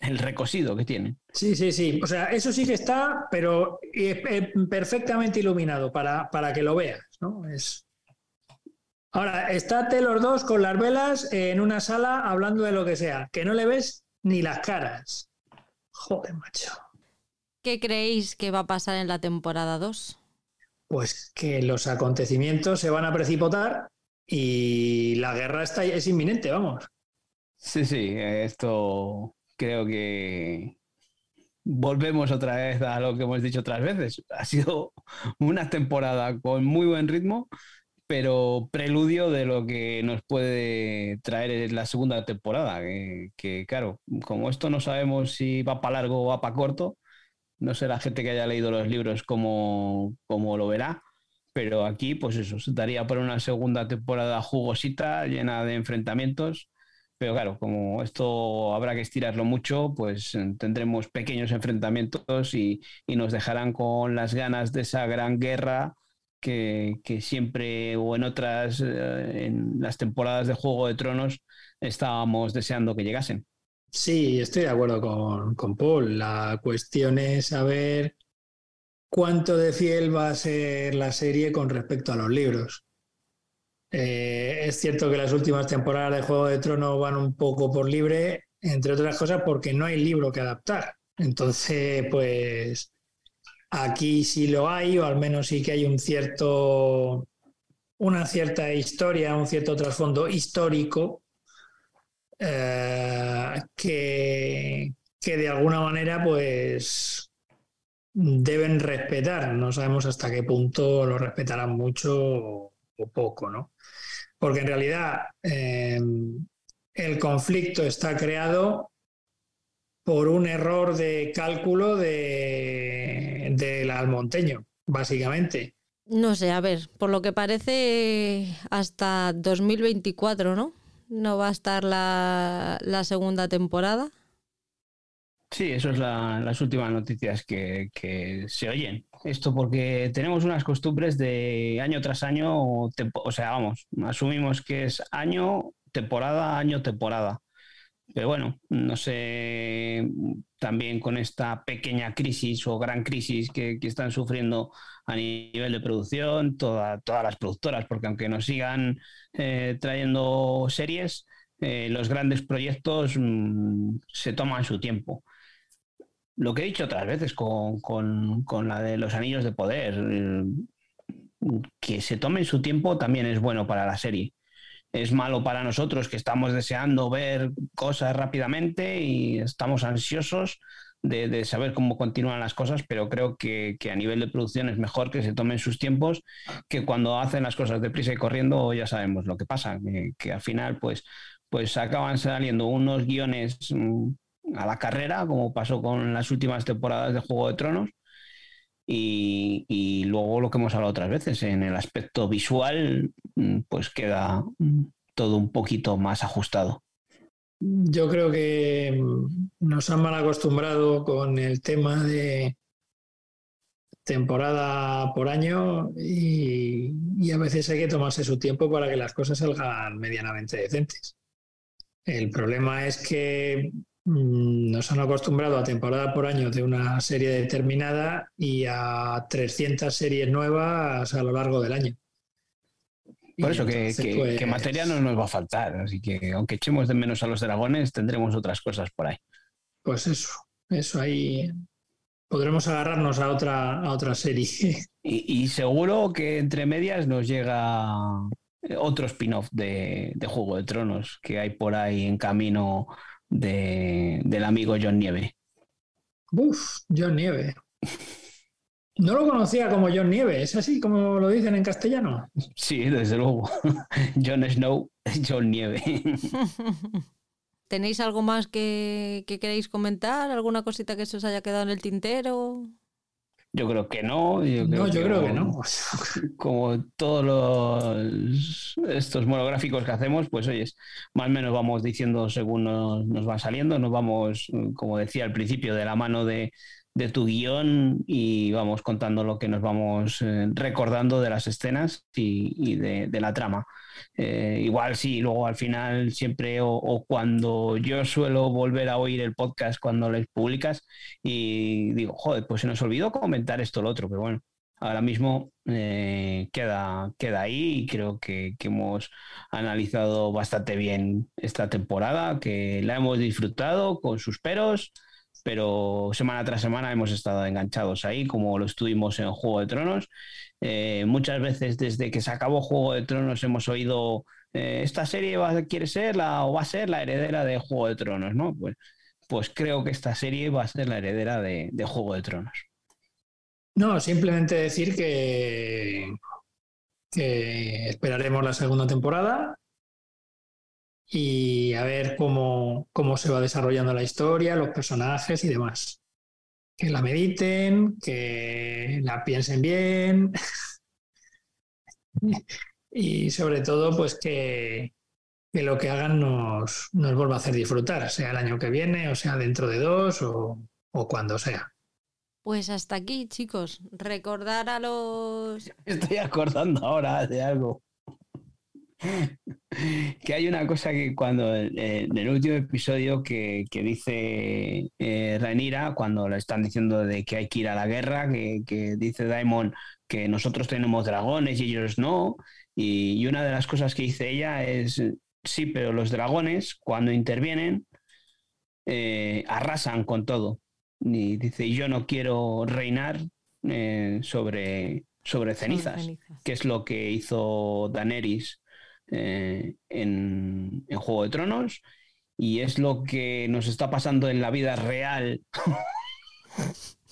El recosido que tiene. Sí, sí, sí. O sea, eso sí que está, pero eh, eh, perfectamente iluminado para, para que lo veas, ¿no? Es... Ahora, estate los dos con las velas en una sala hablando de lo que sea, que no le ves ni las caras. Joder, macho. ¿Qué creéis que va a pasar en la temporada 2? Pues que los acontecimientos se van a precipitar y la guerra está, es inminente, vamos. Sí, sí, esto creo que volvemos otra vez a lo que hemos dicho otras veces. Ha sido una temporada con muy buen ritmo, pero preludio de lo que nos puede traer la segunda temporada. Que, que, claro, como esto no sabemos si va para largo o va para corto, no sé la gente que haya leído los libros cómo, cómo lo verá. Pero aquí, pues eso, se daría por una segunda temporada jugosita, llena de enfrentamientos. Pero claro, como esto habrá que estirarlo mucho, pues eh, tendremos pequeños enfrentamientos y, y nos dejarán con las ganas de esa gran guerra que, siempre o en otras, eh, en las temporadas de Juego de Tronos, estábamos deseando que llegasen. Sí, estoy de acuerdo con, con Paul. La cuestión es saber cuánto de fiel va a ser la serie con respecto a los libros. Eh, es cierto que las últimas temporadas de Juego de Tronos van un poco por libre, entre otras cosas porque no hay libro que adaptar. Entonces, pues aquí sí lo hay, o al menos sí que hay un cierto, una cierta historia, un cierto trasfondo histórico eh, que, que de alguna manera, pues deben respetar. No sabemos hasta qué punto lo respetarán mucho o, poco, ¿no? Porque en realidad eh, el conflicto está creado por un error de cálculo de, del almonteño, básicamente. No sé, a ver, por lo que parece hasta 2024, ¿no? No va a estar la, la segunda temporada. Sí, eso es la, las últimas noticias que, que, se oyen. Esto porque tenemos unas costumbres de año tras año, o, o sea, vamos, asumimos que es año, temporada, año, temporada. Pero bueno, no sé, también con esta pequeña crisis o gran crisis que, están sufriendo a nivel de producción, toda, todas las productoras, porque aunque nos sigan eh, trayendo series, eh, los grandes proyectos mmm, se toman su tiempo lo que he dicho otras veces con, con, con, la de los anillos de poder. que se tomen su tiempo también es bueno para la serie. Es malo para nosotros que estamos deseando ver cosas rápidamente y estamos ansiosos de, saber cómo continúan las cosas, pero creo que, a nivel de producción es mejor que se tomen sus tiempos, que cuando hacen las cosas deprisa y corriendo ya sabemos lo que pasa, que, al final pues, pues acaban saliendo unos guiones mm, a la carrera, como pasó con las últimas temporadas de Juego de Tronos, y, luego lo que hemos hablado otras veces, en el aspecto visual, mm, pues queda mm, todo un poquito más ajustado. Yo creo que mm, nos han mal acostumbrado con el tema de temporada por año y, a veces hay que tomarse su tiempo para que las cosas salgan medianamente decentes. El problema es que nos han acostumbrado a temporada por año de una serie determinada y a 300 series nuevas a lo largo del año. Por eso que, pues, materia no nos va a faltar, así que aunque echemos de menos a los dragones, tendremos otras cosas por ahí. Pues eso, eso ahí podremos agarrarnos a otra, a otra serie. Y, seguro que entre medias nos llega otro spin-off de, de Juego de Tronos que hay por ahí en camino del amigo John Nieve. Uf, John Nieve. No lo conocía como John Nieve, ¿es así como lo dicen en castellano? Sí, desde luego. John Snow, John Nieve. ¿Tenéis algo más que, que, queréis comentar? ¿Alguna cosita que se os haya quedado en el tintero? Yo creo que no. Yo no, yo creo que no. Como todos los, estos monográficos que hacemos, pues oye, más o menos vamos diciendo según nos, nos van saliendo, nos vamos, como decía al principio, de la mano de, de tu guion y vamos contando lo que nos vamos eh, recordando de las escenas y, de, la trama. Eh, igual sí, luego al final siempre o, cuando yo suelo volver a oír el podcast cuando les publicas y digo, joder, pues se nos olvidó comentar esto o lo otro, pero bueno, ahora mismo eh, queda, queda ahí y creo que, que, hemos analizado bastante bien esta temporada, que la hemos disfrutado con sus peros, pero semana tras semana hemos estado enganchados ahí, como lo estuvimos en Juego de Tronos. Eh, muchas veces desde que se acabó Juego de Tronos hemos oído, eh, esta serie va, quiere ser la, o va a ser la heredera de Juego de Tronos, ¿no? Pues, pues creo que esta serie va a ser la heredera de, Juego de Tronos. No, simplemente decir que esperaremos la segunda temporada y a ver cómo, cómo se va desarrollando la historia, los personajes y demás. Que la mediten, que la piensen bien y sobre todo pues que, que lo que hagan nos, nos, vuelva a hacer disfrutar, sea el año que viene o sea dentro de dos o, o cuando sea. Pues hasta aquí, chicos. Recordar a los... Estoy acordando ahora de algo. que hay una cosa que cuando eh, en el último episodio que, dice eh, cuando le están diciendo de que hay que ir a la guerra, que, dice Daemon que nosotros tenemos dragones y ellos no, y, una de las cosas que dice ella es, sí, pero los dragones cuando intervienen eh, arrasan con todo. Y dice, yo no quiero reinar eh, sobre, sobre cenizas, que es lo que hizo Daenerys eh, en, Juego de Tronos y es lo que nos está pasando en la vida real.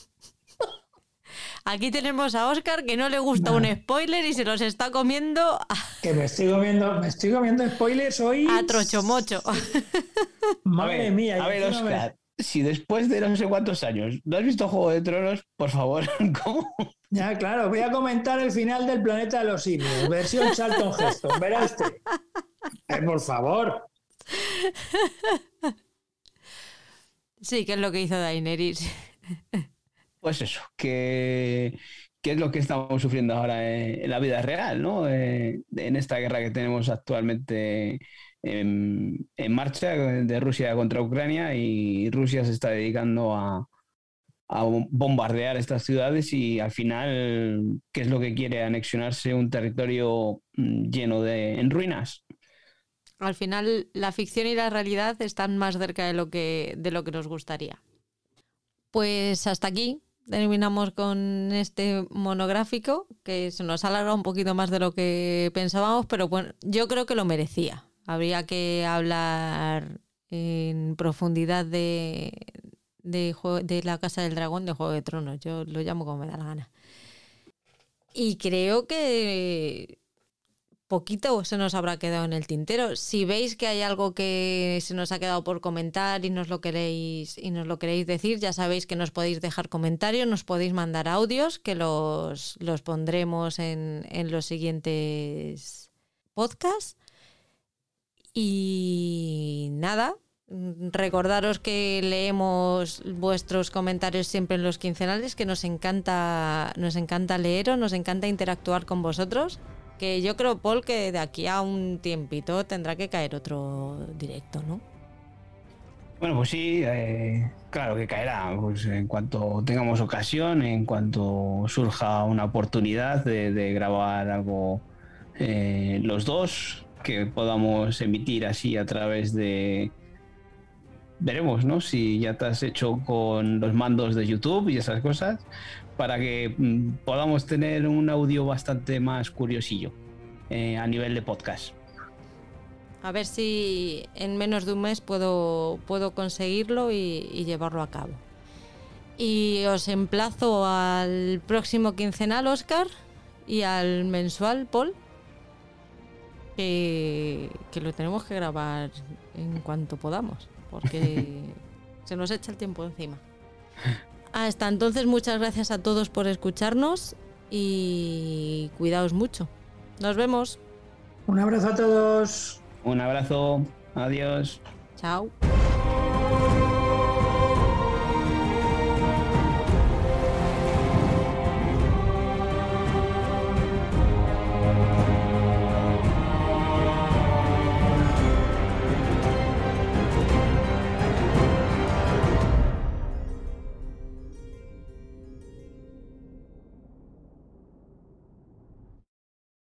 Aquí tenemos a Oscar que no le gusta un spoiler y se los está comiendo. Que me estoy comiendo, me estoy comiendo spoilers hoy. A trochomocho. Madre mía. A ver, Oscar, si después de no sé cuántos años no has visto Juego de Tronos, por favor, ¿cómo? Ya, claro, voy a comentar el final del planeta de los simios, versión Charlton Heston, verá usted. Eh, por favor. Sí, ¿qué es lo que hizo Daenerys? Pues eso, que, es lo que estamos sufriendo ahora en, la vida real, ¿no? Eh, en esta guerra que tenemos actualmente en, marcha de Rusia contra Ucrania y Rusia se está dedicando a, bombardear estas ciudades y al final, ¿qué es lo que quiere? Anexionarse un territorio mm, lleno de ruinas. Al final, la ficción y la realidad están más cerca de lo que, de lo que nos gustaría. Pues hasta aquí terminamos con este monográfico que se nos ha alargado un poquito más de lo que pensábamos, pero bueno, yo creo que lo merecía. Habría que hablar en profundidad de, de, la Casa del Dragón de Juego de Tronos. Yo lo llamo como me da la gana. Y creo que poquito se nos habrá quedado en el tintero. Si veis que hay algo que se nos ha quedado por comentar y nos lo queréis y nos lo queréis decir, ya sabéis que nos podéis dejar comentarios, nos podéis mandar audios que los, los pondremos en, en los siguientes podcasts. Y nada, recordaros que leemos vuestros comentarios siempre en los quincenales, que nos encanta, nos encanta leeros, nos encanta interactuar con vosotros que yo creo, Paul, que de aquí a un tiempito tendrá que caer otro directo, ¿no? Bueno, pues sí, eh, claro que caerá. Pues en cuanto tengamos ocasión, en cuanto surja una oportunidad de, grabar algo eh, los dos, que podamos emitir así a través de. Veremos, ¿no? Si ya te has hecho con los mandos de YouTube y esas cosas, para que mm, podamos tener un audio bastante más curiosillo eh, a nivel de podcast. A ver si en menos de un mes puedo, puedo conseguirlo y, llevarlo a cabo. Y os emplazo al próximo quincenal, Oscar, y al mensual, Paul, que, que lo tenemos que grabar en cuanto podamos, porque se nos echa el tiempo encima. Hasta entonces, muchas gracias a todos por escucharnos y cuidaos mucho. Nos vemos. Un abrazo a todos. Un abrazo. Adiós. Chao.